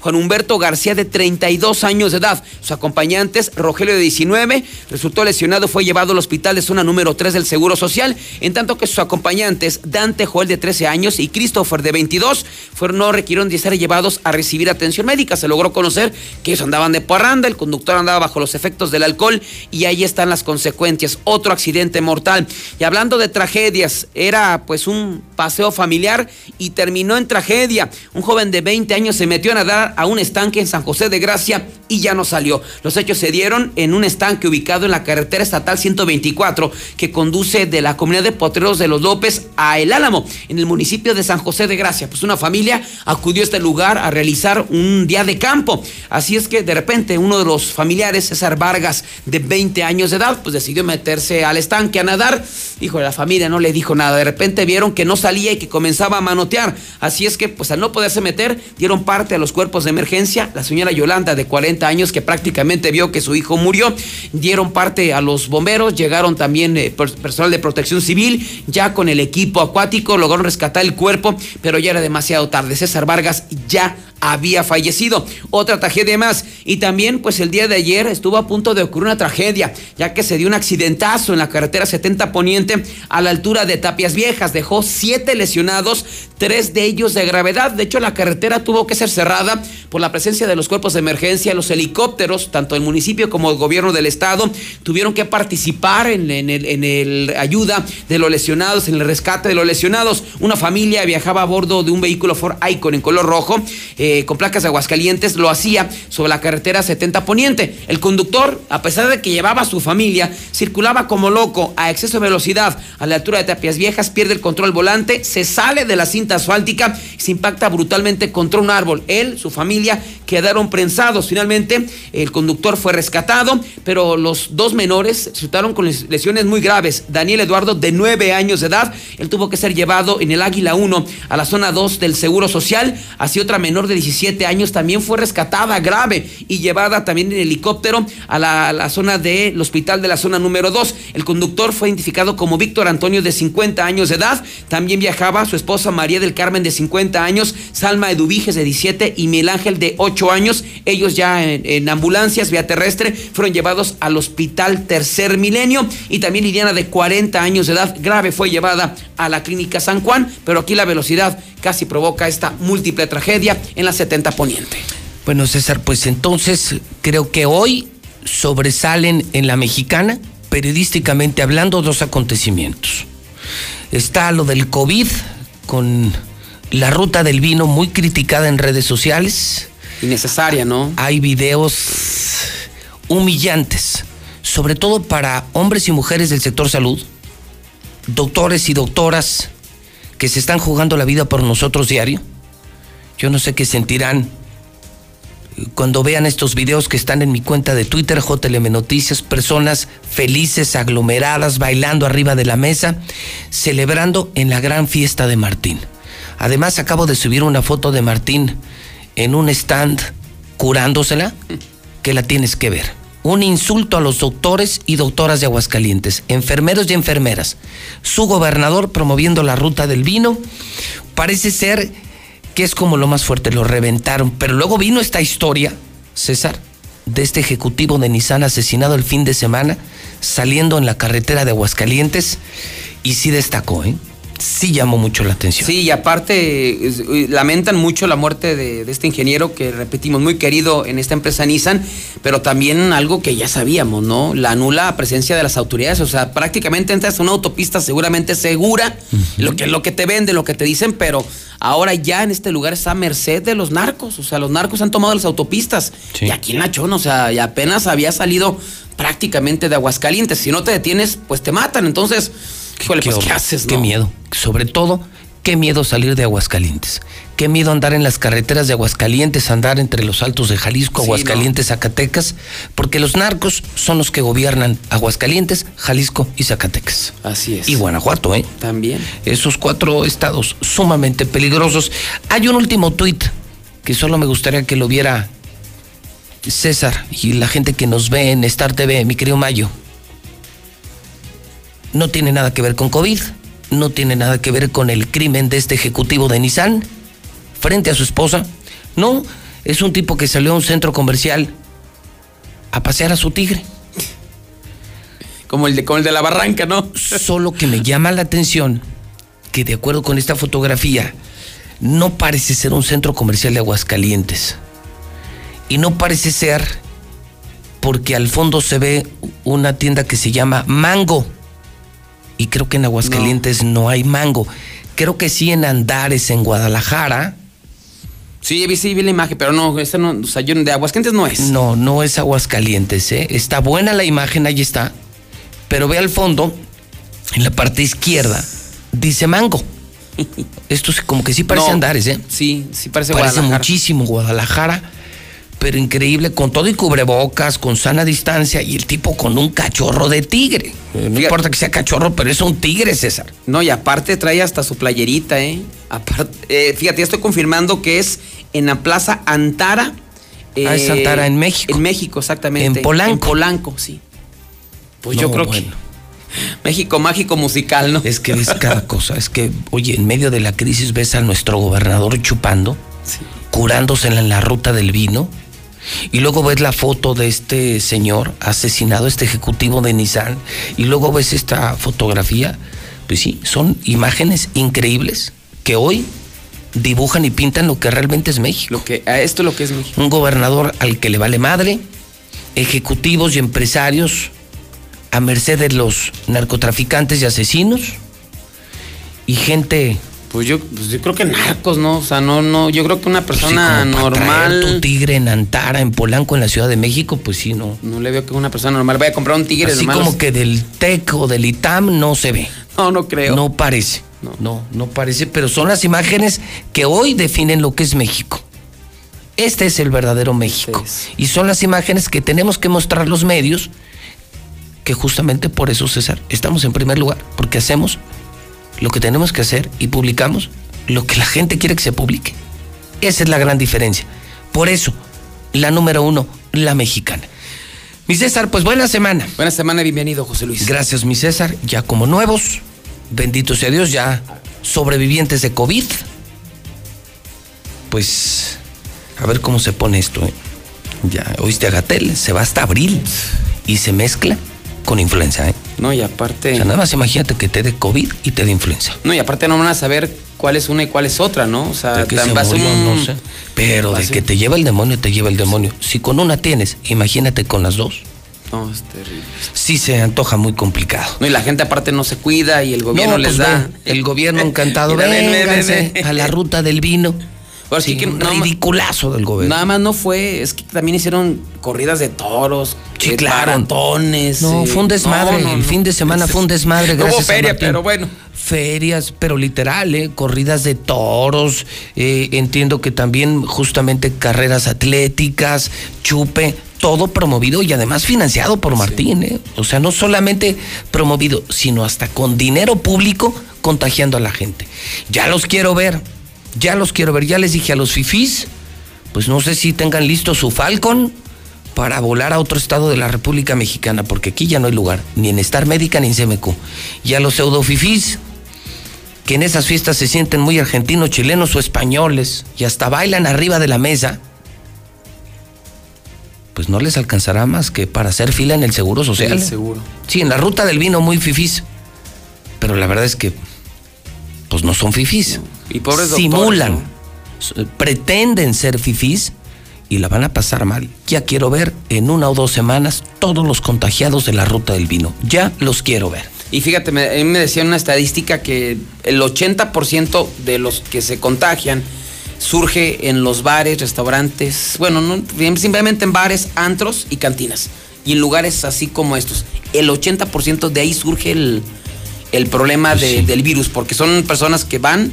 Juan Humberto García de 32 años de edad. Sus acompañantes, Rogelio de 19, resultó lesionado, fue llevado al hospital de zona número 3 del Seguro Social, en tanto que sus acompañantes, Dante Joel de 13 años y Christopher de 22, fueron, no requirieron de ser llevados a recibir atención médica. Se logró conocer que ellos andaban de parranda, el conductor andaba bajo los efectos del alcohol y ahí están las consecuencias. Otro accidente mortal. Y hablando de tragedias, era pues un paseo familiar y terminó en tragedia. Un joven de 20 años se metió a nadar a un estanque en San José de Gracia y ya no salió. Los hechos se dieron en un estanque ubicado en la carretera estatal 124 que conduce de la comunidad de Potreros de los López a El Álamo, en el municipio de San José de Gracia. Pues una familia acudió a este lugar a realizar un día de campo. Así es que de repente uno de los familiares, César Vargas, de 20 años de edad, pues decidió meterse al estanque a nadar. Hijo, la familia no le dijo nada. De repente vieron que no salía y que comenzaba a manotear. Así es que, pues al no poderse meter, dieron parte parte a los cuerpos de emergencia. La señora Yolanda, de 40 años, que prácticamente vio que su hijo murió, dieron parte a los bomberos, llegaron también eh, personal de protección civil, ya con el equipo acuático, lograron rescatar el cuerpo, pero ya era demasiado tarde. César Vargas ya había fallecido. Otra tragedia más. Y también, pues el día de ayer estuvo a punto de ocurrir una tragedia, ya que se dio un accidentazo en la carretera 70 Poniente a la altura de Tapias Viejas. Dejó siete lesionados, tres de ellos de gravedad. De hecho, la carretera tuvo que ser cerrada por la presencia de los cuerpos de emergencia. Los helicópteros, tanto el municipio como el gobierno del estado, tuvieron que participar en, en el ayuda de los lesionados, en el rescate de los lesionados. Una familia viajaba a bordo de un vehículo Ford Icon en color rojo. Eh, con placas de Aguascalientes, lo hacía sobre la carretera 70 Poniente. El conductor, a pesar de que llevaba a su familia, circulaba como loco a exceso de velocidad a la altura de Tapias Viejas, pierde el control volante, se sale de la cinta asfáltica y se impacta brutalmente contra un árbol. Él, su familia, quedaron prensados. Finalmente, el conductor fue rescatado, pero los dos menores resultaron con lesiones muy graves. Daniel Eduardo, de nueve años de edad, él tuvo que ser llevado en el Águila 1 a la zona 2 del Seguro Social, así otra menor de 17 años también fue rescatada grave y llevada también en helicóptero a la, zona del hospital de la zona número 2. El conductor fue identificado como Víctor Antonio de 50 años de edad. También viajaba su esposa María del Carmen de 50 años, Salma Eduviges de 17 y Miguel Ángel de 8 años. Ellos ya en, en ambulancias vía terrestre fueron llevados al hospital Tercer Milenio y también Liliana de 40 años de edad grave fue llevada a la clínica San Juan, pero aquí la velocidad casi provoca esta múltiple tragedia en la 70 Poniente. Bueno, César, pues entonces creo que hoy sobresalen en la mexicana, periodísticamente hablando, dos acontecimientos. Está lo del COVID con la ruta del vino muy criticada en redes sociales. Innecesaria, ¿no? Hay videos humillantes, sobre todo para hombres y mujeres del sector salud, doctores y doctoras que se están jugando la vida por nosotros diario. Yo no sé qué sentirán cuando vean estos videos que están en mi cuenta de Twitter, JLM Noticias, personas felices, aglomeradas, bailando arriba de la mesa, celebrando en la gran fiesta de Martín. Además, acabo de subir una foto de Martín en un stand curándosela, que la tienes que ver. Un insulto a los doctores y doctoras de Aguascalientes, enfermeros y enfermeras. Su gobernador promoviendo la ruta del vino. Parece ser que es como lo más fuerte, lo reventaron. Pero luego vino esta historia, César, de este ejecutivo de Nissan asesinado el fin de semana, saliendo en la carretera de Aguascalientes, y sí destacó, ¿eh? Sí llamó mucho la atención. Sí, y aparte eh, lamentan mucho la muerte de, este ingeniero que repetimos muy querido en esta empresa Nissan, pero también algo que ya sabíamos, ¿no? La nula presencia de las autoridades, o sea, prácticamente entras a una autopista seguramente segura, lo que lo que te vende, lo que te dicen, pero ahora ya en este lugar está a merced de los narcos, o sea, los narcos han tomado las autopistas y aquí en Nachón, o sea, y apenas había salido prácticamente de Aguascalientes, si no te detienes, pues te matan, entonces Híjole, pues, ¿qué haces? Qué miedo. Sobre todo, qué miedo salir de Aguascalientes. Qué miedo andar en las carreteras de Aguascalientes, andar entre los altos de Jalisco, Aguascalientes, Zacatecas, porque los narcos son los que gobiernan Aguascalientes, Jalisco y Zacatecas. Así es. Y Guanajuato, ¿eh? También. Esos cuatro estados sumamente peligrosos. Hay un último tuit que solo me gustaría que lo viera César y la gente que nos ve en Star TV, mi querido Mayo no tiene nada que ver con COVID, no tiene nada que ver con el crimen de este ejecutivo de Nissan frente a su esposa. No, es un tipo que salió a un centro comercial a pasear a su tigre. Como el de, el de la barranca, ¿no? Solo que me llama la atención que de acuerdo con esta fotografía, no parece ser un centro comercial de Aguascalientes. Y no parece ser porque al fondo se ve una tienda que se llama Mango y creo que en Aguascalientes no, hay mango. Creo que sí en Andares, en Guadalajara. Sí, he visto la imagen, pero no, esta no, o sea, yo, de Aguascalientes no es. No, no es Aguascalientes, ¿eh? Está buena la imagen, ahí está. Pero ve al fondo, en la parte izquierda, dice mango. Esto como que sí parece Andares, ¿eh? Sí, sí parece, parece muchísimo Guadalajara pero increíble, con todo y cubrebocas, con sana distancia, y el tipo con un cachorro de tigre. No importa que sea cachorro, pero es un tigre, César. No, y aparte trae hasta su playerita, ¿eh? Aparte, eh, fíjate, ya estoy confirmando que es en la Plaza Antara. Ah, es Antara, en México. En México, exactamente. En Polanco. En Polanco, sí. Pues yo creo bueno. que México mágico musical, ¿no? Es que ves cada cosa. Es que, oye, en medio de la crisis ves a nuestro gobernador chupando, curándose en la, en la ruta del vino. Y luego ves la foto de este señor asesinado, este ejecutivo de Nissan. Y luego ves esta fotografía. Pues sí, son imágenes increíbles que hoy dibujan y pintan lo que realmente es México. Lo que, a esto es lo que es México. Un gobernador al que le vale madre, ejecutivos y empresarios a merced de los narcotraficantes y asesinos y gente Pues yo, pues yo creo que narcos, ¿no? O sea, no, no, yo creo que una pues sí, persona traer normal. tu tigre en Antara, en Polanco, en la Ciudad de México, pues sí, no. No le veo que una persona normal vaya a comprar un tigre Así normal. como que del TEC o del ITAM no se ve. No, no creo. No parece. No. no, parece, pero son las imágenes que hoy definen lo que es México. Este es el verdadero México. Y son las imágenes que tenemos que mostrar los medios, que justamente por eso, César, estamos en primer lugar, porque hacemos lo que tenemos que hacer y publicamos lo que la gente quiere que se publique. Esa es la gran diferencia. Por eso, la número uno, la mexicana. Mi César, pues buena semana. Buena semana, bienvenido, José Luis. Gracias, mi César. Ya como nuevos, bendito sea Dios, ya sobrevivientes de COVID. Pues, a ver cómo se pone esto. ¿eh? Ya, oíste a Gatel, se va hasta abril y se mezcla con influenza. ¿eh? No, y aparte. O sea, nada más imagínate que te dé COVID y te dé influenza. No, y aparte no van a saber cuál es una y cuál es otra, ¿no? O sea, ¿De qué se murió? un- No sé. Pero de que te lleva el demonio, te lleva el demonio. Si con una tienes, imagínate con las dos. No, es terrible. Sí se antoja muy complicado. No, y la gente aparte no se cuida y el gobierno No, les pues da. ven, el gobierno encantado. Mira, ven, Vénganse ven. a la ruta del vino. Ahora sí que un ridiculazo del gobierno. Nada más no fue, es que también hicieron corridas de toros, Sí, eh, claro. maratones. No, eh, fue un desmadre. no, no, el fin de semana fue un desmadre. Hubo Gracias a feria, pero bueno. Ferias, pero literal, ¿eh? corridas de toros. eh, entiendo que también justamente carreras atléticas, chupe, todo promovido y además financiado por Martín. ¿eh? O sea, no solamente promovido, sino hasta con dinero público contagiando a la gente. Ya los quiero ver, ya los quiero ver. Ya les dije a los fifís, pues no sé si tengan listo su Falcon para volar a otro estado de la República Mexicana, porque aquí ya no hay lugar, ni en Star Médica ni en CMQ. Y a los pseudofifís, que en esas fiestas se sienten muy argentinos, chilenos o españoles, y hasta bailan arriba de la mesa, pues no les alcanzará más que para hacer fila en el Seguro Social. El seguro. Sí, en la ruta del vino muy fifís. Pero la verdad es que, pues no son fifís. Y pobres doctores, Simulan, pretenden ser fifís y la van a pasar mal. Ya quiero ver en una o dos semanas todos los contagiados de la ruta del vino. Ya los quiero ver. Y fíjate, me, a mí me decía una estadística que el 80% de los que se contagian surge en los bares, restaurantes, bueno, no, simplemente en bares, antros y cantinas. Y en lugares así como estos. El 80% de ahí surge el, el problema de- del virus, porque son personas que van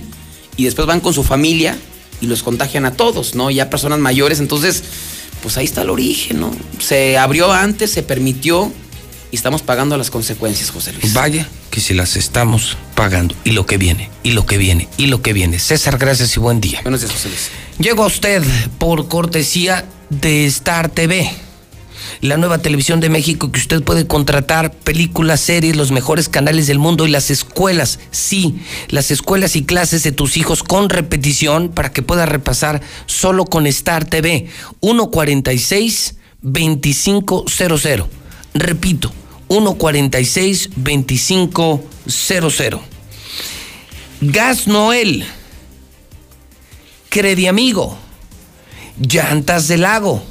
y después van con su familia y los contagian a todos, ¿no? Ya personas mayores, entonces, pues ahí está el origen, ¿no? Se abrió antes, se permitió y estamos pagando las consecuencias, José Luis. Vaya que si las estamos pagando. Y lo que viene, y lo que viene, y lo que viene. César, gracias y buen día. Buenos días, José Luis. Llega usted por cortesía de Star TV, la nueva televisión de México que usted puede contratar películas, series, los mejores canales del mundo y las escuelas, sí, las escuelas y clases de tus hijos con repetición para que puedas repasar solo con Star TV 146 2500. Repito, 146 2500. Gas Noel. Crediamigo, Llantas del Lago,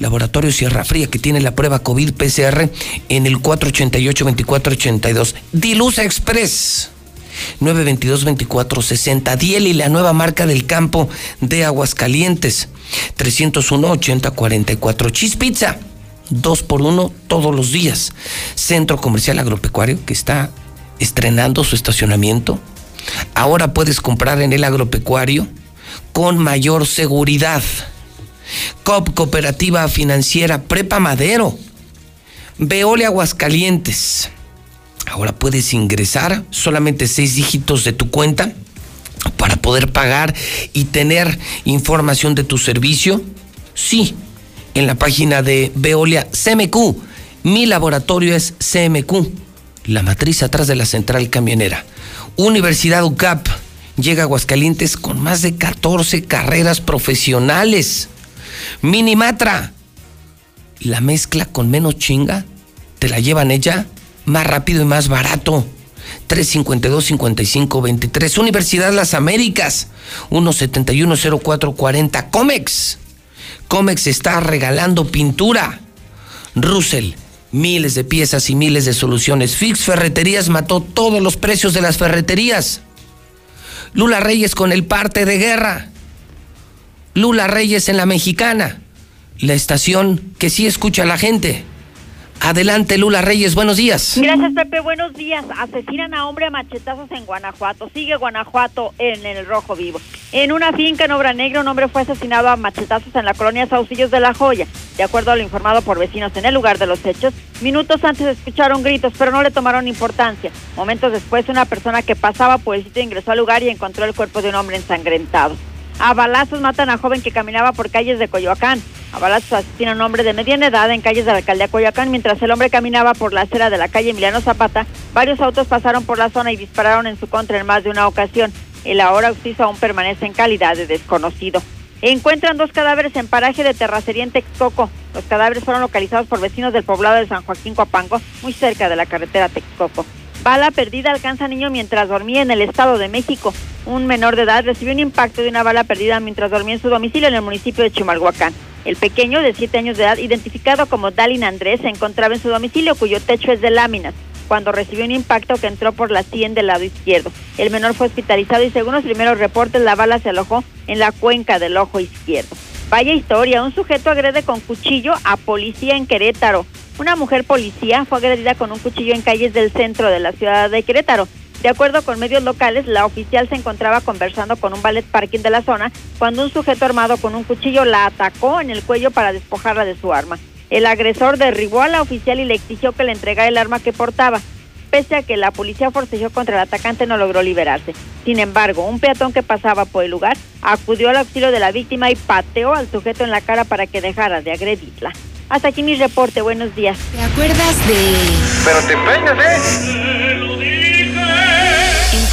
Laboratorio Sierra Fría que tiene la prueba COVID PCR en el 488-2482, Dilusa Express. 922-2460, Diel y la nueva marca del campo de Aguascalientes, 301-8044, Cheese Pizza, 2 por 1 todos los días, Centro Comercial Agropecuario que está estrenando su estacionamiento, ahora puedes comprar en el agropecuario con mayor seguridad. COP Cooperativa Financiera Prepa Madero. Veole Aguascalientes. Ahora puedes ingresar solamente seis dígitos de tu cuenta para poder pagar y tener información de tu servicio? Sí, en la página de Veolia CMQ. Mi laboratorio es CMQ, la matriz atrás de la central camionera. Universidad UCAP llega a Aguascalientes con más de 14 carreras profesionales. Minimatra, la mezcla con menos chinga, te la llevan ella más rápido y más barato. 352-5523. Universidad Las Américas, 171-0440. Comex. Comex está regalando pintura. Russell, miles de piezas y miles de soluciones. Fix Ferreterías mató todos los precios de las ferreterías. Lula Reyes con el parte de guerra. Lula Reyes en la mexicana. La estación que sí escucha a la gente. Adelante, Lula Reyes, buenos días. Gracias, Pepe, buenos días. Asesinan a hombre a machetazos en Guanajuato. Sigue Guanajuato en el rojo vivo. En una finca en Obra Negra, un hombre fue asesinado a machetazos en la colonia Saucillos de la Joya. De acuerdo a lo informado por vecinos en el lugar de los hechos, minutos antes escucharon gritos, pero no le tomaron importancia. Momentos después, una persona que pasaba por el sitio ingresó al lugar y encontró el cuerpo de un hombre ensangrentado. A balazos matan a joven que caminaba por calles de Coyoacán. A balazos asesinan a un hombre de mediana edad en calles de la alcaldía Coyoacán. Mientras el hombre caminaba por la acera de la calle Emiliano Zapata, varios autos pasaron por la zona y dispararon en su contra en más de una ocasión. El ahora occiso aún permanece en calidad de desconocido. Encuentran dos cadáveres en paraje de terracería en Texcoco. Los cadáveres fueron localizados por vecinos del poblado de San Joaquín Coapango, muy cerca de la carretera Texcoco. Bala perdida alcanza niño mientras dormía en el Estado de México. Un menor de edad recibió un impacto de una bala perdida mientras dormía en su domicilio en el municipio de Chimalhuacán. El pequeño, de 7 años de edad, identificado como Dalin Andrés, se encontraba en su domicilio cuyo techo es de láminas cuando recibió un impacto que entró por la sien del lado izquierdo. El menor fue hospitalizado y según los primeros reportes la bala se alojó en la cuenca del ojo izquierdo. Vaya historia, un sujeto agrede con cuchillo a policía en Querétaro. Una mujer policía fue agredida con un cuchillo en calles del centro de la ciudad de Querétaro. De acuerdo con medios locales, la oficial se encontraba conversando con un ballet parking de la zona cuando un sujeto armado con un cuchillo la atacó en el cuello para despojarla de su arma. El agresor derribó a la oficial y le exigió que le entregara el arma que portaba. Pese a que la policía forcejeó contra el atacante, no logró liberarse. Sin embargo, un peatón que pasaba por el lugar acudió al auxilio de la víctima y pateó al sujeto en la cara para que dejara de agredirla. Hasta aquí mi reporte. Buenos días. ¿Te acuerdas de...? Pero te empeñas, ¿eh?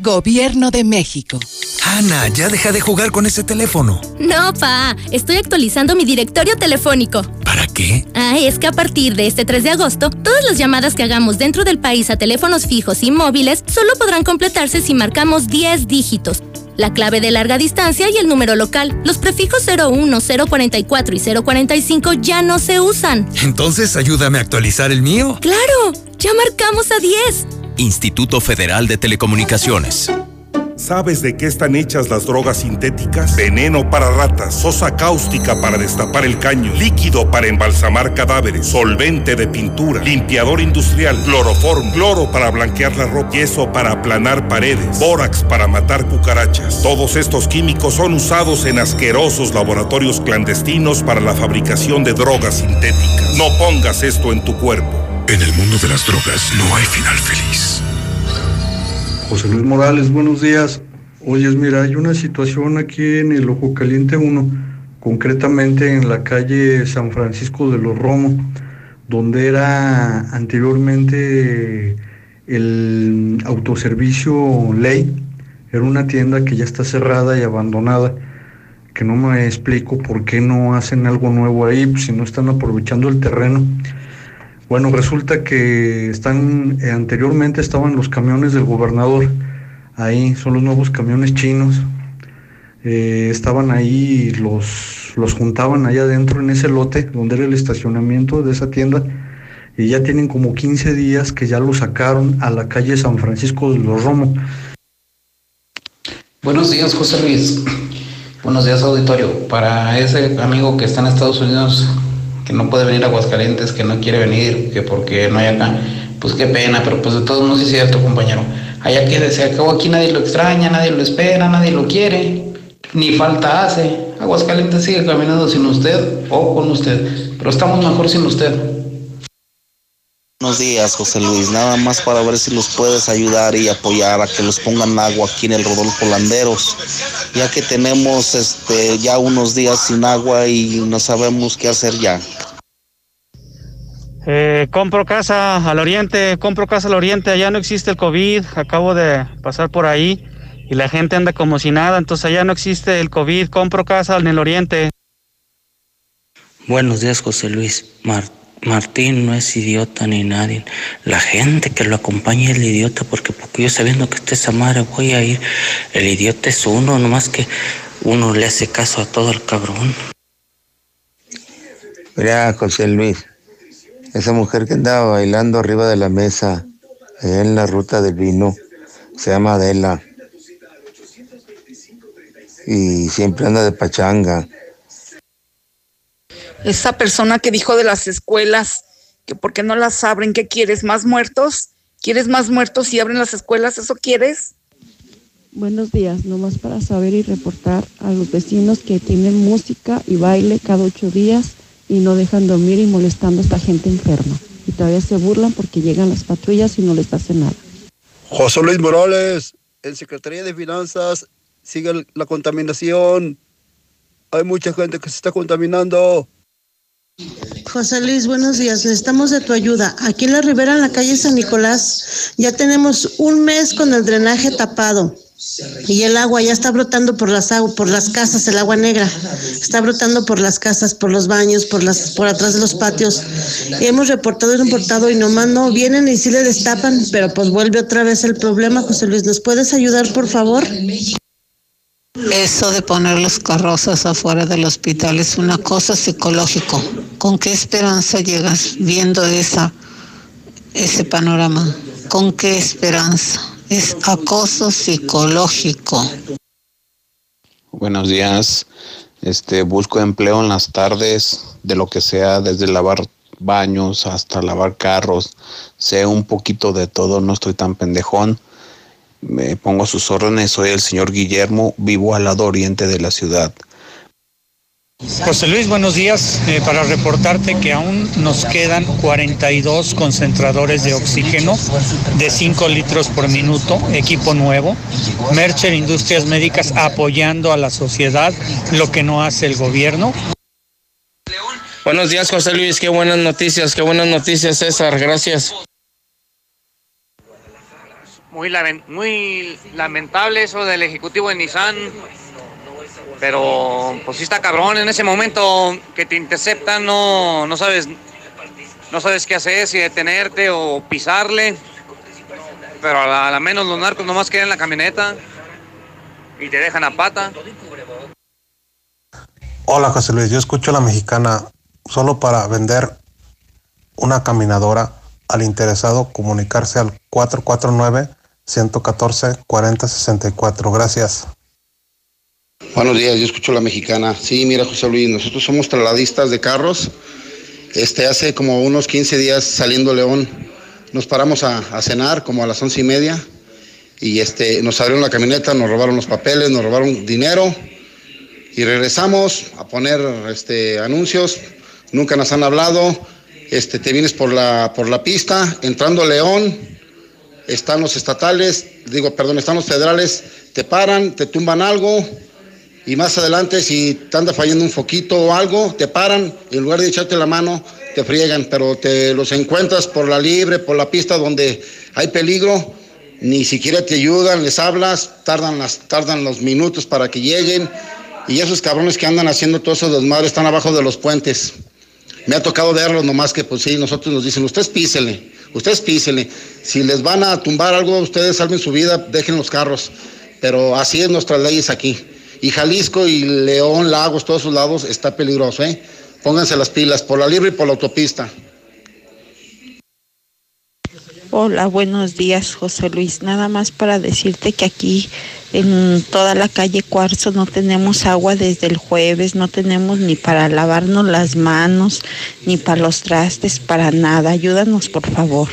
Gobierno de México. Ana, ya deja de jugar con ese teléfono. No, pa, estoy actualizando mi directorio telefónico. ¿Para qué? Ah, es que a partir de este 3 de agosto, todas las llamadas que hagamos dentro del país a teléfonos fijos y móviles solo podrán completarse si marcamos 10 dígitos la clave de larga distancia y el número local. Los prefijos 01, 044 y 045 ya no se usan. Entonces, ayúdame a actualizar el mío. ¡Claro! ¡Ya marcamos a 10! Instituto Federal de Telecomunicaciones. ¿Sabes de qué están hechas las drogas sintéticas? Veneno para ratas, sosa cáustica para destapar el caño, líquido para embalsamar cadáveres, solvente de pintura, limpiador industrial, cloroform, cloro para blanquear la ropa, yeso para aplanar paredes, bórax para matar cucarachas. Todos estos químicos son usados en asquerosos laboratorios clandestinos para la fabricación de drogas sintéticas. No pongas esto en tu cuerpo. En el mundo de las drogas no hay final feliz. José Luis Morales, buenos días. Oyes, mira, hay una situación aquí en el Ojo Caliente 1, concretamente en la calle San Francisco de los Romos, donde era anteriormente el autoservicio Ley. Era una tienda que ya está cerrada y abandonada, que no me explico por qué no hacen algo nuevo ahí, si no están aprovechando el terreno. Bueno, resulta que están, eh, anteriormente estaban los camiones del gobernador, ahí son los nuevos camiones chinos, eh, estaban ahí, los, los juntaban allá adentro en ese lote, donde era el estacionamiento de esa tienda, y ya tienen como 15 días que ya lo sacaron a la calle San Francisco de los Romos. Buenos días, José Luis. Buenos días, auditorio. Para ese amigo que está en Estados Unidos, que no puede venir a Aguascalientes, que no quiere venir, que porque no hay acá, pues qué pena, pero pues de todos modos es cierto, compañero. Allá que se acabó aquí nadie lo extraña, nadie lo espera, nadie lo quiere, ni falta hace. Aguascalientes sigue caminando sin usted o con usted, pero estamos mejor sin usted. Buenos días, José Luis. Nada más para ver si los puedes ayudar y apoyar a que los pongan agua aquí en el Rodolfo Landeros, ya que tenemos este ya unos días sin agua y no sabemos qué hacer ya. Eh, compro casa al oriente, compro casa al oriente, allá no existe el COVID, acabo de pasar por ahí y la gente anda como si nada, entonces allá no existe el COVID, compro casa en el oriente. Buenos días, José Luis. Mar- Martín no es idiota ni nadie. La gente que lo acompaña es el idiota, porque, porque yo sabiendo que está esa madre voy a ir. El idiota es uno, nomás que uno le hace caso a todo el cabrón. Mira, José Luis, esa mujer que andaba bailando arriba de la mesa, en la ruta del vino, se llama Adela. Y siempre anda de pachanga. Esa persona que dijo de las escuelas, que por qué no las abren, ¿qué quieres? ¿Más muertos? ¿Quieres más muertos y abren las escuelas? ¿Eso quieres? Buenos días, nomás para saber y reportar a los vecinos que tienen música y baile cada ocho días y no dejan dormir y molestando a esta gente enferma. Y todavía se burlan porque llegan las patrullas y no les hacen nada. José Luis Morales, en Secretaría de Finanzas sigue la contaminación. Hay mucha gente que se está contaminando. José Luis, buenos días. Necesitamos de tu ayuda. Aquí en la ribera, en la calle San Nicolás, ya tenemos un mes con el drenaje tapado. Y el agua ya está brotando por las por las casas, el agua negra. Está brotando por las casas, por los baños, por las, por atrás de los patios. Hemos reportado y reportado y nomás no vienen y sí le destapan, pero pues vuelve otra vez el problema, José Luis. ¿Nos puedes ayudar, por favor? Eso de poner los carrozas afuera del hospital es una cosa psicológico. ¿Con qué esperanza llegas viendo esa, ese panorama? ¿Con qué esperanza? Es acoso psicológico. Buenos días. Este, busco empleo en las tardes, de lo que sea, desde lavar baños hasta lavar carros. Sé un poquito de todo, no estoy tan pendejón. Me pongo a sus órdenes, soy el señor Guillermo, vivo al lado oriente de la ciudad. José Luis, buenos días. Eh, para reportarte que aún nos quedan 42 concentradores de oxígeno de 5 litros por minuto, equipo nuevo. Mercher Industrias Médicas apoyando a la sociedad, lo que no hace el gobierno. Buenos días, José Luis. Qué buenas noticias, qué buenas noticias, César. Gracias. Muy, muy lamentable eso del ejecutivo de Nissan. Pero pues sí está cabrón en ese momento que te interceptan, no, no sabes no sabes qué hacer, si detenerte o pisarle. Pero a la, menos los narcos nomás quedan en la camioneta y te dejan a pata. Hola José Luis, yo escucho a la mexicana solo para vender una caminadora al interesado comunicarse al 114-4064. Gracias. Buenos días, yo escucho la mexicana. Sí, mira, José Luis, nosotros somos trasladistas de carros. Este, hace como unos 15 días saliendo León, nos paramos a, cenar como a las once y media y este, nos abrieron la camioneta, nos robaron los papeles, nos robaron dinero y regresamos a poner este, anuncios. Nunca nos han hablado. Este, te vienes por la, por la pista, entrando León, están los estatales, digo, perdón, están los federales, te paran, te tumban algo y más adelante si te anda fallando un foquito o algo, te paran en lugar de echarte la mano, te friegan, pero te los encuentras por la libre, por la pista donde hay peligro, ni siquiera te ayudan, les hablas, tardan, las, tardan los minutos para que lleguen y esos cabrones que andan haciendo todo eso desmadre están abajo de los puentes. Me ha tocado verlos, nomás que pues sí, nosotros nos dicen, ustedes písenle, ustedes písenle. Si les van a tumbar algo, ustedes salven su vida, dejen los carros. Pero así es nuestras leyes aquí. Y Jalisco y León, Lagos, todos esos lados está peligroso, ¿eh? Pónganse las pilas por la libre y por la autopista. Hola, buenos días, José Luis. Nada más para decirte que aquí en toda la calle Cuarzo no tenemos agua desde el jueves, no tenemos ni para lavarnos las manos, ni para los trastes, para nada. Ayúdanos, por favor.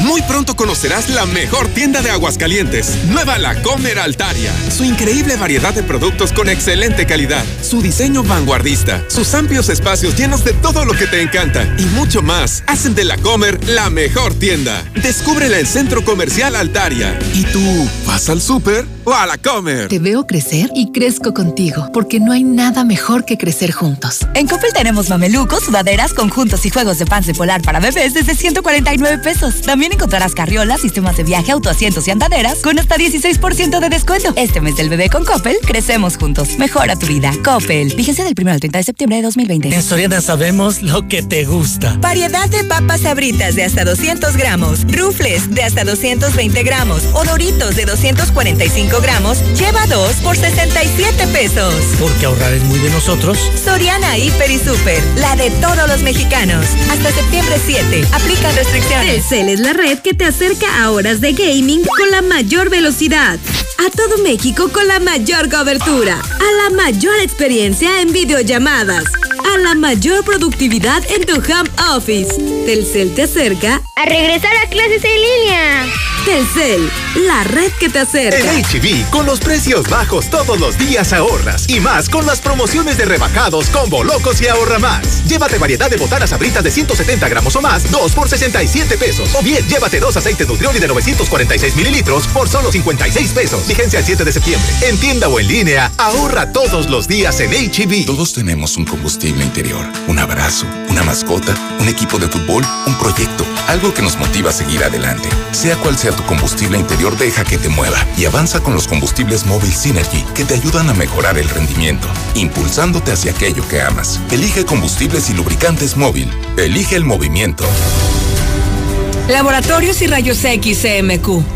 Muy pronto conocerás la mejor tienda de Aguascalientes, Nueva La Comer Altaria. Su increíble variedad de productos con excelente calidad, su diseño vanguardista, sus amplios espacios llenos de todo lo que te encanta y mucho más hacen de La Comer la mejor tienda. Descúbrela en Centro Comercial Altaria. ¿Y tú vas al súper o a La Comer? Te veo crecer y crezco contigo, porque no hay nada mejor que crecer juntos. En Coppel tenemos mamelucos, sudaderas, conjuntos y juegos de pants de polar para bebés desde 149 pesos. También encontrarás carriolas, sistemas de viaje, autoasientos y andaderas con hasta 16% de descuento. Este mes del bebé con Coppel, crecemos juntos. Mejora tu vida. Coppel. Fíjense del 1 al 30 de septiembre de 2020. En Soriana sabemos lo que te gusta. Variedad de papas sabritas de hasta 200 gramos, rufles de hasta 220 gramos o doritos de 245 gramos, lleva dos por 67 pesos. Porque ahorrar es muy de nosotros. Soriana Hiper y Super, la de todos los mexicanos. Hasta septiembre 7. Aplica restricciones. Telcel es la red que te acerca a horas de gaming con la mayor velocidad. A todo México con la mayor cobertura. A la mayor experiencia en videollamadas. A la mayor productividad en tu home office. Telcel te acerca a regresar a clases en línea. Telcel, la red que te acerca. En HB, con los precios bajos todos los días ahorras. Y más con las promociones de rebajados, combo locos y ahorra más. Llévate variedad de botanas abritas de 170 gramos o más, 2 por 67 pesos. O bien, llévate dos aceites Nutrioli de 946 mililitros por solo 56 pesos. Vigencia el 7 de septiembre. En tienda o en línea, ahorra todos los días en HB. Todos tenemos un combustible interior, un abrazo, una mascota, un equipo de fútbol, un proyecto, algo que nos motiva a seguir adelante. Sea cual sea tu combustible interior, deja que te mueva y avanza con los combustibles móvil Synergy que te ayudan a mejorar el rendimiento, impulsándote hacia aquello que amas. Elige combustibles y lubricantes móvil. Elige el movimiento. Laboratorios y Rayos X CMQ.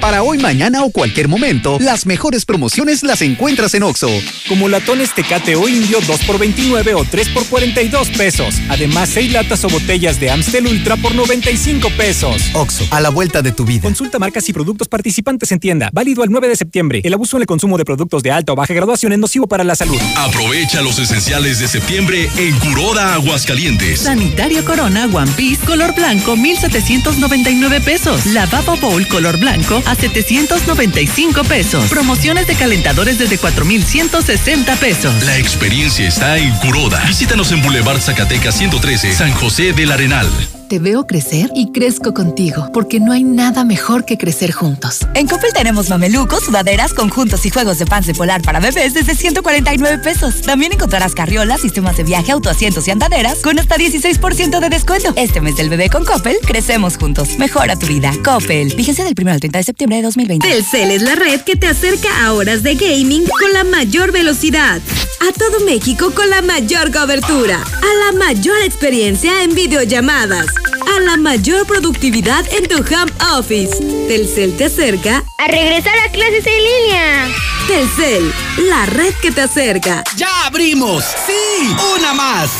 Para hoy, mañana o cualquier momento, las mejores promociones las encuentras en Oxo. Como latones Tecate o Indio 2 por 29 o 3 por 42 pesos. Además, 6 latas o botellas de Amstel Ultra por 95 pesos. Oxo, a la vuelta de tu vida. Consulta marcas y productos participantes en tienda. Válido al 9 de septiembre. El abuso en el consumo de productos de alta o baja graduación es nocivo para la salud. Aprovecha los esenciales de septiembre en Curoda Aguascalientes. Sanitario Corona One Piece color blanco 1799 pesos. Lavabo Bowl color blanco a 795 pesos. Promociones de calentadores desde 4160 pesos. La experiencia está en Curoda. Visítanos en Boulevard Zacatecas 113, San José del Arenal. Te veo crecer y crezco contigo, porque no hay nada mejor que crecer juntos. En Coppel tenemos mamelucos, sudaderas, conjuntos y juegos de pants de polar para bebés desde 149 pesos. También encontrarás carriolas, sistemas de viaje, autoasientos y andaderas con hasta 16% de descuento. Este mes del bebé con Coppel, crecemos juntos. Mejora tu vida. Coppel. Fíjense del 1 al 30 de septiembre de 2020. Telcel es la red que te acerca a horas de gaming con la mayor velocidad. A todo México con la mayor cobertura. A la mayor experiencia en videollamadas. A la mayor productividad en tu home office. Telcel te acerca a regresar a clases en línea. Telcel, la red que te acerca. ¡Ya abrimos! ¡Sí! ¡Una más!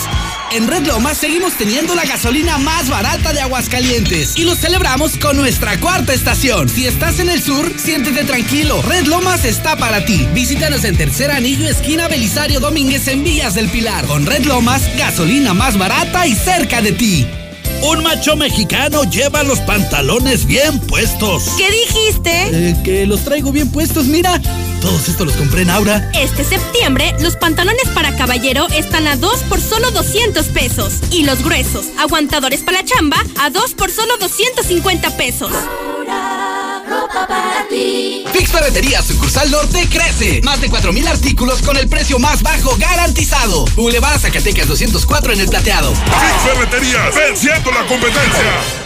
En Red Lomas seguimos teniendo la gasolina más barata de Aguascalientes y lo celebramos con nuestra cuarta estación. Si estás en el sur, siéntete tranquilo. Red Lomas está para ti. Visítanos en Tercer Anillo, esquina Belisario Domínguez en Villas del Pilar. Con Red Lomas, gasolina más barata y cerca de ti. Un macho mexicano lleva los pantalones bien puestos. ¿Qué dijiste? Eh, que los traigo bien puestos, mira. Todos estos los compré en Aura. Este septiembre, los pantalones para caballero están a 2 por solo 200 pesos. Y los gruesos, aguantadores para la chamba, a 2 por solo 250 pesos. Fix Ferretería Sucursal Norte crece. Más de 4.000 artículos con el precio más bajo garantizado. Boulevard Zacatecas 204 en el plateado. Fix Ferretería, venciendo la competencia.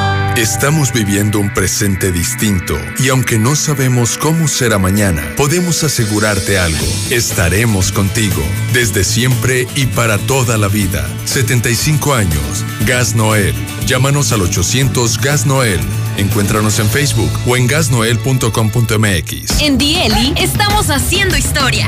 Estamos viviendo un presente distinto y aunque no sabemos cómo será mañana, podemos asegurarte algo. Estaremos contigo desde siempre y para toda la vida. 75 años. Gas Noel. Llámanos al 800 Gas Noel. Encuéntranos en Facebook o en gasnoel.com.mx. En Dieli estamos haciendo historia.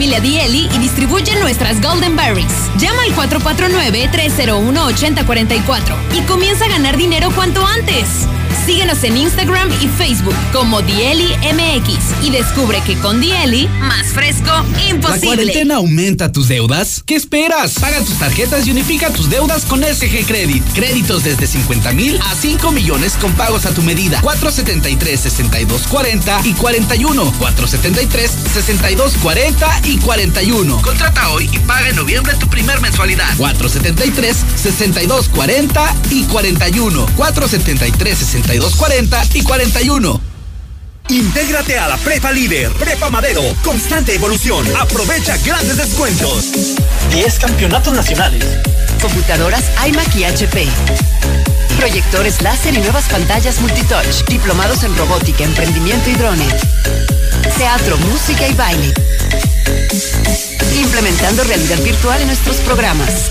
Dieli y distribuye nuestras Golden Berries. Llama al 449-301-8044 y comienza a ganar dinero cuanto antes. Síguenos en Instagram y Facebook como Dieli MX y descubre que con Dieli, más fresco, imposible. ¿La cuarentena aumenta tus deudas? ¿Qué esperas? Paga tus tarjetas y unifica tus deudas con SG Credit. Créditos desde 50 mil a 5 millones con pagos a tu medida. 473-6240 y 41. 473-6240 y 41. Contrata hoy y paga en noviembre tu primer mensualidad. 473-6240 y 41. 473-6240 y 41. Intégrate a la Prepa Líder, Prepa Madero, constante evolución. Aprovecha grandes descuentos. 10 campeonatos nacionales. Computadoras iMac y HP. Proyectores láser y nuevas pantallas multitouch. Diplomados en robótica, emprendimiento y drones. Teatro, música y baile. Implementando realidad virtual en nuestros programas.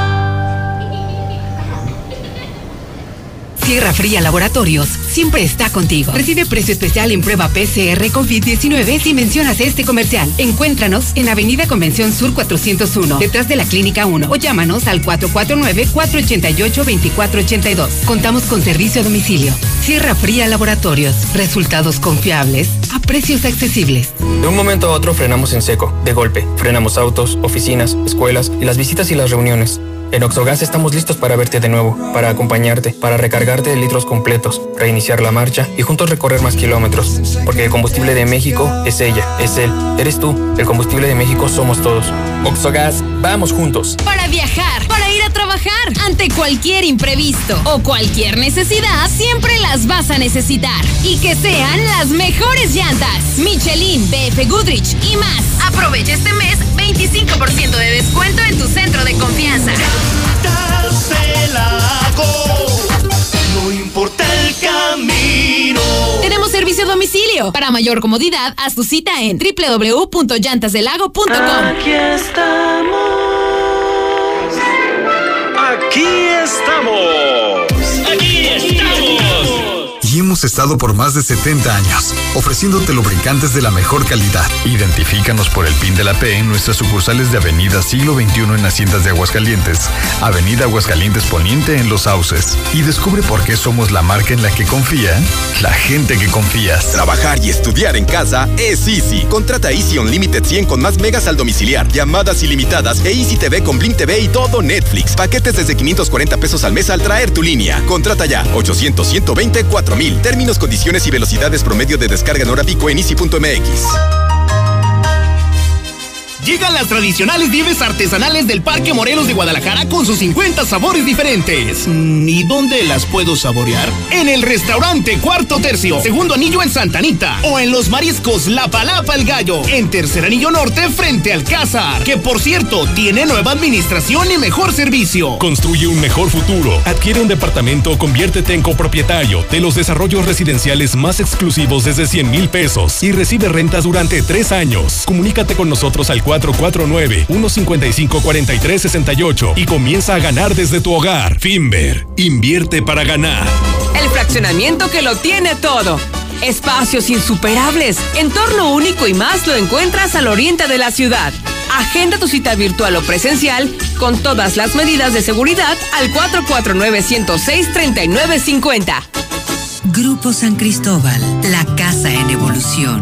Sierra Fría Laboratorios siempre está contigo. Recibe precio especial en prueba PCR COVID-19 si mencionas este comercial. Encuéntranos en Avenida Convención Sur 401, detrás de la Clínica 1 o llámanos al 449-488-2482. Contamos con servicio a domicilio. Sierra Fría Laboratorios. Resultados confiables a precios accesibles. De un momento a otro frenamos en seco, de golpe. Frenamos autos, oficinas, escuelas y las visitas y las reuniones. En Oxogas estamos listos para verte de nuevo, para acompañarte, para recargarte de litros completos, reiniciar la marcha y juntos recorrer más kilómetros. Porque el combustible de México es ella, es él, eres tú. El combustible de México somos todos. Oxogas, vamos juntos. Para viajar, para ir a trabajar, ante cualquier imprevisto o cualquier necesidad, siempre las vas a necesitar. Y que sean las mejores llantas. Michelin, BF Goodrich y más. Aprovecha este mes 25% de descuento en tu centro de confianza. No importa el camino. Tenemos servicio a domicilio. Para mayor comodidad, haz tu cita en www.llantasdelago.com. Aquí estamos. Aquí estamos. Hemos estado por más de 70 años, ofreciéndote lubricantes de la mejor calidad. Identifícanos por el PIN de la P en nuestras sucursales de Avenida Siglo XXI en Haciendas de Aguascalientes, Avenida Aguascalientes Poniente en Los Sauces. Y descubre por qué somos la marca en la que confía la gente que confías. Trabajar y estudiar en casa es Easy. Contrata Easy Unlimited 100 con más megas al domiciliar, llamadas ilimitadas e Easy TV con Blim TV y todo Netflix. Paquetes desde 540 pesos al mes al traer tu línea. Contrata ya 800 120 4000. Términos, condiciones y velocidades promedio de descarga en hora pico en easy.mx. Llegan las tradicionales nieves artesanales del Parque Morelos de Guadalajara con sus 50 sabores diferentes. Mm, ¿Y dónde las puedo saborear? En el restaurante Cuarto Tercio, segundo anillo en Santanita. O en los mariscos La Palapa el Gallo, en tercer anillo norte frente al Cázar. Que por cierto, tiene nueva administración y mejor servicio. Construye un mejor futuro. Adquiere un departamento o conviértete en copropietario de los desarrollos residenciales más exclusivos desde 100 mil pesos y recibe rentas durante tres años. Comunícate con nosotros al 449-155-4368 y comienza a ganar desde tu hogar. Finver, invierte para ganar. El fraccionamiento que lo tiene todo. Espacios insuperables, entorno único y más lo encuentras al oriente de la ciudad. Agenda tu cita virtual o presencial con todas las medidas de seguridad al 449-106-3950. Grupo San Cristóbal, la casa en evolución.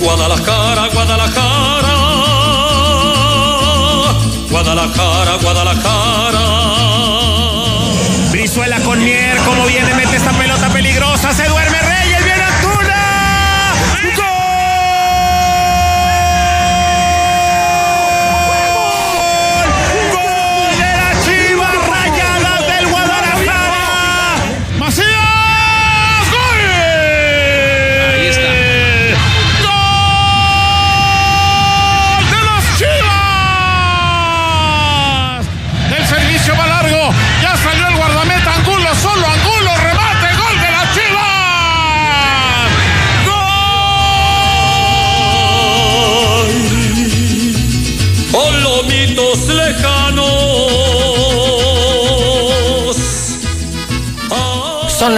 Guadalajara, Guadalajara. Guadalajara, Guadalajara. Brizuela con Mier, como viene,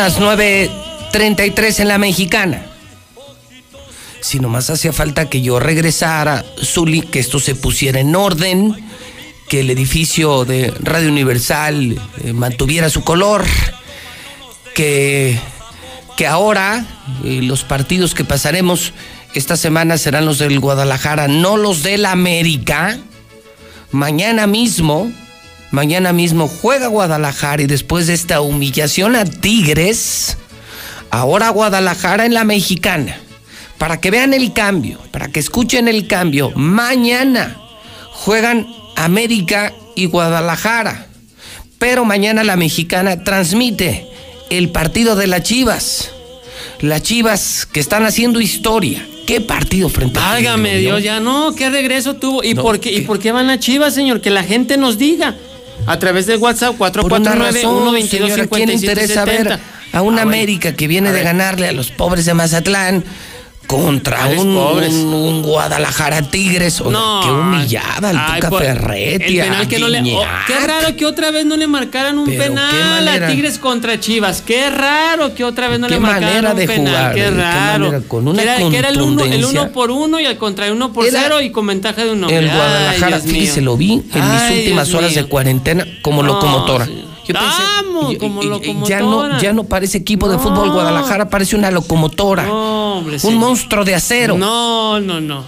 las 9.33 en la mexicana. Si nomás hacía falta que yo regresara, Zuli, que esto se pusiera en orden, que el edificio de Radio Universal eh, mantuviera su color, que, que ahora eh, los partidos que pasaremos esta semana serán los del Guadalajara, no los del América. Mañana mismo, mañana mismo juega Guadalajara y después de esta humillación a Tigres, ahora Guadalajara en la mexicana. Para que vean el cambio, para que escuchen el cambio, mañana juegan América y Guadalajara. Pero mañana la mexicana transmite el partido de las Chivas. Las Chivas que están haciendo historia, ¿Qué partido frente a Tigres, Dios, ya no, ¿qué regreso tuvo? ¿Y, No, por qué, ¿Y por qué van a Chivas, señor? Que la gente nos diga. A través del WhatsApp Por una 449 razón, 122 señora, ¿quién interesa ver 5770. a una bueno. América que viene A de ganarle a los pobres de Mazatlán contra ¿Cuáles un, un- un Guadalajara Tigres? No. qué humillada el Ay, Tuca por- Ferretti. El penal que no le. a oh, qué raro que otra vez no le marcaran un Pero qué penal a Tigres contra Chivas. Qué raro que otra vez no Qué le marcaran un penal. jugar, qué. Qué raro. manera, con una que era, que era el, uno, el contundencia. uno por uno y al contrario uno por Era cero y con ventaja de un hombre. El Guadalajara, mío. fíjese, lo vi en Ay, mis últimas Dios horas mío. de cuarentena como No, locomotora. sí. Yo pensé, Vamos, y- como y- y locomotora. Ya no, ya no parece equipo de fútbol Guadalajara, parece una locomotora. No, hombre, un señor. monstruo de acero. No, no, no.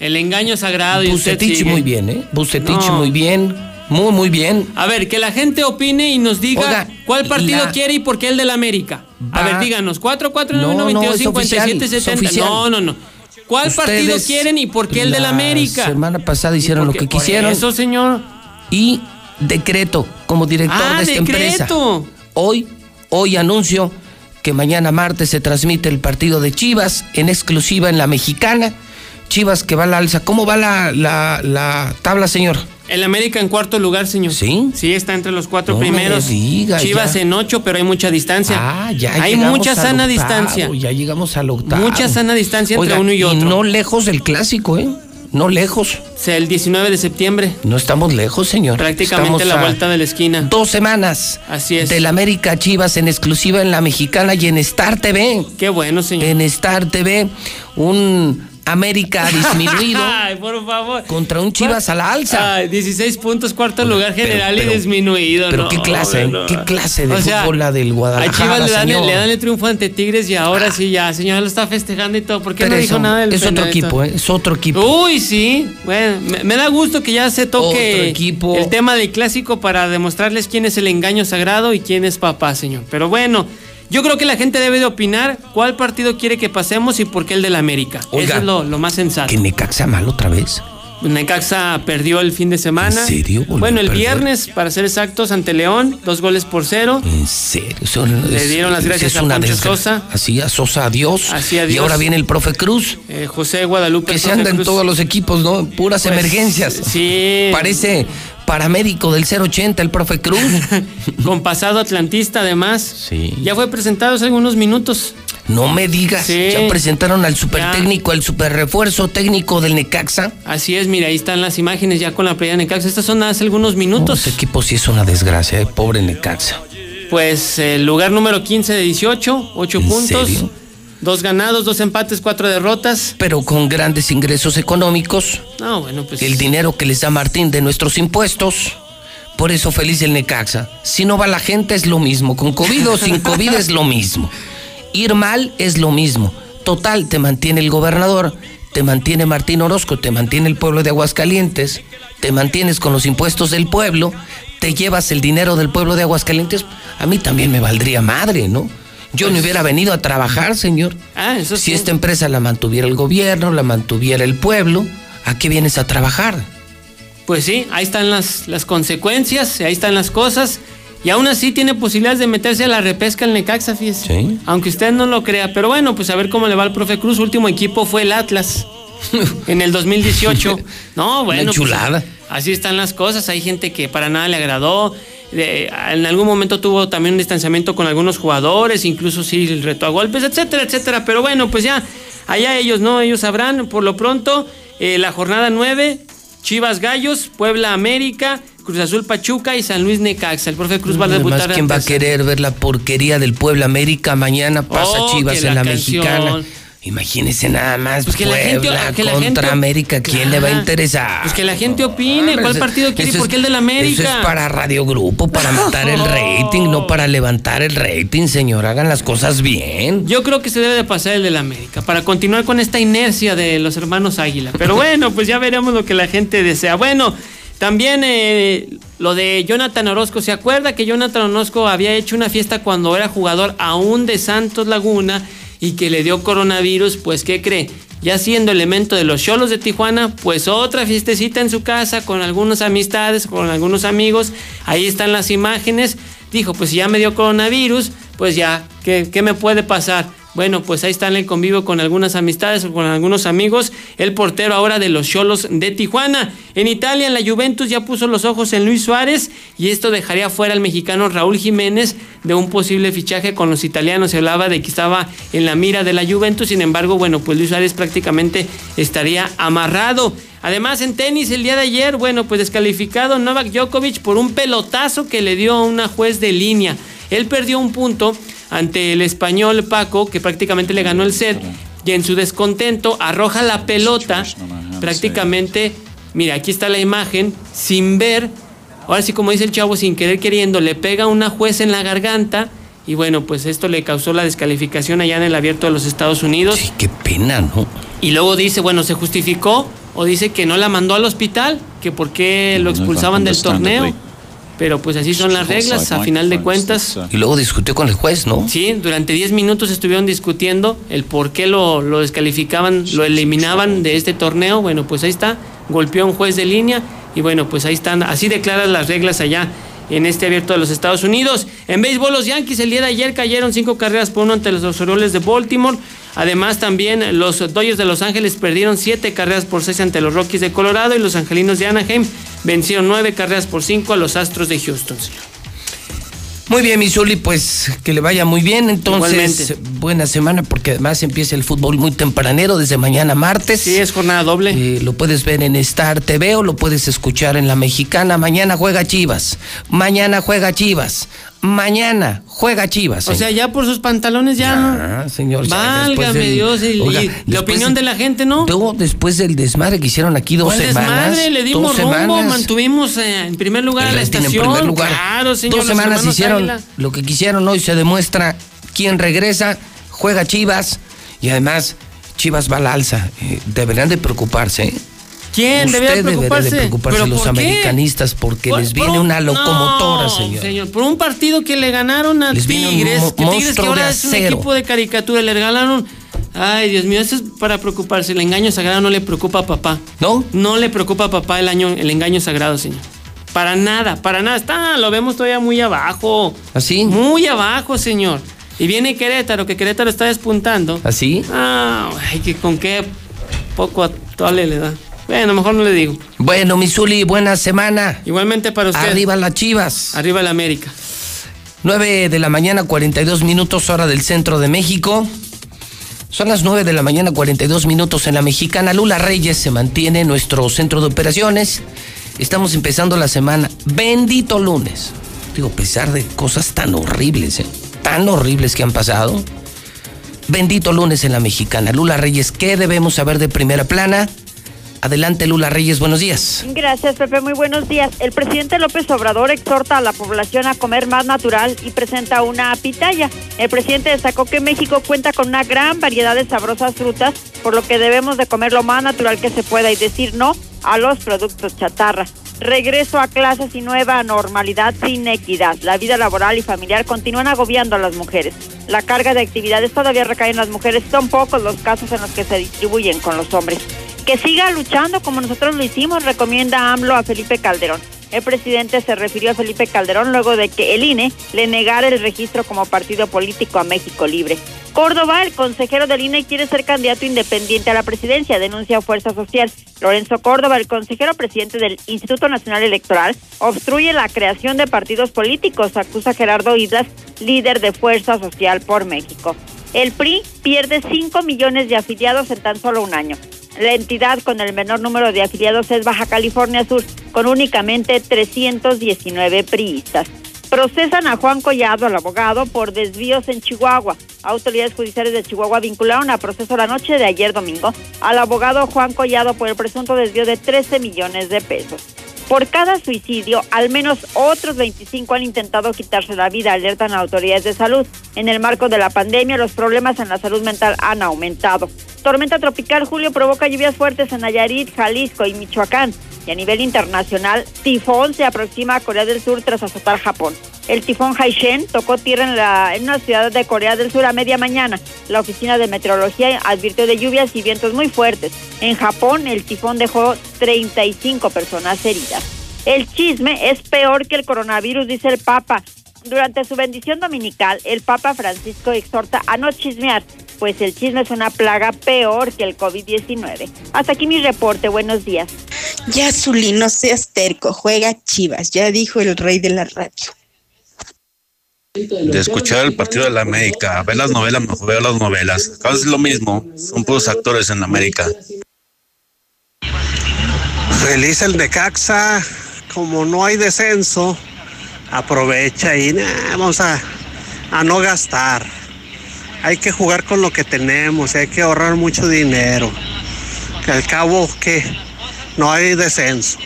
El engaño sagrado Bucetich muy bien, ¿eh? Bucetich No. muy bien. Muy, muy bien. A ver, que la gente opine y nos diga Oiga, cuál partido la- quiere y por qué el del América. A Va- ver, díganos, 4 4 No, 9 no, 22 es oficial, 57 es 70. oficial. No, no, no. ¿Cuál partido Ustedes quieren y por qué el del la América? semana pasada hicieron lo que quisieron. Eso, señor. Y decreto como director Ah, de esta empresa. decreto. Hoy, hoy anuncio que mañana martes se transmite el partido de Chivas en exclusiva en la mexicana. Chivas que va a la alza. ¿Cómo va la, la, la tabla, señor? El América en cuarto lugar, señor. ¿Sí? Sí, está entre los cuatro No me primeros. diga, Chivas ya. en ocho, pero hay mucha distancia. Ah, ya Hay mucha sana octavo, distancia. Ya llegamos al octavo. Mucha sana distancia entre Oiga, uno y otro. no lejos del clásico, ¿eh? No lejos. O sea, el 19 de septiembre. No estamos lejos, señor. Prácticamente Estamos la vuelta de la esquina. Dos semanas. Así es. Del América Chivas en exclusiva en la mexicana y en Star TV. Qué bueno, señor. En Star TV, un América disminuido Ay, por favor. contra un Chivas a la alza. Ay, 16 puntos, cuarto lugar general pero- y disminuido. Pero no, qué clase, no. qué clase de O sea, fútbol la del A Guadalajara, Chivas le dan, señor. le dan el triunfo ante Tigres y ahora sí ya, señor, lo está festejando y todo. ¿Por qué Pero no dijo nada del es otro equipo, ¿eh? Es otro equipo. Uy, sí. Bueno, me, me da gusto que ya se toque equipo. el tema del clásico para demostrarles quién es el engaño sagrado y quién es papá, señor. Pero bueno, yo creo que la gente debe de opinar cuál partido quiere que pasemos y por qué el del América. Oiga, Eso es lo, lo más sensato. Que Necaxa mal otra vez. Necaxa perdió el fin de semana. ¿En serio? ¿Volvió Bueno, el viernes, para ser exactos, ante León, dos goles por cero. En serio. Son- Le dieron las gracias a desgra- Sosa. Así, a Sosa, adiós. Así, adiós. Y ahora viene el profe Cruz. Eh, José Guadalupe. Que se anda en todos los equipos, ¿no? Puras Pues, emergencias. Sí. Parece paramédico del 080, el profe Cruz. Con pasado atlantista, además. Sí. Ya fue presentado hace algunos minutos. No me digas. Sí. Ya presentaron al super Ya. técnico, al super refuerzo técnico del Necaxa. Así es, mira, ahí están las imágenes ya con la playa de Necaxa. Estas son hace algunos minutos. Este equipo sí es una desgracia, eh, pobre Necaxa. Pues el lugar número 15 de 18, 8 ¿En puntos. serio? Dos ganados, dos empates, cuatro derrotas. Pero con grandes ingresos económicos, No, bueno, pues. el dinero que les da Martín de nuestros impuestos. Por eso feliz el Necaxa. Si no va la gente es lo mismo. Con COVID o sin COVID es lo mismo. Ir mal es lo mismo. Total, te mantiene el gobernador, te mantiene Martín Orozco, te mantiene el pueblo de Aguascalientes, te mantienes con los impuestos del pueblo, te llevas el dinero del pueblo de Aguascalientes. A mí también me valdría madre, ¿no? Yo no hubiera venido a trabajar, señor. Ah, eso Si sí. esta empresa la mantuviera el gobierno, la mantuviera el pueblo, ¿a qué vienes a trabajar? Pues sí, ahí están las, las consecuencias, ahí están las cosas. Y aún así tiene posibilidades de meterse a la repesca el Necaxa, fíjese. Sí. Aunque usted no lo crea. Pero bueno, pues a ver cómo le va al profe Cruz. Su último equipo fue el Atlas. en el 2018. No, bueno. pues, chulada. así están las cosas. Hay gente que para nada le agradó. En algún momento tuvo también un distanciamiento con algunos jugadores, incluso sí el reto a golpes, etcétera, etcétera. Pero bueno, pues ya, allá ellos, ¿no? Ellos sabrán. Por lo pronto, eh, la jornada 9, Chivas Gallos, Puebla América, Cruz Azul Pachuca y San Luis Necaxa. El profe Cruz va a Además, debutar. ¿quién va a querer ver la porquería del Puebla América? Mañana pasa Oh, Chivas en la la canción. mexicana. Imagínense nada más Pues que la gente- que la contra gente- América. ¿Quién le va a interesar? Pues que la gente opine. ¿Cuál partido quiere y por qué el del América? Eso es para Radio Grupo, para matar el rating, no para levantar el rating, señor. Hagan las cosas bien. Yo creo que se debe de pasar el del América para continuar con esta inercia de los hermanos Águila. Pero bueno, pues ya veremos lo que la gente desea. Bueno, también eh, lo de Jonathan Orozco. ¿Se acuerda que Jonathan Orozco había hecho una fiesta cuando era jugador aún de Santos Laguna y que le dio coronavirus? Pues, ¿qué cree? Ya siendo elemento de los Cholos de Tijuana, pues otra fiestecita en su casa con algunas amistades, con algunos amigos. Ahí están las imágenes. Dijo, pues si ya me dio coronavirus, pues ya, ¿qué, qué me puede pasar? Bueno, pues ahí está en el convivio con algunas amistades, con algunos amigos. El portero ahora de los Cholos de Tijuana. En Italia, la Juventus ya puso los ojos en Luis Suárez y esto dejaría fuera al mexicano Raúl Jiménez de un posible fichaje con los italianos. Se hablaba de que estaba en la mira de la Juventus, sin embargo, bueno, pues Luis Suárez prácticamente estaría amarrado. Además, en tenis, el día de ayer, bueno, pues descalificado Novak Djokovic por un pelotazo que le dio a una juez de línea. Él perdió un punto ante el español Paco, que prácticamente le ganó el set, y en su descontento arroja la pelota prácticamente, mira, aquí está la imagen, sin ver, ahora sí como dice el chavo, sin querer queriendo, le pega a una juez en la garganta. Y bueno, pues esto le causó la descalificación allá en el abierto de los Estados Unidos. Sí, qué pena, ¿no? Y luego dice, bueno, se justificó o dice que no la mandó al hospital, que por qué lo expulsaban del torneo. Pero pues así son las reglas, a final de cuentas. Y luego discutió con el juez, ¿no? Sí, durante 10 minutos estuvieron discutiendo el por qué lo, lo descalificaban, lo eliminaban de este torneo. Bueno, pues ahí está, golpeó a un juez de línea y bueno, pues ahí están, así declaran las reglas allá en este abierto de los Estados Unidos. En béisbol, los Yankees el día de ayer cayeron cinco carreras por uno ante los Orioles de Baltimore. Además, también los Dodgers de Los Ángeles perdieron siete carreras por seis ante los Rockies de Colorado y los Angelinos de Anaheim vencieron nueve carreras por cinco a los Astros de Houston. Muy bien, Misuli, pues que le vaya muy bien. Entonces, buena semana porque además empieza el fútbol muy tempranero desde mañana martes. Sí, es jornada doble. Eh, lo puedes ver en Star TV o lo puedes escuchar en La Mexicana. Mañana juega Chivas. Mañana juega Chivas. Mañana juega Chivas. O sea, ya por sus pantalones ya. Ah, señor. Válgame del- Dios. Oiga, y la opinión de- de la gente, ¿no? Luego, después del desmadre que hicieron aquí dos ¿Cuál semanas. desmadre? Le dimos rumbo, semanas. mantuvimos eh, en primer lugar a El la rating en estación. primer lugar. Claro, señor. Dos semanas hicieron Águila. lo que quisieron hoy. Se demuestra quién regresa, juega Chivas y además Chivas va al alza. Eh, deberían de preocuparse. ¿eh? ¿Quién Usted preocuparse? de preocuparse ¿Pero los por americanistas porque Por- les viene un- una locomotora, No, señor. Por un partido que le ganaron a Les Tigres, que Tigres que ahora es un equipo de caricatura, le regalaron. Ay, Dios mío, eso es para preocuparse. El engaño sagrado no le preocupa a papá. ¿No? No le preocupa a papá el, año, el engaño sagrado, señor. Para nada, para nada. Está, lo vemos todavía muy abajo. ¿Así? Muy abajo, señor. Y viene Querétaro, que Querétaro está despuntando. ¿Así? Ah, ay, que con qué poco atole le da. Bueno, mejor no le digo. Bueno, Misuli, buena semana. Igualmente para usted. Arriba las Chivas. Arriba la América. 9 de la mañana, 42 minutos, hora del centro de México. Son las 9 de la mañana, 42 minutos en la mexicana. Lula Reyes se mantiene en nuestro centro de operaciones. Estamos empezando la semana. Bendito lunes. Digo, a pesar de cosas tan horribles, ¿eh? tan horribles que han pasado. Bendito lunes en la mexicana. Lula Reyes, ¿qué debemos saber de primera plana? Adelante, Lula Reyes, buenos días. Gracias, Pepe. Muy buenos días. El presidente López Obrador exhorta a la población a comer más natural y presenta una pitaya. El presidente destacó que México cuenta con una gran variedad de sabrosas frutas, por lo que debemos de comer lo más natural que se pueda y decir no a los productos chatarra. Regreso a clases y nueva normalidad sin equidad. La vida laboral y familiar continúan agobiando a las mujeres. La carga de actividades todavía recae en las mujeres. Son pocos los casos en los que se distribuyen con los hombres. Que siga luchando como nosotros lo hicimos, recomienda AMLO a Felipe Calderón. El presidente se refirió a Felipe Calderón luego de que el INE le negara el registro como partido político a México Libre. Córdoba, el consejero del INE, quiere ser candidato independiente a la presidencia, denuncia Fuerza Social. Lorenzo Córdoba, el consejero presidente del Instituto Nacional Electoral, obstruye la creación de partidos políticos, acusa Gerardo Islas, líder de Fuerza Social por México. El PRI pierde 5 millones de afiliados en tan solo un año. La entidad con el menor número de afiliados es Baja California Sur, con únicamente 319 priistas. Procesan a Juan Collado, el abogado, por desvíos en Chihuahua. Autoridades judiciales de Chihuahua vincularon a proceso la noche de ayer domingo al abogado Juan Collado por el presunto desvío de 13 millones de pesos. Por cada suicidio, al menos otros 25 han intentado quitarse la vida, alertan autoridades de salud. En el marco de la pandemia, los problemas en la salud mental han aumentado. Tormenta tropical Julio provoca lluvias fuertes en Nayarit, Jalisco y Michoacán. Y a nivel internacional, tifón se aproxima a Corea del Sur tras azotar Japón. El tifón Haishen tocó tierra en, la, en una ciudad de Corea del Sur a media mañana. La oficina de meteorología advirtió de lluvias y vientos muy fuertes. En Japón, el tifón dejó 35 personas heridas. El chisme es peor que el coronavirus, dice el Papa. Durante su bendición dominical, el Papa Francisco exhorta a no chismear, pues el chisme es una plaga peor que el COVID-19. Hasta aquí mi reporte, buenos días. Ya, Zuli, no seas terco, juega Chivas, ya dijo el rey de la radio. De escuchar el partido de la América, ver las novelas, mejor veo las novelas. Casi es lo mismo, son puros actores en América. Feliz el Necaxa, como no hay descenso, aprovecha y nah, vamos a, a no gastar. Hay que jugar con lo que tenemos, hay que ahorrar mucho dinero. Que al cabo que no hay descenso.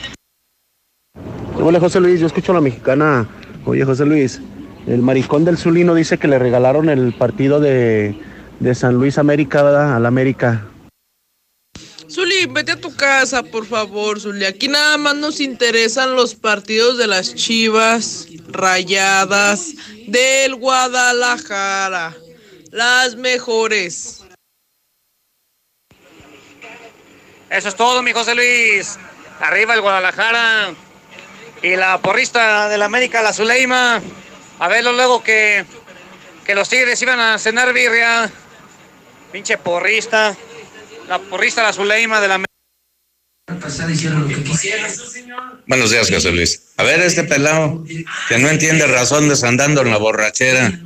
Hola José Luis, yo escucho a la mexicana. Oye José Luis, el maricón del Zulino dice que le regalaron el partido de, de San Luis América ¿verdad? al América. Zuli, vete a tu casa, por favor, Zuli. Aquí nada más nos interesan los partidos de las Chivas Rayadas del Guadalajara. Las mejores. Eso es todo, mi José Luis. Arriba el Guadalajara. Y la porrista de la América, la Zuleima. A verlo luego que, que los Tigres iban a cenar birria. Pinche porrista. La porrista, la Zuleima de la América. Buenos días, José Luis. A ver, este pelado que no entiende razón desandando en la borrachera.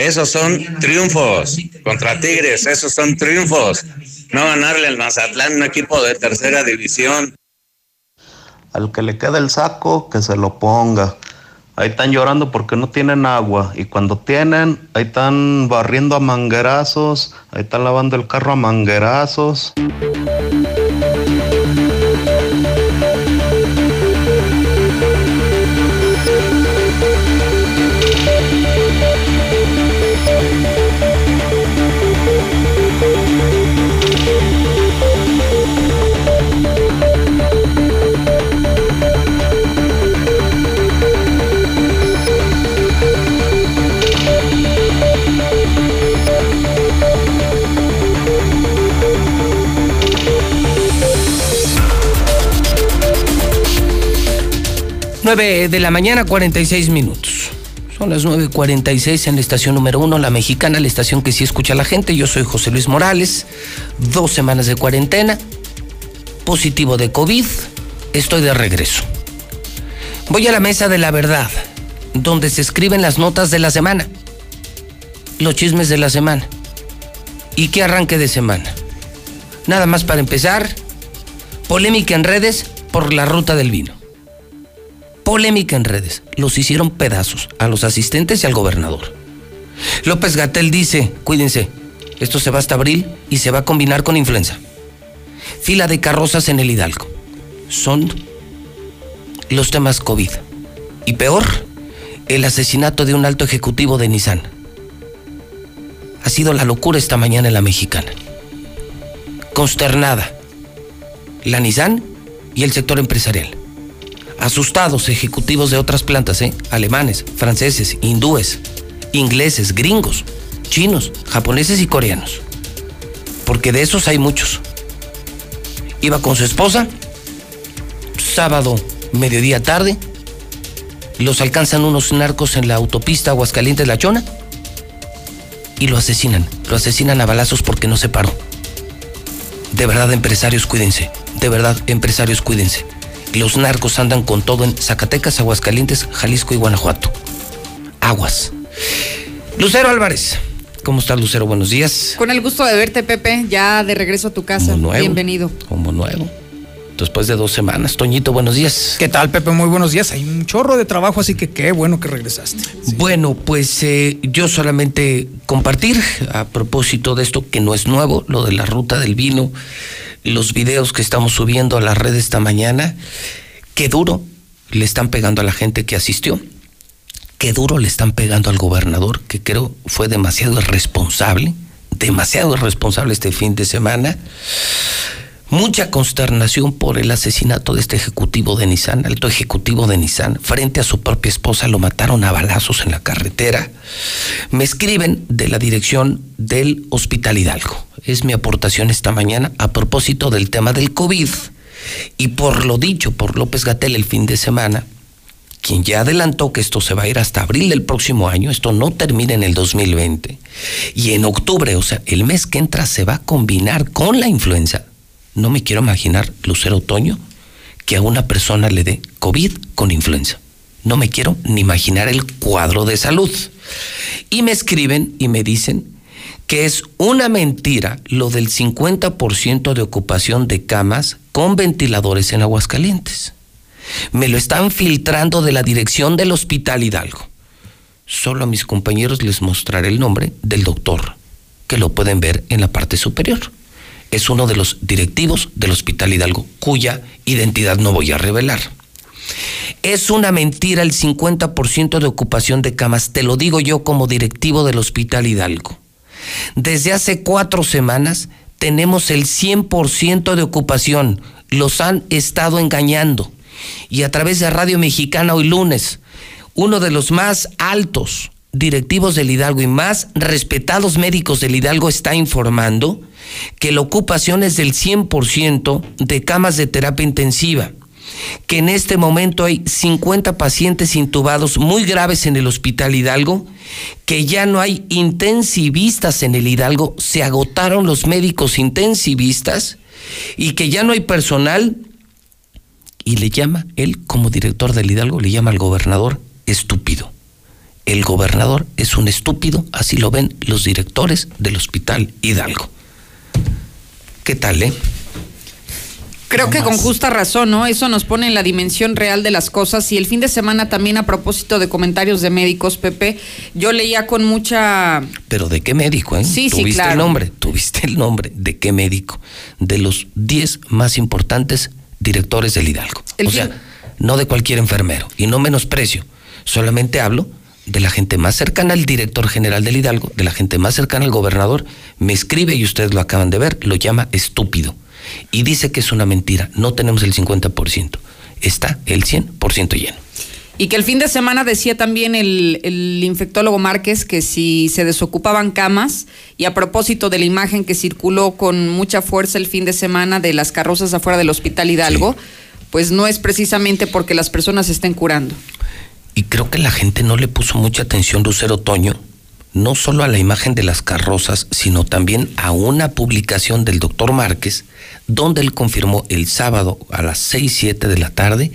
Esos son triunfos contra Tigres, esos son triunfos. No ganarle al Mazatlán, un equipo de tercera división. Al que le queda el saco, que se lo ponga. Ahí están llorando porque no tienen agua. Y cuando tienen, ahí están barriendo a manguerazos. Ahí están lavando el carro a manguerazos. Nueve de la mañana, 46 minutos. Son las 9.46 en la estación número uno, la mexicana, la estación que sí escucha a la gente. Yo soy José Luis Morales. Dos semanas de cuarentena. Positivo de COVID. Estoy de regreso. Voy a la mesa de la verdad, donde se escriben las notas de la semana. Los chismes de la semana. ¿Y qué arranque de semana? Nada más para empezar. Polémica en redes por la ruta del vino polémica en redes. Los hicieron pedazos a los asistentes y al gobernador. López Gatel dice, cuídense, esto se va hasta abril y se va a combinar con influenza. Fila de carrozas en el Hidalgo. Son los temas COVID. Y peor, el asesinato de un alto ejecutivo de Nissan. Ha sido la locura esta mañana en la mexicana. Consternada. La Nissan y el sector empresarial asustados ejecutivos de otras plantas, ¿eh? alemanes, franceses, hindúes, ingleses, gringos, chinos, japoneses y coreanos. Porque de esos hay muchos. Iba con su esposa, sábado, mediodía tarde, los alcanzan unos narcos en la autopista Aguascalientes La Chona y lo asesinan. Lo asesinan a balazos porque no se paró. De verdad, empresarios, cuídense. De verdad, empresarios, cuídense. Los narcos andan con todo en Zacatecas, Aguascalientes, Jalisco y Guanajuato. Aguas. Lucero Álvarez. ¿Cómo estás, Lucero? Buenos días. Con el gusto de verte, Pepe, ya de regreso a tu casa. Como nuevo. Bienvenido. Como nuevo. Después de dos semanas. Toñito, buenos días. ¿Qué tal, Pepe? Muy buenos días. Hay un chorro de trabajo, así que qué bueno que regresaste. Sí. Bueno, pues eh, yo solamente compartir a propósito de esto que no es nuevo, lo de la ruta del vino los videos que estamos subiendo a la red esta mañana, qué duro le están pegando a la gente que asistió, qué duro le están pegando al gobernador, que creo fue demasiado irresponsable, demasiado irresponsable este fin de semana. Mucha consternación por el asesinato de este ejecutivo de Nissan, alto ejecutivo de Nissan, frente a su propia esposa, lo mataron a balazos en la carretera. Me escriben de la dirección del Hospital Hidalgo. Es mi aportación esta mañana a propósito del tema del COVID. Y por lo dicho por López Gatel el fin de semana, quien ya adelantó que esto se va a ir hasta abril del próximo año, esto no termina en el 2020, y en octubre, o sea, el mes que entra se va a combinar con la influenza, no me quiero imaginar, Lucero Otoño, que a una persona le dé COVID con influenza. No me quiero ni imaginar el cuadro de salud. Y me escriben y me dicen que es una mentira lo del 50% de ocupación de camas con ventiladores en Aguascalientes. Me lo están filtrando de la dirección del Hospital Hidalgo. Solo a mis compañeros les mostraré el nombre del doctor, que lo pueden ver en la parte superior. Es uno de los directivos del Hospital Hidalgo, cuya identidad no voy a revelar. Es una mentira el 50% de ocupación de camas, te lo digo yo como directivo del Hospital Hidalgo. Desde hace cuatro semanas tenemos el 100% de ocupación. Los han estado engañando. Y a través de Radio Mexicana hoy lunes, uno de los más altos directivos del Hidalgo y más respetados médicos del Hidalgo está informando que la ocupación es del 100% de camas de terapia intensiva que en este momento hay 50 pacientes intubados muy graves en el Hospital Hidalgo, que ya no hay intensivistas en el Hidalgo, se agotaron los médicos intensivistas y que ya no hay personal y le llama, él como director del Hidalgo, le llama al gobernador estúpido. El gobernador es un estúpido, así lo ven los directores del Hospital Hidalgo. ¿Qué tal, eh? Creo que con justa razón, ¿no? Eso nos pone en la dimensión real de las cosas. Y el fin de semana también a propósito de comentarios de médicos, Pepe, yo leía con mucha... Pero ¿de qué médico, eh? Sí, sí, ¿Tuviste claro. el nombre? ¿Tuviste el nombre? ¿De qué médico? De los 10 más importantes directores del Hidalgo. El o fin- sea, no de cualquier enfermero. Y no menosprecio. Solamente hablo de la gente más cercana al director general del Hidalgo, de la gente más cercana al gobernador. Me escribe, y ustedes lo acaban de ver, lo llama estúpido. Y dice que es una mentira. No tenemos el 50%. Está el 100% lleno. Y que el fin de semana decía también el, el infectólogo Márquez que si se desocupaban camas, y a propósito de la imagen que circuló con mucha fuerza el fin de semana de las carrozas afuera del Hospital Hidalgo, pues no es precisamente porque las personas se estén curando. Y creo que la gente no le puso mucha atención, Lucero Toño, no solo a la imagen de las carrozas, sino también a una publicación del doctor Márquez, donde él confirmó el sábado a las 6, 7 de la tarde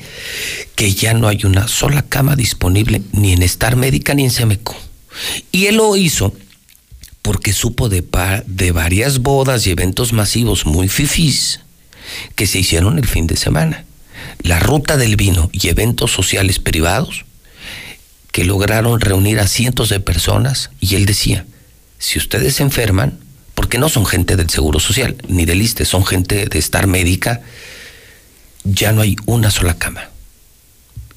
que ya no hay una sola cama disponible ni en Star Médica ni en Semeco. Y él lo hizo porque supo de, pa- de varias bodas y eventos masivos muy fifís que se hicieron el fin de semana. La ruta del vino y eventos sociales privados que lograron reunir a cientos de personas y él decía, si ustedes se enferman, porque no son gente del Seguro Social ni del ISTE, son gente de estar médica, ya no hay una sola cama.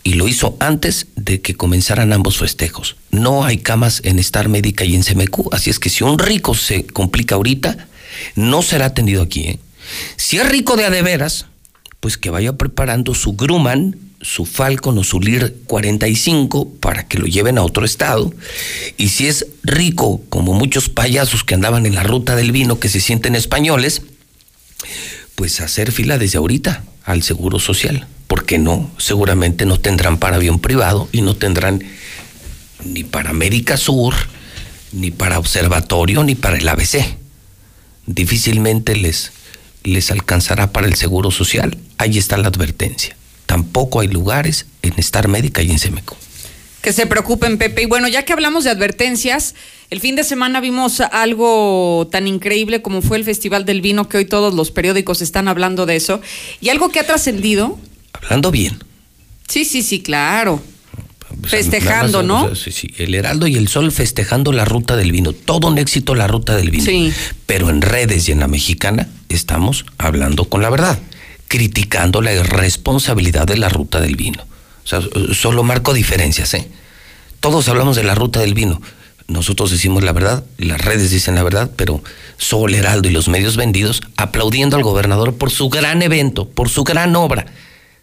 Y lo hizo antes de que comenzaran ambos festejos. No hay camas en Star Médica y en CMQ, así es que si un rico se complica ahorita, no será atendido aquí. ¿eh? Si es rico de a pues que vaya preparando su Grumman, su Falcon o su Lear 45 para que lo lleven a otro estado. Y si es rico, como muchos payasos que andaban en la ruta del vino que se sienten españoles, pues hacer fila desde ahorita al Seguro Social. Porque no, seguramente no tendrán para avión privado y no tendrán ni para América Sur, ni para Observatorio, ni para el ABC. Difícilmente les, les alcanzará para el Seguro Social. Ahí está la advertencia. Tampoco hay lugares en Star Médica y en Semeco. Que se preocupen, Pepe. Y bueno, ya que hablamos de advertencias, el fin de semana vimos algo tan increíble como fue el Festival del Vino, que hoy todos los periódicos están hablando de eso. Y algo que ha trascendido. Hablando bien. Sí, sí, sí, claro. Sea, Festejando, más, ¿no? o sea, sí, sí, el Heraldo y el Sol festejando la ruta del vino. Todo un éxito la ruta del vino. Sí. Pero en redes y en la mexicana estamos hablando con la verdad, criticando la irresponsabilidad de la ruta del vino. O sea, solo marco diferencias, ¿eh? Todos hablamos de la ruta del vino. Nosotros decimos la verdad, las redes dicen la verdad, pero Sol, Heraldo y los medios vendidos aplaudiendo al gobernador por su gran evento, por su gran obra.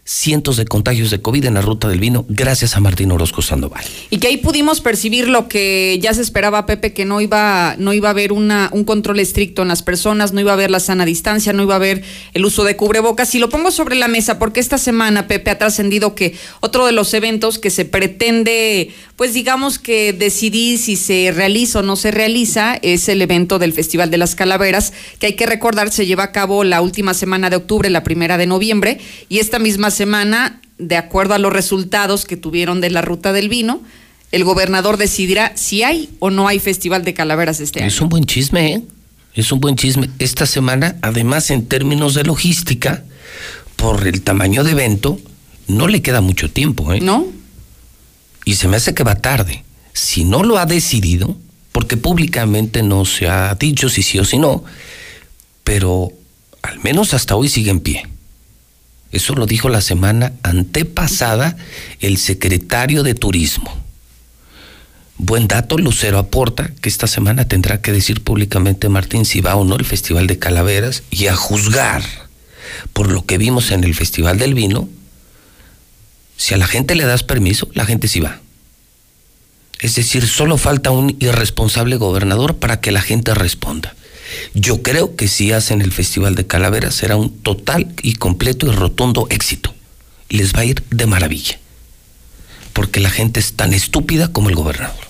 Cientos de contagios de COVID en la ruta del vino gracias a Martín Orozco Sandoval. Y que ahí pudimos percibir lo que ya se esperaba, Pepe, que no iba, no iba a haber una, un control estricto en las personas, no iba a haber la sana distancia, no iba a haber el uso de cubrebocas. Y lo pongo sobre la mesa porque esta semana, Pepe, ha trascendido que otro de los eventos que se pretende, pues digamos que decidir si se realiza o no se realiza, es el evento del Festival de las Calaveras, que hay que recordar se lleva a cabo la última semana de octubre, la primera de noviembre, y esta misma semana, de acuerdo a los resultados que tuvieron de la ruta del vino, el gobernador decidirá si hay o no hay Festival de Calaveras este año. Es un buen chisme, ¿eh? Es un buen chisme. Esta semana, además, en términos de logística, por el tamaño de evento, no le queda mucho tiempo, ¿eh? No. Y se me hace que va tarde. Si no lo ha decidido, porque públicamente no se ha dicho si sí o si no, pero al menos hasta hoy sigue en pie. Eso lo dijo la semana antepasada el secretario de Turismo. Buen dato, Lucero aporta que esta semana tendrá que decir públicamente Martín si va o no el Festival de Calaveras y a juzgar por lo que vimos en el Festival del Vino, si a la gente le das permiso, la gente sí va. Es decir, solo falta un irresponsable gobernador para que la gente responda. Yo creo que si hacen el Festival de Calaveras será un total y completo y rotundo éxito. Les va a ir de maravilla. Porque la gente es tan estúpida como el gobernador.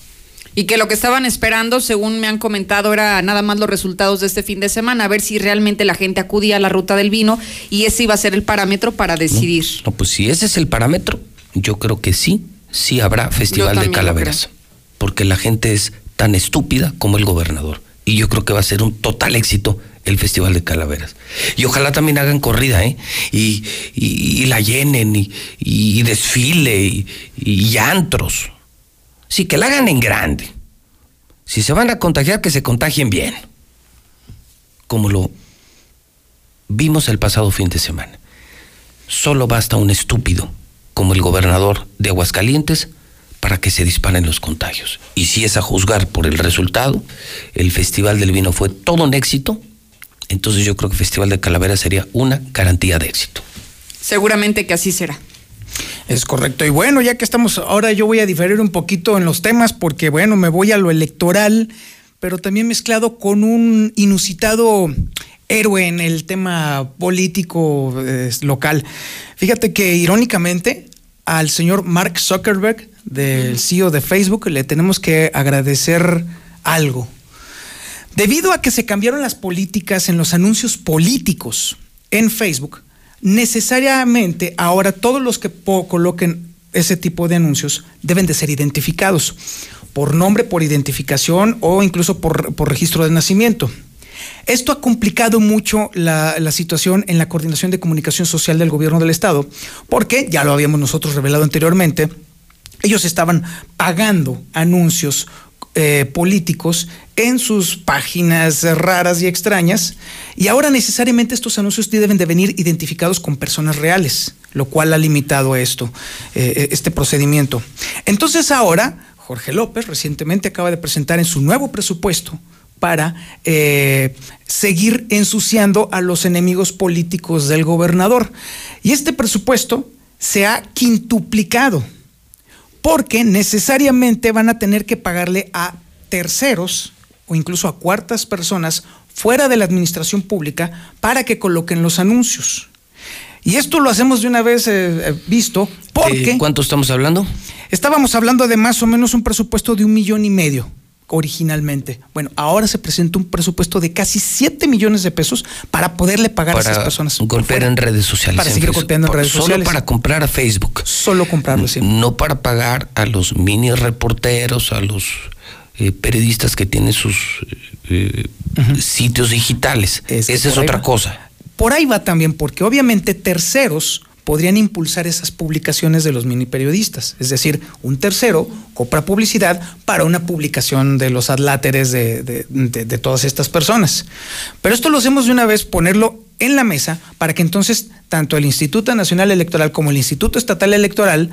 Y que lo que estaban esperando, según me han comentado, era nada más los resultados de este fin de semana, a ver si realmente la gente acudía a la ruta del vino y ese iba a ser el parámetro para decidir. No, pues si ese es el parámetro, yo creo que sí, sí habrá Festival de Calaveras. Porque la gente es tan estúpida como el gobernador. Y yo creo que va a ser un total éxito el Festival de Calaveras. Y ojalá también hagan corrida, ¿eh? Y, y, y la llenen, y, y desfile, y, y antros. Sí, que la hagan en grande. Si se van a contagiar, que se contagien bien. Como lo vimos el pasado fin de semana. Solo basta un estúpido como el gobernador de Aguascalientes para que se disparen los contagios. Y si es a juzgar por el resultado, el Festival del Vino fue todo un éxito, entonces yo creo que el Festival de Calavera sería una garantía de éxito. Seguramente que así será. Es correcto. Y bueno, ya que estamos, ahora yo voy a diferir un poquito en los temas porque bueno, me voy a lo electoral, pero también mezclado con un inusitado héroe en el tema político eh, local. Fíjate que irónicamente al señor Mark Zuckerberg, del CEO de Facebook, le tenemos que agradecer algo. Debido a que se cambiaron las políticas en los anuncios políticos en Facebook, necesariamente ahora todos los que coloquen ese tipo de anuncios deben de ser identificados por nombre, por identificación o incluso por, registro de nacimiento. Esto ha complicado mucho la, situación en la coordinación de comunicación social del gobierno del Estado, porque, ya lo habíamos nosotros revelado anteriormente, ellos estaban pagando anuncios eh, políticos en sus páginas raras y extrañas y ahora necesariamente estos anuncios deben de venir identificados con personas reales, lo cual ha limitado esto, eh, este procedimiento. Entonces ahora, Jorge López recientemente acaba de presentar en su nuevo presupuesto para eh, seguir ensuciando a los enemigos políticos del gobernador. Y este presupuesto se ha quintuplicado porque necesariamente van a tener que pagarle a terceros o incluso a cuartas personas fuera de la administración pública para que coloquen los anuncios. Y esto lo hacemos de una vez eh, visto porque... ¿Cuánto estamos hablando? Estábamos hablando de más o menos un presupuesto de un millón y medio originalmente. Bueno, ahora se presenta un presupuesto de casi 7 millones de pesos para poderle pagar para a esas personas. Golpear en redes sociales. Para seguir golpeando en redes solo sociales. para comprar a Facebook. Solo comprarlo, sí. No para pagar a los mini reporteros, a los eh, periodistas que tienen sus eh, uh -huh. sitios digitales. Es Esa es otra va. cosa. Por ahí va también, porque obviamente terceros podrían impulsar esas publicaciones de los mini periodistas. Es decir, un tercero compra publicidad para una publicación de los adláteres de, de, todas estas personas. Pero esto lo hacemos de una vez, ponerlo en la mesa para que entonces tanto el Instituto Nacional Electoral como el Instituto Estatal Electoral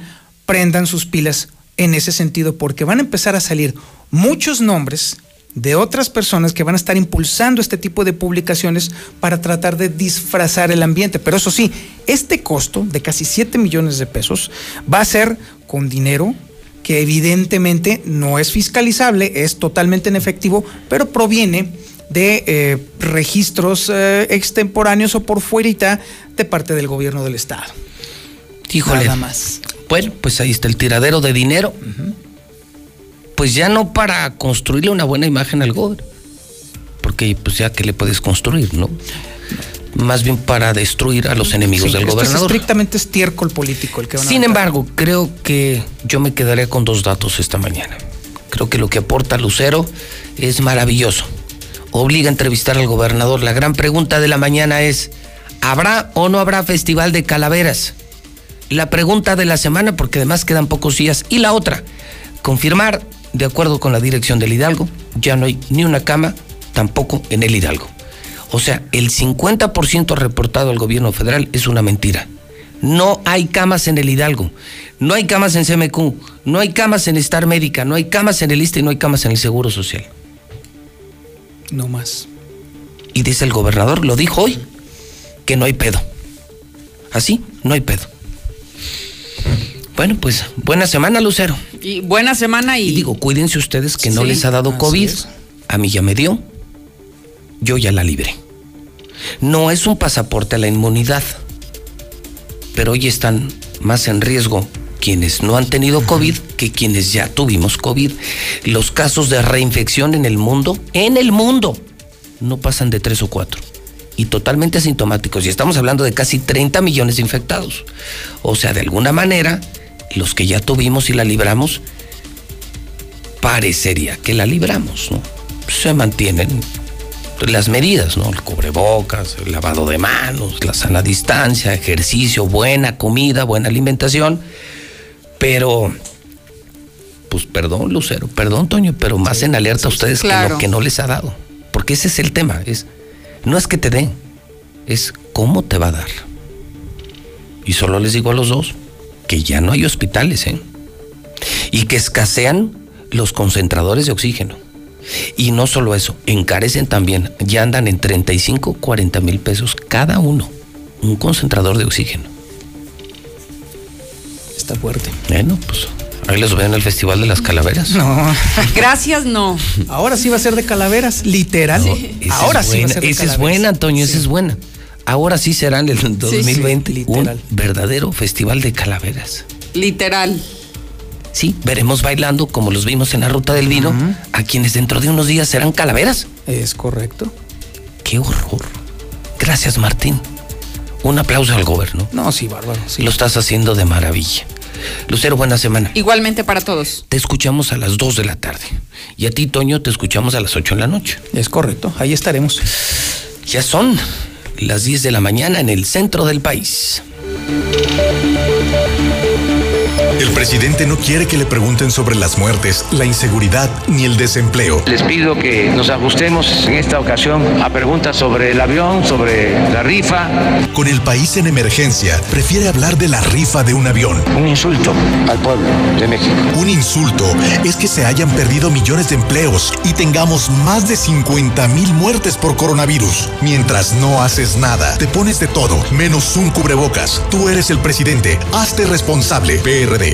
prendan sus pilas en ese sentido, porque van a empezar a salir muchos nombres de otras personas que van a estar impulsando este tipo de publicaciones para tratar de disfrazar el ambiente. Pero eso sí, este costo de casi 7 millones de pesos va a ser con dinero que evidentemente no es fiscalizable, es totalmente en efectivo, pero proviene de eh, registros eh, extemporáneos o por fuerita de parte del gobierno del estado. Híjole. Nada más. Bueno, pues ahí está el tiradero de dinero. Pues ya no para construirle una buena imagen al gobierno. Porque pues ya que le puedes construir, ¿no? Más bien para destruir a los enemigos Sí, del esto es gobernador. estrictamente estiércol político el que van a Sin votar. embargo, creo que yo me quedaré con dos datos esta mañana. Creo que lo que aporta Lucero es maravilloso. Obliga a entrevistar al gobernador. La gran pregunta de la mañana es, ¿habrá o no habrá festival de calaveras? La pregunta de la semana, porque además quedan pocos días. Y la otra, confirmar, de acuerdo con la dirección del Hidalgo, ya no hay ni una cama, tampoco en el Hidalgo. O sea, el 50% reportado al gobierno federal es una mentira. No hay camas en el Hidalgo, no hay camas en CMQ, no hay camas en Star Médica, no hay camas en el ISTE y no hay camas en el Seguro Social. No más. Y dice el gobernador, lo dijo hoy, que no hay pedo. Así, no hay pedo. Bueno, pues buena semana, Lucero. Y buena semana y... Y digo, cuídense ustedes que no les ha dado COVID. es. A mí ya me dio. Yo ya la libré. No es un pasaporte a la inmunidad. Pero hoy están más en riesgo quienes no han tenido COVID que quienes ya tuvimos COVID. Los casos de reinfección en el mundo, en el mundo, no pasan de tres o cuatro. Y totalmente asintomáticos. Y estamos hablando de casi 30 millones de infectados. O sea, de alguna manera, los que ya tuvimos y la libramos, parecería que la libramos, ¿no? Se mantienen las medidas, ¿no? El cubrebocas, el lavado de manos, la sana distancia, ejercicio, buena comida, buena alimentación. Pero, pues perdón, Lucero, perdón, Toño, pero más en alerta a ustedes que lo que no les ha dado. Porque ese es el tema, es, no es que te den, es cómo te va a dar. Y solo les digo a los dos que ya no hay hospitales, ¿eh? Y que escasean los concentradores de oxígeno. Y no solo eso, encarecen también, ya andan en 35, 40 mil pesos cada uno, un concentrador de oxígeno. Está fuerte. Bueno, pues ahí los veo en el Festival de las Calaveras. No. Gracias, no. Ahora sí va a ser de calaveras, literal. Ahora es sí va a ser de esa es buena, Antonio, esa es buena. Ahora sí será en el 2020 sí, un verdadero Festival de Calaveras. Literal. Sí, veremos bailando como los vimos en la ruta del vino, a quienes dentro de unos días serán calaveras. Es correcto. ¡Qué horror! Gracias, Martín. Un aplauso al gobierno. No, sí, bárbaro. Sí. Lo estás haciendo de maravilla. Lucero, buena semana. Igualmente para todos. Te escuchamos a las 2 de la tarde. Y a ti, Toño, te escuchamos a las 8 de la noche. Es correcto. Ahí estaremos. Ya son las 10 de la mañana en el centro del país. El presidente no quiere que le pregunten sobre las muertes, la inseguridad ni el desempleo. Les pido que nos ajustemos en esta ocasión a preguntas sobre el avión, sobre la rifa. Con el país en emergencia, prefiere hablar de la rifa de un avión. Un insulto al pueblo de México. Un insulto es que se hayan perdido millones de empleos y tengamos más de 50 mil muertes por coronavirus. Mientras no haces nada, te pones de todo, menos un cubrebocas. Tú eres el presidente. Hazte responsable, PRD.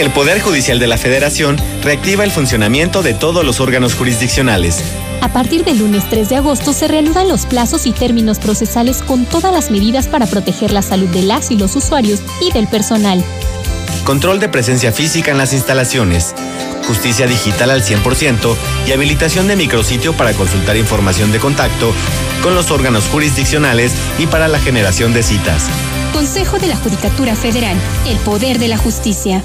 El Poder Judicial de la Federación reactiva el funcionamiento de todos los órganos jurisdiccionales. A partir del lunes 3 de agosto se reanudan los plazos y términos procesales con todas las medidas para proteger la salud de las y los usuarios y del personal. Control de presencia física en las instalaciones. Justicia digital al 100% y habilitación de micrositio para consultar información de contacto con los órganos jurisdiccionales y para la generación de citas. Consejo de la Judicatura Federal. El poder de la justicia.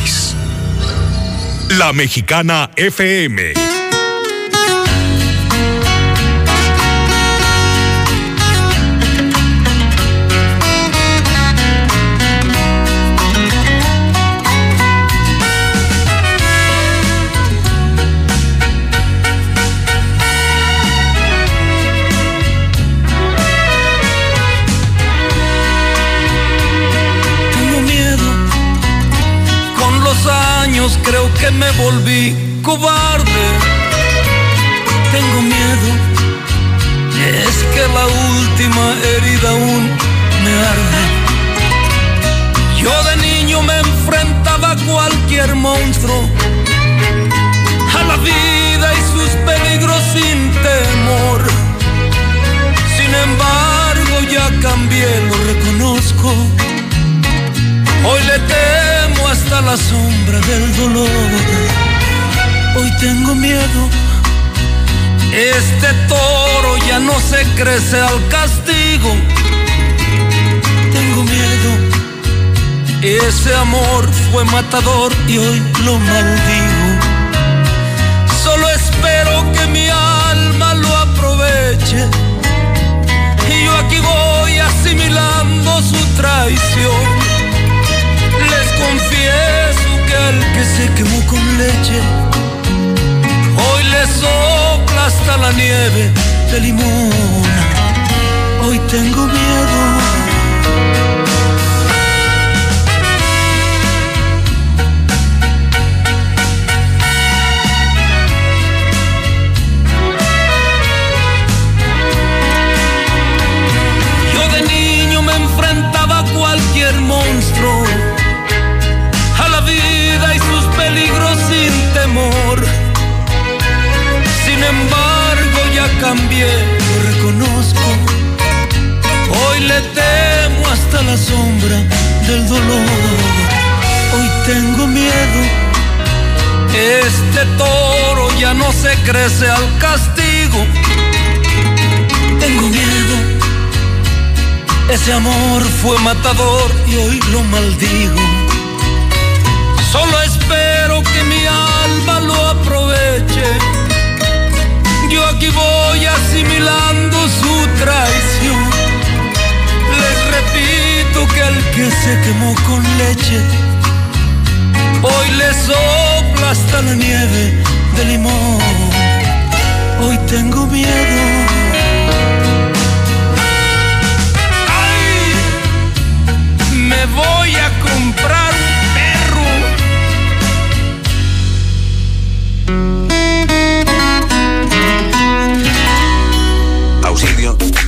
La Mexicana FM. Que me volví cobarde. Tengo miedo. Es que la última herida aún me arde. Yo de niño me enfrentaba a cualquier monstruo. A la vida y sus peligros sin temor. Sin embargo ya cambié, lo reconozco. Hoy le temo la sombra del dolor. Hoy tengo miedo. Este toro ya no se crece al castigo. Tengo miedo. Ese amor fue matador y hoy lo maldigo. Solo espero que mi alma lo aproveche. Y yo aquí voy asimilando su traición. Que se quemó con leche, hoy le sopla hasta la nieve de limón. Hoy tengo miedo. Cambié, lo reconozco. Hoy le temo hasta la sombra del dolor. Hoy tengo miedo. Este toro ya no se crece al castigo. Tengo miedo. Ese amor fue matador y hoy lo maldigo. Solo espero su traición. Les repito que el que se quemó con leche, hoy le sopla hasta la nieve de limón. Hoy tengo miedo. me voy a comprar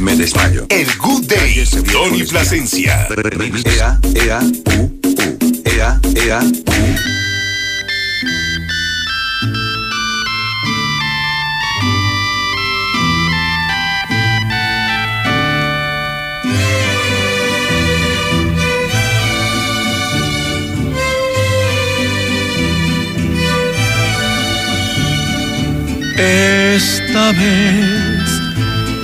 me desmayo. El Good Day. Tony Plasencia. Ea, ea, u, u. Ea, ea, u. Esta vez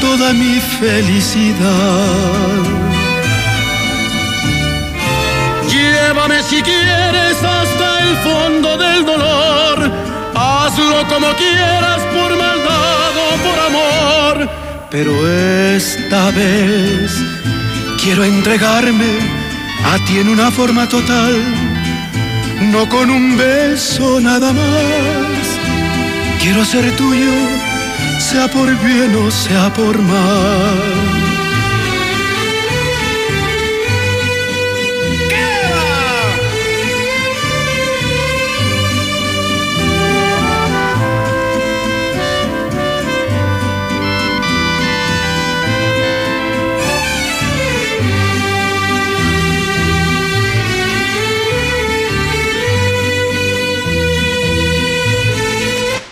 toda mi felicidad. Llévame si quieres hasta el fondo del dolor, hazlo como quieras por maldad o por amor, pero esta vez quiero entregarme a ti en una forma total, no con un beso nada más. Quiero ser tuyo, sea por bien o sea por mal.